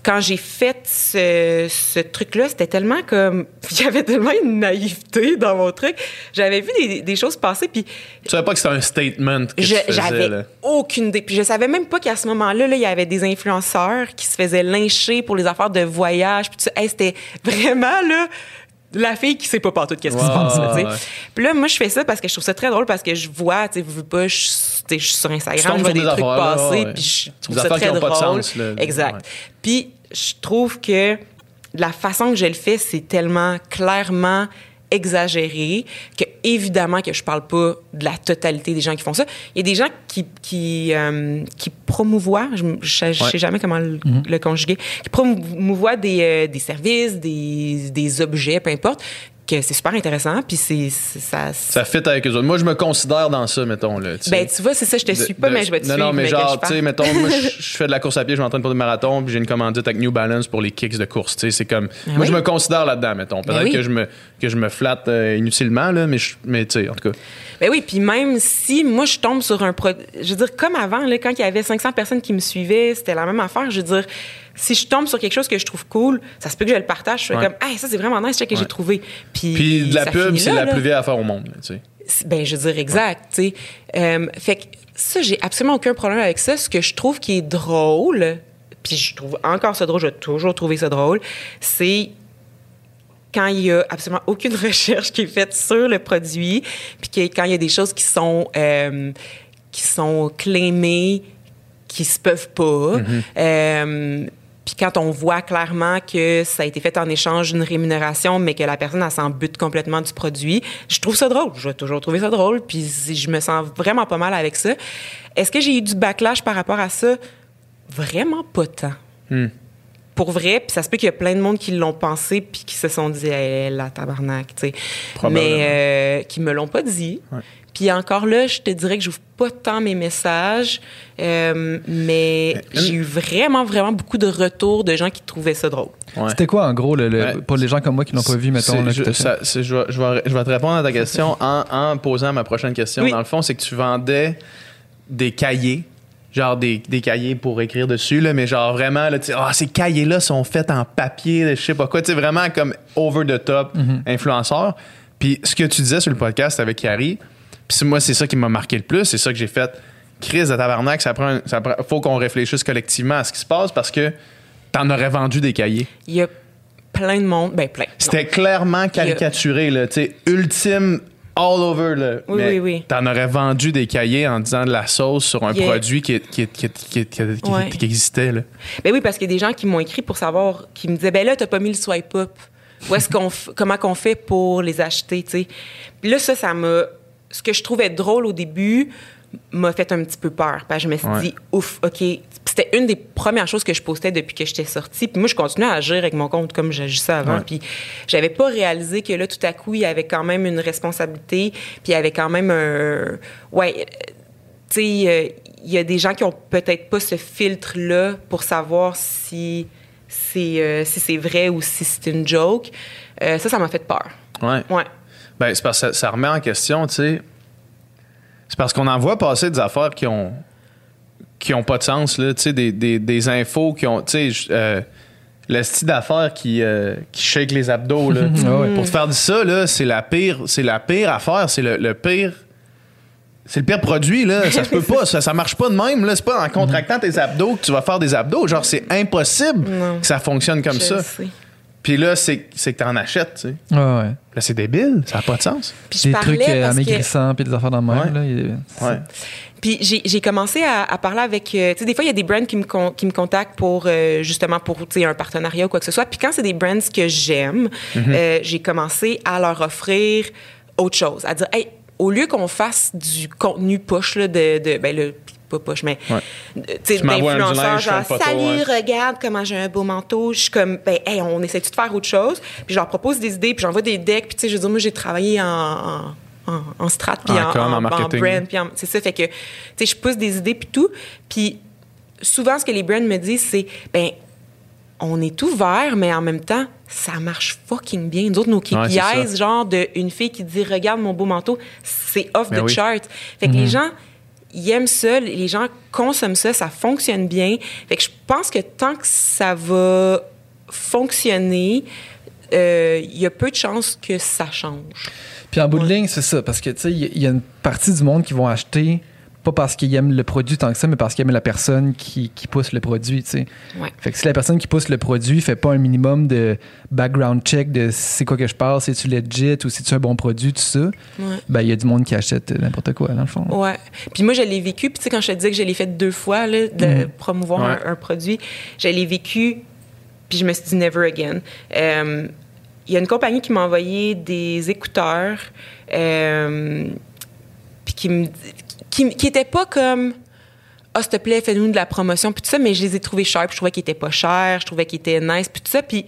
quand j'ai fait ce, ce truc-là, c'était tellement comme... Il y avait tellement une naïveté dans mon truc. J'avais vu des, des choses passer, puis Tu savais pas que c'était un statement que je- tu faisais, j'avais aucune idée. Puis je savais même pas qu'à ce moment-là, là, il y avait des influenceurs qui se faisaient lyncher pour les affaires de voyage. Puis ça. Hey, c'était vraiment là la fille qui sait pas partout qu'est-ce qui se passe. là, tu ouais. Puis là, moi, je fais ça parce que je trouve ça très drôle parce que je vois, tu sais, pas, je, tu suis sur Tu Instagram, je vois des des trucs passer, puis je trouve Des ça très ont pas de drôle. sens, là. Exact. Puis je trouve que la façon que je le fais, c'est tellement clairement exagéré que évidemment que je parle pas de la totalité des gens qui font ça. Il y a des gens qui qui euh, qui promouvoient, je, je, je Ouais. sais jamais comment le, le conjuguer, qui promouvoient des, euh, des services, des, des objets, peu importe. Que c'est super intéressant, puis c'est ça. Ça fit avec eux autres. Moi, je me considère dans ça, mettons. Là, ben tu vois, c'est ça, je te suis pas, de- mais je vais te Non, suivre. non, mais genre, tu sais, mettons, moi, je fais de la course à pied, je m'entraîne pour des marathons, puis j'ai une commandite avec New Balance pour les kicks de course. Tu sais, c'est comme. moi, oui. je me considère là-dedans, mettons. Peut-être Ben oui. que, je me, que je me flatte euh, inutilement, là, mais, je- mais tu sais, en tout cas. Ben oui, puis même si moi je tombe sur un produit, je veux dire comme avant là, quand il y avait 500 personnes qui me suivaient, c'était la même affaire. Je veux dire, si je tombe sur quelque chose que je trouve cool, ça se peut que je le partage. Je fais Ouais. comme, hey, ça c'est vraiment nice, check que Ouais. j'ai trouvé. Puis, Puis de la pub, c'est la plus vieille affaire au monde, tu sais. Ben, je veux dire, exact, tu sais. Euh, fait que ça, j'ai absolument aucun problème avec ça. Ce que je trouve qui est drôle, puis je trouve encore ça drôle, je vais toujours trouver ça drôle, c'est quand il y a absolument aucune recherche qui est faite sur le produit, puis que quand il y a des choses qui sont euh, qui sont claimées, qui se peuvent pas. Euh, puis quand on voit clairement que ça a été fait en échange d'une rémunération, mais que la personne elle s'en bute complètement du produit, je trouve ça drôle. Je vais toujours trouver ça drôle. Puis je me sens vraiment pas mal avec ça. Est-ce que j'ai eu du backlash par rapport à ça? Vraiment pas tant. Pour vrai, puis ça se peut qu'il y a plein de monde qui l'ont pensé puis qui se sont dit hey, la tabarnak, tu sais. Mais euh, qui me l'ont pas dit. Puis encore là, je te dirais que j'ouvre pas tant mes messages, euh, mais j'ai eu vraiment, vraiment beaucoup de retours de gens qui trouvaient ça drôle. Ouais. C'était quoi, en gros, le, le- Ouais. pour les gens comme moi qui l'ont pas vu, mettons, là, je, ça- je vais, je vais- je vais te répondre à ta question en, en posant ma prochaine question. Oui. Dans le fond, c'est que tu vendais des cahiers, genre des, des cahiers pour écrire dessus, là, mais genre vraiment, là, tu sais, Ah, ces cahiers-là sont faits en papier, je sais pas quoi, tu sais, vraiment comme over the top Mhm. influenceur. Puis ce que tu disais sur le podcast avec Carrie, puis moi, c'est ça qui m'a marqué le plus, c'est ça que j'ai fait. Crise de tabarnak, ça prend, ça prend- faut qu'on réfléchisse collectivement à ce qui se passe parce que t'en aurais vendu des cahiers. Il y a plein de monde, ben plein. C'était clairement caricaturé, là, tu sais, ultime all over, là. Oui, Mais oui, oui. T'en aurais vendu des cahiers en disant de la sauce sur un produit qui, qui, qui, qui- qui- qui- Ouais. qui existait, là. Ben oui, parce qu'il y a des gens qui m'ont écrit pour savoir, qui me disaient, ben là, t'as pas mis le swipe up. Où est-ce qu'on, comment qu'on fait pour les acheter, tu sais? Puis là, ça, ça m'a, ce que je trouvais drôle au début m'a fait un petit peu peur. Parce que je me suis Ouais. dit, ouf, OK. C'était une des premières choses que je postais depuis que j'étais sortie. Puis moi, je continuais à agir avec mon compte comme j'agissais avant. Ouais. Puis j'avais pas réalisé que là, tout à coup, il y avait quand même une responsabilité. Puis il y avait quand même un... Ouais, euh, tu sais, euh, il y a des gens qui ont peut-être pas ce filtre-là pour savoir si c'est euh, si c'est vrai ou si c'est une joke. Euh, ça, ça m'a fait peur. Ouais. Ouais. Ben, c'est parce que ça, ça remet en question, tu sais. C'est parce qu'on en voit passer des affaires qui ont qui ont pas de sens, là, tu sais, des, des, des infos qui ont, tu sais, je- euh, le style d'affaires qui, euh, qui shake les abdos, là. Ah ouais. Pour te faire dire ça, là, c'est la pire, c'est la pire affaire, c'est le, le pire. C'est le pire produit, là. Ça se peut pas. Ça, ça marche pas de même, là. C'est pas en contractant tes abdos que tu vas faire des abdos. Genre, c'est impossible Non. que ça fonctionne comme Je ça. sais. Puis là, c'est c'est que t'en achètes, tu sais. Ouais, ouais. Là, c'est débile. Ça n'a pas de sens. Puis je Des trucs euh, parce que- amaigrissants puis des affaires dans le même. Ouais. Là, Ouais. Puis j'ai j'ai commencé à, à parler avec... euh, tu sais, des fois, il y a des brands qui me, con- qui me contactent pour, euh, justement, pour, tu sais, un partenariat ou quoi que ce soit. Puis quand c'est des brands que j'aime, euh, j'ai commencé à leur offrir autre chose. À dire, hey, au lieu qu'on fasse du contenu push, là, de... de ben, le, pas push, mais Ouais. tu sais, d'influenceurs, genre, salut, ouais. regarde comment j'ai un beau manteau. Je suis comme, ben, hey, on essaie-tu de faire autre chose? Puis je leur propose des idées, puis j'envoie des decks. Puis tu sais, je veux dire, moi, j'ai travaillé en, en, en, en strat, puis En en, en brand, puis en- c'est ça. Fait que, tu sais, je pousse des idées, puis tout. Puis souvent, ce que les brands me disent, c'est, ben, on est ouvert, mais en même temps, ça marche fucking bien. Nous autres, nos Ouais, KPIs, ça. genre de une fille qui dit regarde mon beau manteau, c'est off Ben the oui. chart. Fait que les gens, ils aiment ça, les gens consomment ça, ça fonctionne bien. Fait que je pense que tant que ça va fonctionner, euh, il y a peu de chances que ça change. Puis en bout de ligne, c'est ça. Parce que, tu sais, il y, il y a une partie du monde qui vont acheter, pas parce qu'ils aiment le produit tant que ça, mais parce qu'ils aiment la personne qui, qui pousse le produit, tu sais. Ouais. Fait que si la personne qui pousse le produit fait pas un minimum de background check de c'est quoi que je parle, c'est-tu legit ou c'est-tu un bon produit, tout ça, Ouais. ben il y a du monde qui achète n'importe quoi, dans le fond. Ouais. Puis moi, je l'ai vécu. Puis tu sais, quand je te disais que je l'ai fait deux fois, là, de promouvoir Ouais. un, un produit, je l'ai vécu. Puis je me suis dit never again. Euh, Il y a une compagnie qui m'a envoyé des écouteurs. euh, puis qui me qui, qui étaient pas comme ah s'il te plaît fais-nous de la promotion puis tout ça mais je les ai trouvés chers puis je trouvais qu'ils étaient pas chers je trouvais qu'ils étaient nice puis tout ça puis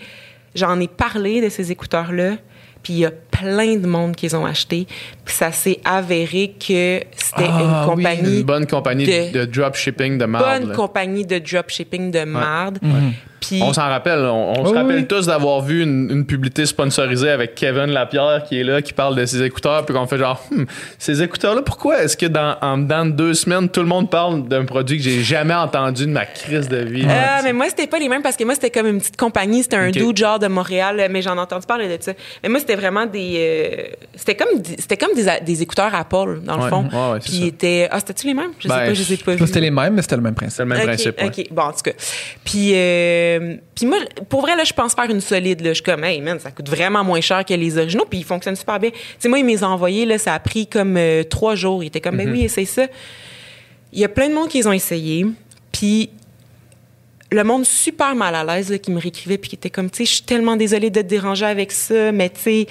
j'en ai parlé de ces écouteurs là puis il y a plein de monde qu'ils ont acheté. Puis ça s'est avéré que c'était Ah, une oui. compagnie Une bonne compagnie de- de, dropshipping de marde. bonne là. compagnie de dropshipping de marde. Puis On s'en rappelle. On, on Oui, se rappelle oui. tous d'avoir vu une, une publicité sponsorisée avec Kevin Lapierre qui est là, qui parle de ses écouteurs, puis qu'on fait genre, Hmm, ces écouteurs-là, pourquoi est-ce que dans, en dedans de deux semaines, tout le monde parle d'un produit que j'ai jamais entendu de ma crise de vie? Euh, mais moi, c'était pas les mêmes parce que moi, c'était comme une petite compagnie. C'était un Ok. dude genre de Montréal, mais j'en ai entendu parler de ça. Mais moi, c'était vraiment des. Euh, c'était comme, des- c'était comme des, écouteurs Apple, dans le Ouais. fond. Ouais, ouais, c'est Puis ça. ils étaient. Ah, c'était-tu les mêmes? Je sais Ben, pas, je les ai pas Je sais vus. pas c'était les mêmes, mais c'était le même principe. C'est le même OK, principe. ouais. OK. Bon, en tout cas. Puis, euh, puis moi, pour vrai, là, je pense faire une solide. Là. Je suis comme, hey, man, ça coûte vraiment moins cher que les originaux, puis ils fonctionnent super bien. Tu sais, moi, ils m'ont envoyés, là, ça a pris comme euh, trois jours. Ils étaient comme, Mhm. ben oui, essaye ça. Il y a plein de monde qui les ont essayés, puis le monde super mal à l'aise là, qui me réécrivait puis qui était comme tu sais je suis tellement désolée de te déranger avec ça mais tu sais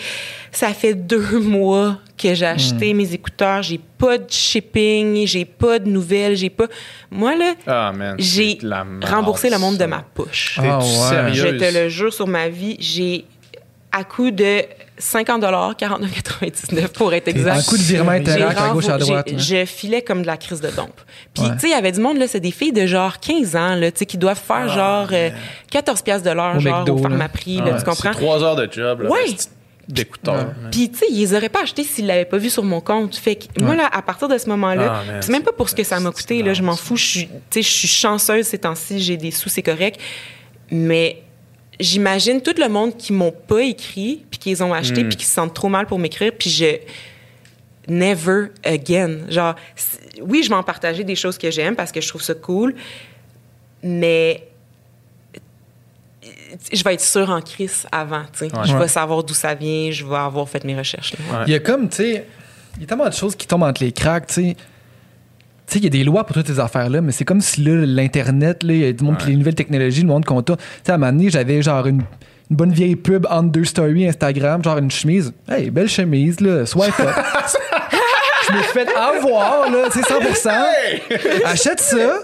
ça fait deux mois que j'ai acheté mes écouteurs j'ai pas de shipping j'ai pas de nouvelles j'ai pas moi là Ah, man. j'ai remboursé le monde de ma poche ouais. sérieuse? je te le jure sur ma vie j'ai à coût de 50 49,99 pour être exact Un coup de virement interact à gauche à droite. là. Je filais comme de la crise de dompe. Puis, Ouais. tu sais, il y avait du monde, là, c'est des filles de genre 15 ans, là, tu sais, qui doivent faire genre euh, 14 piastres de l'heure, genre, McDo, au pharmaprix, là, Ouais, tu comprends? C'est trois heures de job, là. Ouais. D'écouteurs. Puis, tu sais, ils auraient pas achetés s'ils l'avaient pas vu sur mon compte. Fait que, moi, là, à partir de ce moment-là, Ah, c'est même pas pour ce que ça m'a coûté, là, je m'en fous. Je suis chanceuse ces temps-ci, j'ai des sous, c'est correct. Mais j'imagine tout le monde qui m'ont pas écrit, puis qui les ont achetés, Hmm. puis qui se sentent trop mal pour m'écrire, puis je never again. Genre, oui, je vais en partager des choses que j'aime parce que je trouve ça cool, mais je vais être sûre en crise avant, tu sais. Je Ouais. vais savoir d'où ça vient, je vais avoir fait mes recherches. là. Ouais. Il y a comme, tu sais, il y a tellement de choses qui tombent entre les cracks, tu sais. Tu sais, il y a des lois pour toutes ces affaires-là, mais c'est comme si là, l'Internet, il y a du monde, puis les nouvelles technologies, le monde qu'on a. Tu sais, à un moment donné, j'avais genre une, une bonne vieille pub entre deux stories Instagram, genre une chemise. Hey, belle chemise, là, swipe up. Je me fait avoir, là, sais, 100%. Achète ça,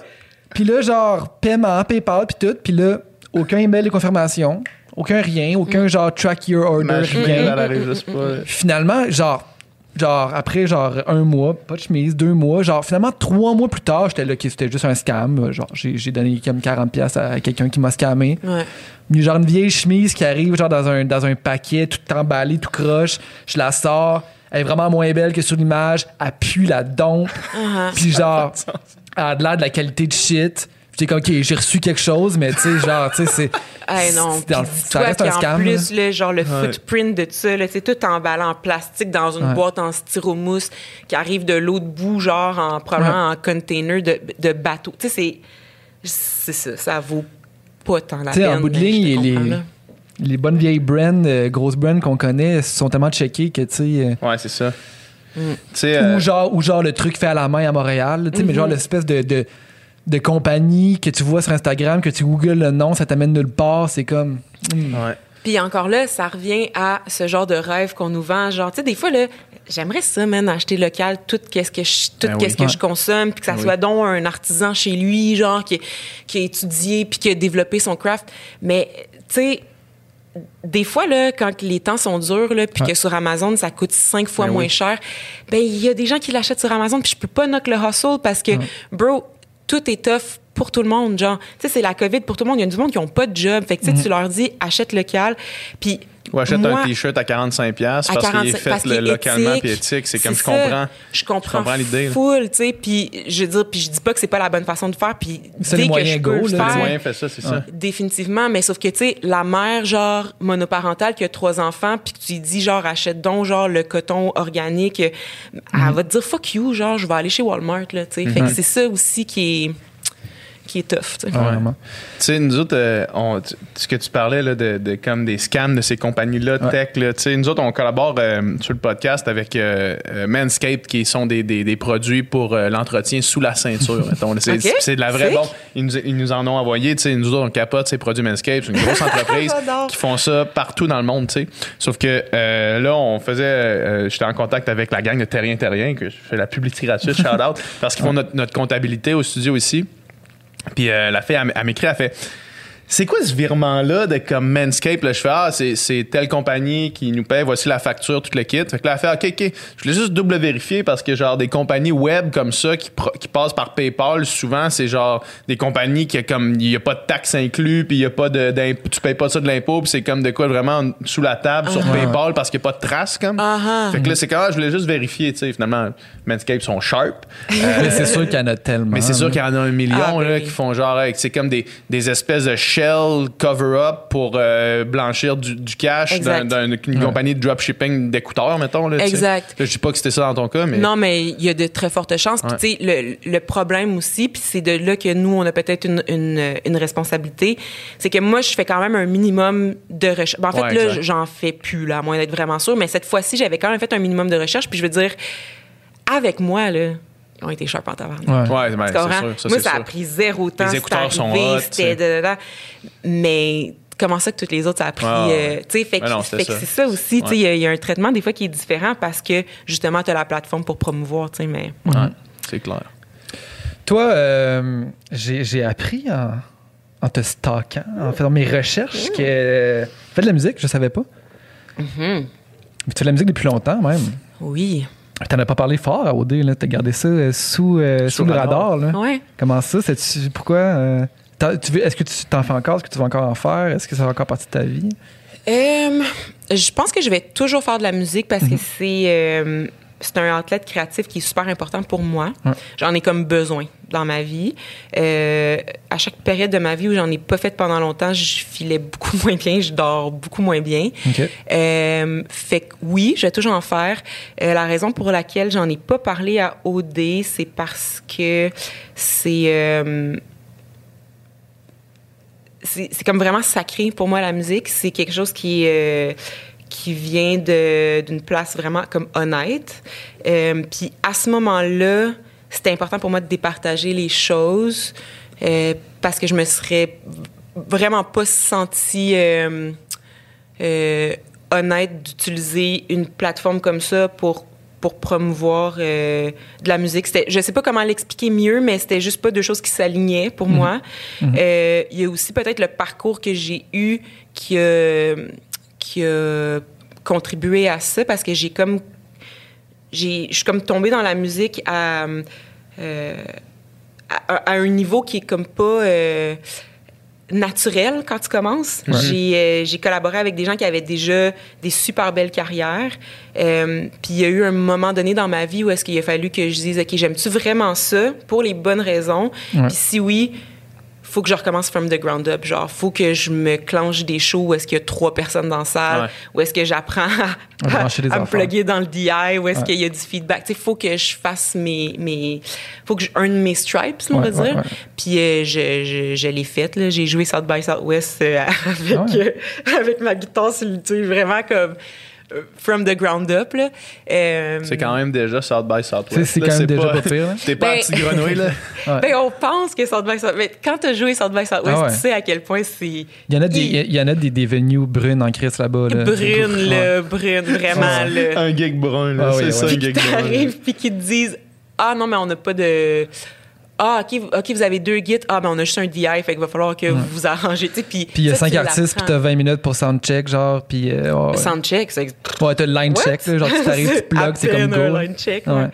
puis là, genre, paiement, PayPal, puis tout, puis là, aucun email de confirmation, aucun rien, aucun genre track your order, rien. Finalement, genre, genre, après, genre, un mois, pas de chemise, deux mois, genre, finalement, trois mois plus tard, j'étais là, que c'était juste un scam. Genre, j'ai j'ai donné comme 40$ piastres à quelqu'un qui m'a scamé. Ouais. Mais genre, une vieille chemise qui arrive, genre, dans un, dans un paquet, tout emballé, tout croche. Je la sors. Elle est vraiment moins belle que sur l'image. Elle pue la dompe. Puis genre, elle a de l'air de la qualité de shit. J'étais comme, OK, j'ai reçu quelque chose, mais tu sais, genre, tu sais, c'est. Hey non, dans- ça reste un scam. plus, là. là, genre le footprint de ça, là, c'est tout emballé en plastique dans une Ouais. boîte en styromousse qui arrive de l'autre bout, genre en probablement en container de, de bateau. Tu sais, c'est c'est ça, ça vaut pas tant la Tu sais, peine. en bout de ligne, les, là. les bonnes vieilles brands, euh, grosses brands qu'on connaît, sont tellement checkées que, tu sais. euh, Ouais, c'est ça. Tu sais, euh, ou, genre, ou genre le truc fait à la main à Montréal, tu sais, mais genre l'espèce de, de, de compagnie que tu vois sur Instagram, que tu googles le nom, ça t'amène nulle part, c'est comme. hmm. ouais. Puis encore là, ça revient à ce genre de rêve qu'on nous vend. Genre, tu sais, des fois, là, j'aimerais ça, man, acheter local, tout qu'est-ce que je, tout Ben qu'est-ce oui. que Ouais. je consomme, puis que ça Ben soit oui. donc un artisan chez lui, genre, qui, qui a étudié, puis qui a développé son craft. Mais, tu sais, des fois, là, quand les temps sont durs, là, puis Ouais. que sur Amazon, ça coûte cinq fois Ben moins oui. cher, ben il y a des gens qui l'achètent sur Amazon, puis je peux pas knock le hustle parce que, bro, tout est tough pour tout le monde, genre. Tu sais, c'est la COVID pour tout le monde. Il y a du monde qui ont pas de job. Fait que, tu sais, tu leur dis, achète local. Puis, Ou achète moi, un t-shirt à 45$ piastres à parce qu'il est 45 fait le- qu'il est localement éthique. puis éthique. C'est comme je ça. comprends. Je comprends, Je comprends l'idée, full, tu sais. Puis, je veux dire, puis je dis pas que c'est pas la bonne façon de faire. Puis, C'est dès le que je peux go, le là, Le faire, moyen fait ça, c'est ça. Définitivement, mais sauf que, tu sais, la mère, genre, monoparentale qui a trois enfants, puis que tu lui dis, genre, achète donc, genre, le coton organique, elle va te dire, fuck you, genre, je vais aller chez Walmart, là, tu sais. Fait que c'est ça aussi qui est, qui est tough, tu sais. Ouais, vraiment. Tu sais, nous autres, euh, on- tu- ce que tu parlais là, de, de comme des scams de ces compagnies-là, Ouais. tech, là, tu sais, nous autres, on collabore euh, sur le podcast avec euh, euh, Manscaped, qui sont des, des, des produits pour euh, l'entretien sous la ceinture. mettons. c'est, de la vraie bombe. Ils nous, ils nous en ont envoyé. tu sais, Nous autres, on capote ces produits Manscaped. C'est une grosse entreprise qui font ça partout dans le monde. tu sais. Sauf que euh, là, on faisait. euh, J'étais en contact avec la gang de Terrien Terrien, que je fais la publicité gratuite, shout out, parce qu'ils font notre, notre comptabilité au studio ici. Puis euh, la fille, elle, elle m'écrit, elle fait C'est quoi ce virement-là de comme Manscape? Là, je fais, ah, c'est, c'est telle compagnie qui nous paye, voici la facture, tout le kit. Fait que là, elle fait, OK, OK. Je voulais juste double vérifier parce que, genre, des compagnies web comme ça qui, qui passent par PayPal, souvent, c'est genre des compagnies qui, comme, il n'y a pas de taxes inclus, puis il y a pas de, d'imp- tu payes pas ça de l'impôt, puis c'est comme de quoi vraiment sous la table sur PayPal parce qu'il n'y a pas de traces, comme. Ah ah. Fait que là, c'est quand je voulais juste vérifier, tu sais, finalement, Manscape sont sharp. Mais c'est sûr qu'il y en a tellement. Mais c'est sûr qu'il y en a un million Ah, ben là, oui. qui font genre, hey, c'est comme des, des espèces de shell cover-up pour euh, blanchir du, du cash d'une compagnie de dropshipping d'écouteurs, mettons. Là. Exact. Là, je dis pas que c'était ça dans ton cas, mais. Non, mais il y a de très fortes chances. Puis, tu sais, le, le problème aussi, puis c'est de là que nous, on a peut-être une, une, une responsabilité, c'est que moi, je fais quand même un minimum de recherche. Ben, en fait, Ouais, là, j'en fais plus, là, à moins d'être vraiment sûr. Mais cette fois-ci, j'avais quand même fait un minimum de recherche. Puis je veux dire, avec moi, là, ont été sharp en tabarnak. Ouais. Ouais, ben, Tu c'est sûr. Ça, Moi, ça a pris zéro temps. Les écouteurs sont hot. Mais comment ça que toutes les autres, ça a pris. Ouais, ouais. euh, tu sais, fait que Ouais, c'est que ça. c'est ça aussi. tu sais, Il y a- il y, a un traitement des fois qui est différent parce que justement, tu as la plateforme pour promouvoir. tu sais, Mais Ouais, c'est clair. Toi, euh, j'ai appris en, en te stalkant, en faisant mes recherches, que euh, tu fais de la musique, je savais pas. Mhm. Tu fais de la musique depuis longtemps, même. oui. T'en as pas parlé fort à OD, là. T'as gardé ça euh, sous, euh, sous, le radar, là. Ouais. Comment ça? C'est-tu- pourquoi? euh, tu veux- Est-ce que tu t'en fais encore? Est-ce que tu vas encore en faire? Est-ce que ça va encore partie de ta vie? Euh, je pense que je vais toujours faire de la musique parce que c'est euh, c'est un outlet créatif qui est super important pour moi. Ouais. J'en ai comme besoin dans ma vie. Euh, à chaque période de ma vie où j'en ai pas fait pendant longtemps, je filais beaucoup moins bien, je dors beaucoup moins bien. Euh, fait que oui, je vais toujours en faire. Euh, la raison pour laquelle j'en ai pas parlé à OD, c'est parce que c'est c'est comme vraiment sacré pour moi la musique. C'est quelque chose qui qui vient de d'une place vraiment comme honnête. Euh, Puis à ce moment-là, c'était important pour moi de départager les choses euh, parce que je me serais vraiment pas sentie euh, honnête d'utiliser une plateforme comme ça pour pour promouvoir euh, de la musique. C'était, je sais pas comment l'expliquer mieux, mais c'était juste pas deux choses qui s'alignaient pour moi. Euh, Il y a aussi peut-être le parcours que j'ai eu qui a, qui a contribué à ça parce que j'ai comme j'ai je suis comme tombée dans la musique à, euh, à, à un niveau qui est comme pas euh, naturel quand tu commences. J'ai euh, j'ai collaboré avec des gens qui avaient déjà des super belles carrières. Puis il y a eu un moment donné dans ma vie où est-ce qu'il a fallu que je dise OK, j'aime-tu vraiment ça pour les bonnes raisons Ouais. Puis si oui, faut que je recommence from the ground up. Genre, faut que je me clenche des shows où est-ce qu'il y a trois personnes dans la salle, Ouais. où est-ce que j'apprends à, me plugger dans le DI, où est-ce Ouais. qu'il y a du feedback. Tu sais, faut que je fasse mes, mes, faut que je earn mes stripes, on Ouais, va ouais, dire. ouais. Puis euh, je, je, je l'ai faite, là. J'ai joué South by Southwest euh, avec, Ah ouais. euh, avec ma guitare sur le, tu sais, vraiment comme from the ground up, là. Euh, C'est quand même déjà South by Southwest. C'est- c'est là, quand même déjà pas, pas pire, là. T'es pas Ben- un petit grenouille, là? Ouais. Ben, on pense que South by Southwest. Mais quand tu as joué South by Southwest, Ah ouais. tu sais à quel point c'est Il y en a des, il y en a des, des venues brunes en crise là-bas. Là. brune, Ouais. là, brune, vraiment, là. un geek brun, là. Ah c'est oui, ça, ouais. un geek brun. puis qu'ils te disent Ah non, mais on n'a pas de. Ah, OK, vous- OK, vous avez deux guides. Ah, ben on a juste un DI, fait qu'il va falloir que vous vous arrangez. Puis il y a cinq artistes, puis t'as 20 minutes pour soundcheck, genre, puis. euh, ouais. Soundcheck, c'est. Ouais, t'as le line What? check, là, genre, tu t'arrives, tu plugs, c'est comme go. line check, Ouais. ouais.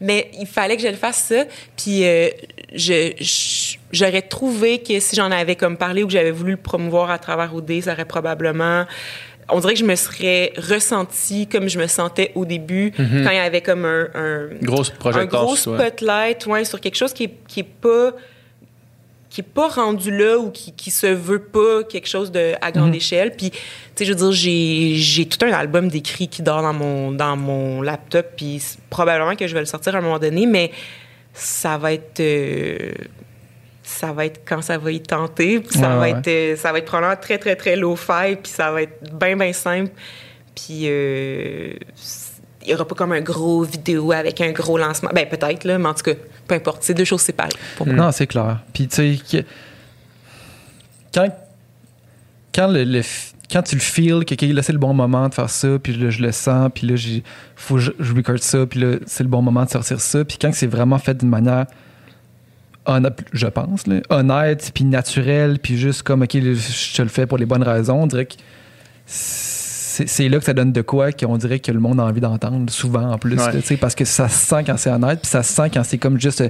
Mais il fallait que je le fasse ça. Puis euh, je, je- j'aurais trouvé que si j'en avais comme parlé ou que j'avais voulu le promouvoir à travers OD, ça aurait probablement. On dirait que je me serais ressentie comme je me sentais au début, quand il y avait comme un, un, un gros spotlight ouais, sur quelque chose qui est, qui est pas qui est pas rendu là ou qui, qui se veut pas quelque chose de à grande échelle. Puis tu sais je veux dire j'ai j'ai tout un album d'écrit qui dort dans mon dans mon laptop puis probablement que je vais le sortir à un moment donné mais ça va être euh, ça va être quand ça va y tenter puis ça Ouais, va ouais, être euh, ça va être probablement très très très low fi puis ça va être bien bien simple puis euh, il y aura pas comme un gros vidéo avec un gros lancement. Ben peut-être là, mais en tout cas, peu importe. C'est deux choses séparées pour moi. Non, c'est clair. Puis, tu sais, que- quand, quand, le, quand tu le feels, que là, c'est le bon moment de faire ça, puis là, je le sens, puis là, il faut que je, je record ça, puis là, c'est le bon moment de sortir ça. Puis quand c'est vraiment fait d'une manière honnête, je pense, là, honnête, puis naturel, puis juste comme, OK, je te le fais pour les bonnes raisons, on dirait que c'est là que ça donne de quoi qu'on dirait que le monde a envie d'entendre, souvent en plus, Ouais. là, tu sais, parce que ça se sent quand c'est honnête, puis ça se sent quand c'est comme juste, euh,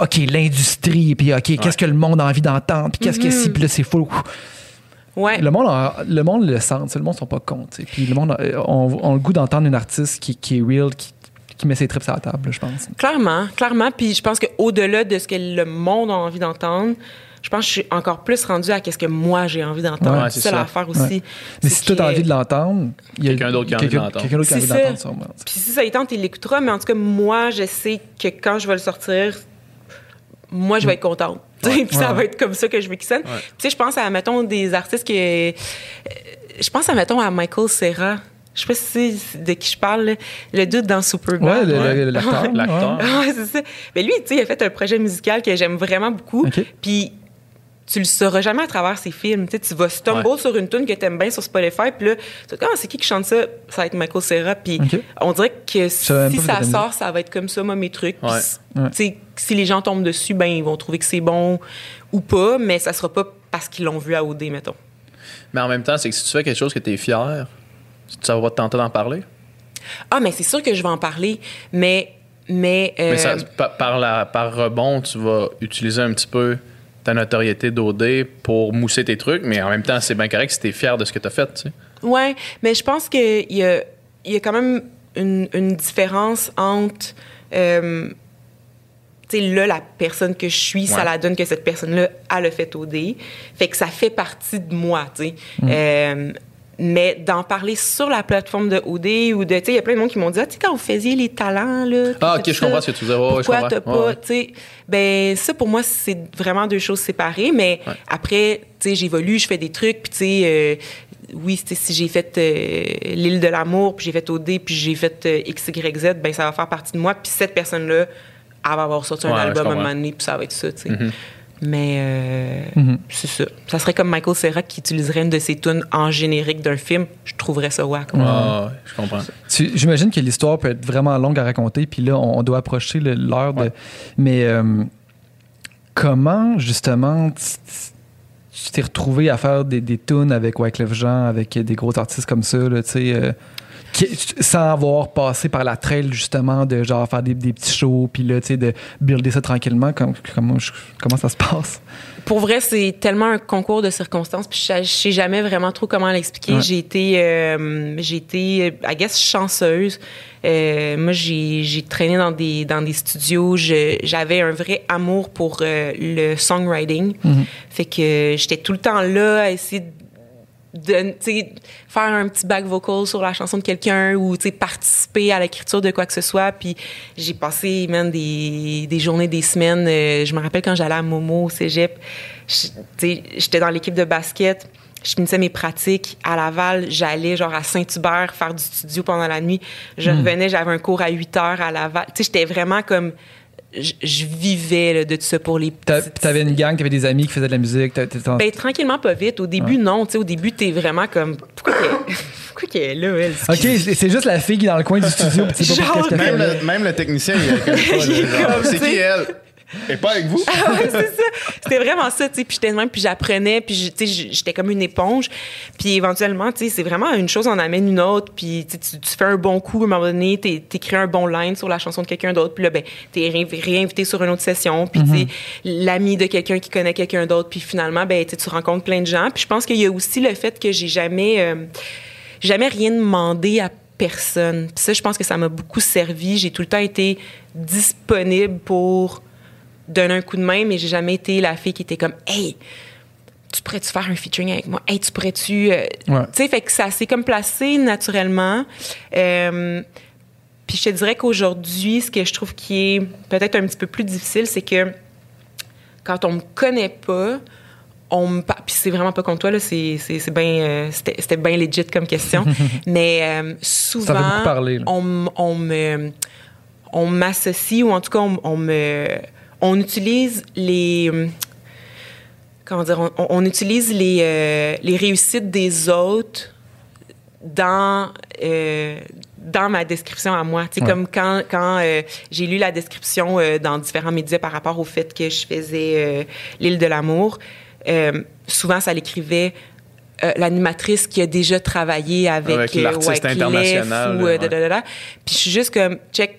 OK, l'industrie, puis OK, qu'est-ce que le monde a envie d'entendre, puis qu'est-ce que c'est, puis là, c'est fou. Ouais. Le monde, a- le monde le sent, le monde ne sont pas sais. Puis le monde a, on, on a le goût d'entendre une artiste qui, qui est real, qui, qui met ses trips à la table, je pense. Clairement, clairement. Puis je pense qu'au-delà de ce que le monde a envie d'entendre, je pense que je suis encore plus rendue à qu'est-ce que moi j'ai envie d'entendre. Ouais, c'est ça l'affaire Ouais. aussi. Mais si toi, t'as envie de l'entendre, il y a Quelqu'un d'autre qui a envie de quelqu'un- l'entendre. Quelqu'un d'autre qui a envie C'est d'entendre, ça. Puis si ça y tente, il l'écoutera, mais en tout cas, moi, je sais que quand je vais le sortir, moi, je vais être contente. Puis ça va être comme ça que je veux qu'il sonne. Puis Tu sais, je pense à, mettons, des artistes que... euh, Je pense à, mettons, à Michael Serra. Je sais pas si c'est de qui je parle, là. le dude dans Superbad. Ouais, Ouais. l'acteur. L'acteur. ouais. C'est ça. Mais lui, tu sais, il a fait un projet musical que j'aime vraiment beaucoup. Puis tu le sauras jamais à travers ses films. Tu sais, tu vas stumble Ouais. sur une tune que t'aimes bien sur Spotify, puis là, tu dis, ah, c'est qui qui chante ça? Ça va être Michael Cera. Puis on dirait que si ça sort, ça va être comme ça, moi, mes trucs. Puis, Ouais. Ouais. tu sais, si les gens tombent dessus, ben, ils vont trouver que c'est bon ou pas, mais ça sera pas parce qu'ils l'ont vu à OD, mettons. Mais en même temps, c'est que si tu fais quelque chose que tu es fier, ça va te tenter d'en parler? Ah, mais c'est sûr que je vais en parler, mais. Mais, euh, Mais ça, par, la, par rebond, tu vas utiliser un petit peu ta notoriété d'OD pour mousser tes trucs, mais en même temps, c'est bien correct si tu es fier de ce que tu as fait. Tu sais. Ouais, mais je pense qu'il y a, il y a quand même une, une différence entre. euh, tu sais, là, la personne que je suis, ça la donne que cette personne-là a le fait dé. Fait que ça fait partie de moi, tu sais. Euh, mais d'en parler sur la plateforme de OD ou de. Tu sais, il y a plein de monde qui m'ont dit, ah, tu sais, quand vous faisiez les talents, là. Ah, ok, je comprends ce que tu disais. Pourquoi t'as pas, Ouais, tu sais, ben ça pour moi c'est vraiment deux choses séparées, mais Ouais. après, tu sais, j'évolue, je fais des trucs, puis tu sais, euh, oui, si j'ai fait euh, l'île de l'amour, puis j'ai fait OD, puis j'ai fait euh, X, Y, Z, ben ça va faire partie de moi, puis cette personne-là, elle va avoir sorti un Ouais, album à un moment donné, puis ça va être ça, tu sais. Mhm. Mais euh, Mhm. c'est ça. Ça serait comme Michael Cera qui utiliserait une de ses tunes en générique d'un film. Je trouverais ça wack. Ah, ouais, je comprends. J'imagine que l'histoire peut être vraiment longue à raconter, puis là, on, doit approcher le- l'heure de. Ouais. Mais euh, comment, justement, tu t'es retrouvé à faire des, des tunes avec Wyclef Jean, avec des gros artistes comme ça, là, tu sais, euh, sans avoir passé par la trail, justement, de genre faire des, des petits shows, puis là, tu sais, de builder ça tranquillement. Comme- comment, comment ça se passe? Pour vrai, c'est tellement un concours de circonstances, puis je, je sais jamais vraiment trop comment l'expliquer. Ouais. J'ai été, euh, j'ai été, I guess, chanceuse. Euh, moi, j'ai, j'ai traîné dans des, dans des studios. J'avais un vrai amour pour euh, le songwriting. Mhm. Fait que j'étais tout le temps là à essayer de, sais, faire un petit back vocal sur la chanson de quelqu'un ou participer à l'écriture de quoi que ce soit. Puis j'ai passé man, des, des journées, des semaines. Euh, je me rappelle quand j'allais à Momo au cégep, j'étais dans l'équipe de basket. Je finissais mes pratiques à Laval. J'allais genre à Saint-Hubert faire du studio pendant la nuit. Je revenais, j'avais un cours à 8 heures à Laval. Tu sais, j'étais vraiment comme... Je, je vivais là, de tout ça pour les petites- T'avais une gang, t'avais des amis qui faisaient de la musique. t'as- t'étais en- ben, tranquillement, pas vite. Au début, non. Tu sais, au début, t'es vraiment comme. Pourquoi qu'elle est là, elle? Ok, c'est c'est juste la fille qui est dans le coin du studio, pas. Même le, même le technicien, il a comme ça, là, Il est comme, C'est qui elle? Et pas avec vous? Ah ouais, c'est ça. C'était vraiment ça, tu sais. Puis j'étais de même, puis j'apprenais, puis je- tu sais, j'étais comme une éponge. Puis éventuellement, tu sais, c'est vraiment une chose en amène une autre. Puis tu, fais un bon coup, à un moment donné, t'é- t'écris un bon line sur la chanson de quelqu'un d'autre. Puis là, ben, t'es ré- réinvité sur une autre session. Puis tu sais, l'ami de quelqu'un qui connaît quelqu'un d'autre. Puis finalement, ben, tu rencontres plein de gens. Puis je pense qu'il y a aussi le fait que j'ai jamais, euh, jamais rien demandé à personne. Puis ça, je pense que ça m'a beaucoup servi. J'ai tout le temps été disponible pour donner un coup de main, mais j'ai jamais été la fille qui était comme Hey, tu pourrais-tu faire un featuring avec moi? Hey, tu pourrais-tu. euh, Ouais. Tu sais, fait que ça s'est comme placé naturellement. Euh, puis je te dirais qu'aujourd'hui, ce que je trouve qui est peut-être un petit peu plus difficile, c'est que quand on me connaît pas, on me par- puis c'est vraiment pas contre toi là, c'est c'est c'est bien euh, c'était c'était bien legit comme question, mais souvent parler, on on me on m'associe ou en tout cas on, on me on utilise les euh, comment dire on, on utilise les euh, les réussites des autres dans euh, dans ma description à moi. Ouais. comme quand, quand euh, j'ai lu la description dans différents médias par rapport au fait que je faisais l'île de l'amour, souvent ça l'écrivait euh, l'animatrice qui a déjà travaillé avec, Avec l'artiste international, ou euh, ouais. da, da, da, da. Puis je suis juste comme, check,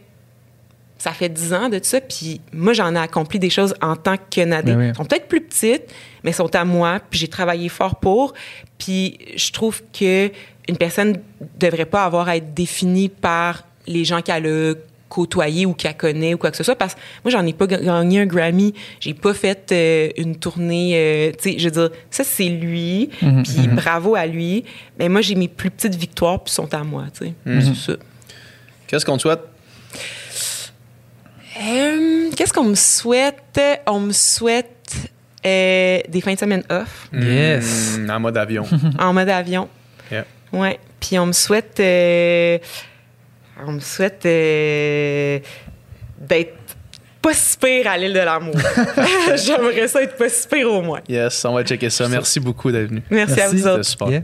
ça fait 10 ans de ça, puis moi, j'en ai accompli des choses en tant que Nadé. Ben oui. Elles sont peut-être plus petites, mais elles sont à moi, puis j'ai travaillé fort pour. Puis je trouve que une personne devrait pas avoir à être définie par les gens qu'elle a côtoyés ou qu'elle connaît ou quoi que ce soit, parce que moi, j'en ai pas ga- gagné un Grammy, j'ai pas fait euh, une tournée, euh, tu sais, je veux dire, ça, c'est lui, Mhm, puis bravo à lui, mais moi, j'ai mes plus petites victoires, puis sont à moi, tu sais. Mhm. C'est ça. Qu'est-ce qu'on te souhaite? Euh, Qu'est-ce qu'on me souhaite? On me souhaite euh, des fins de semaine off Yes. Mm, en mode avion. en mode avion. Yeah. Ouais. Puis on me souhaite, euh, on me souhaite euh, d'être pas si pire à l'île de l'amour. J'aimerais ça être pas si pire au moins. Yes, on va checker ça. Merci beaucoup d'être venu. Merci, à vous C'était autres. super. Yeah.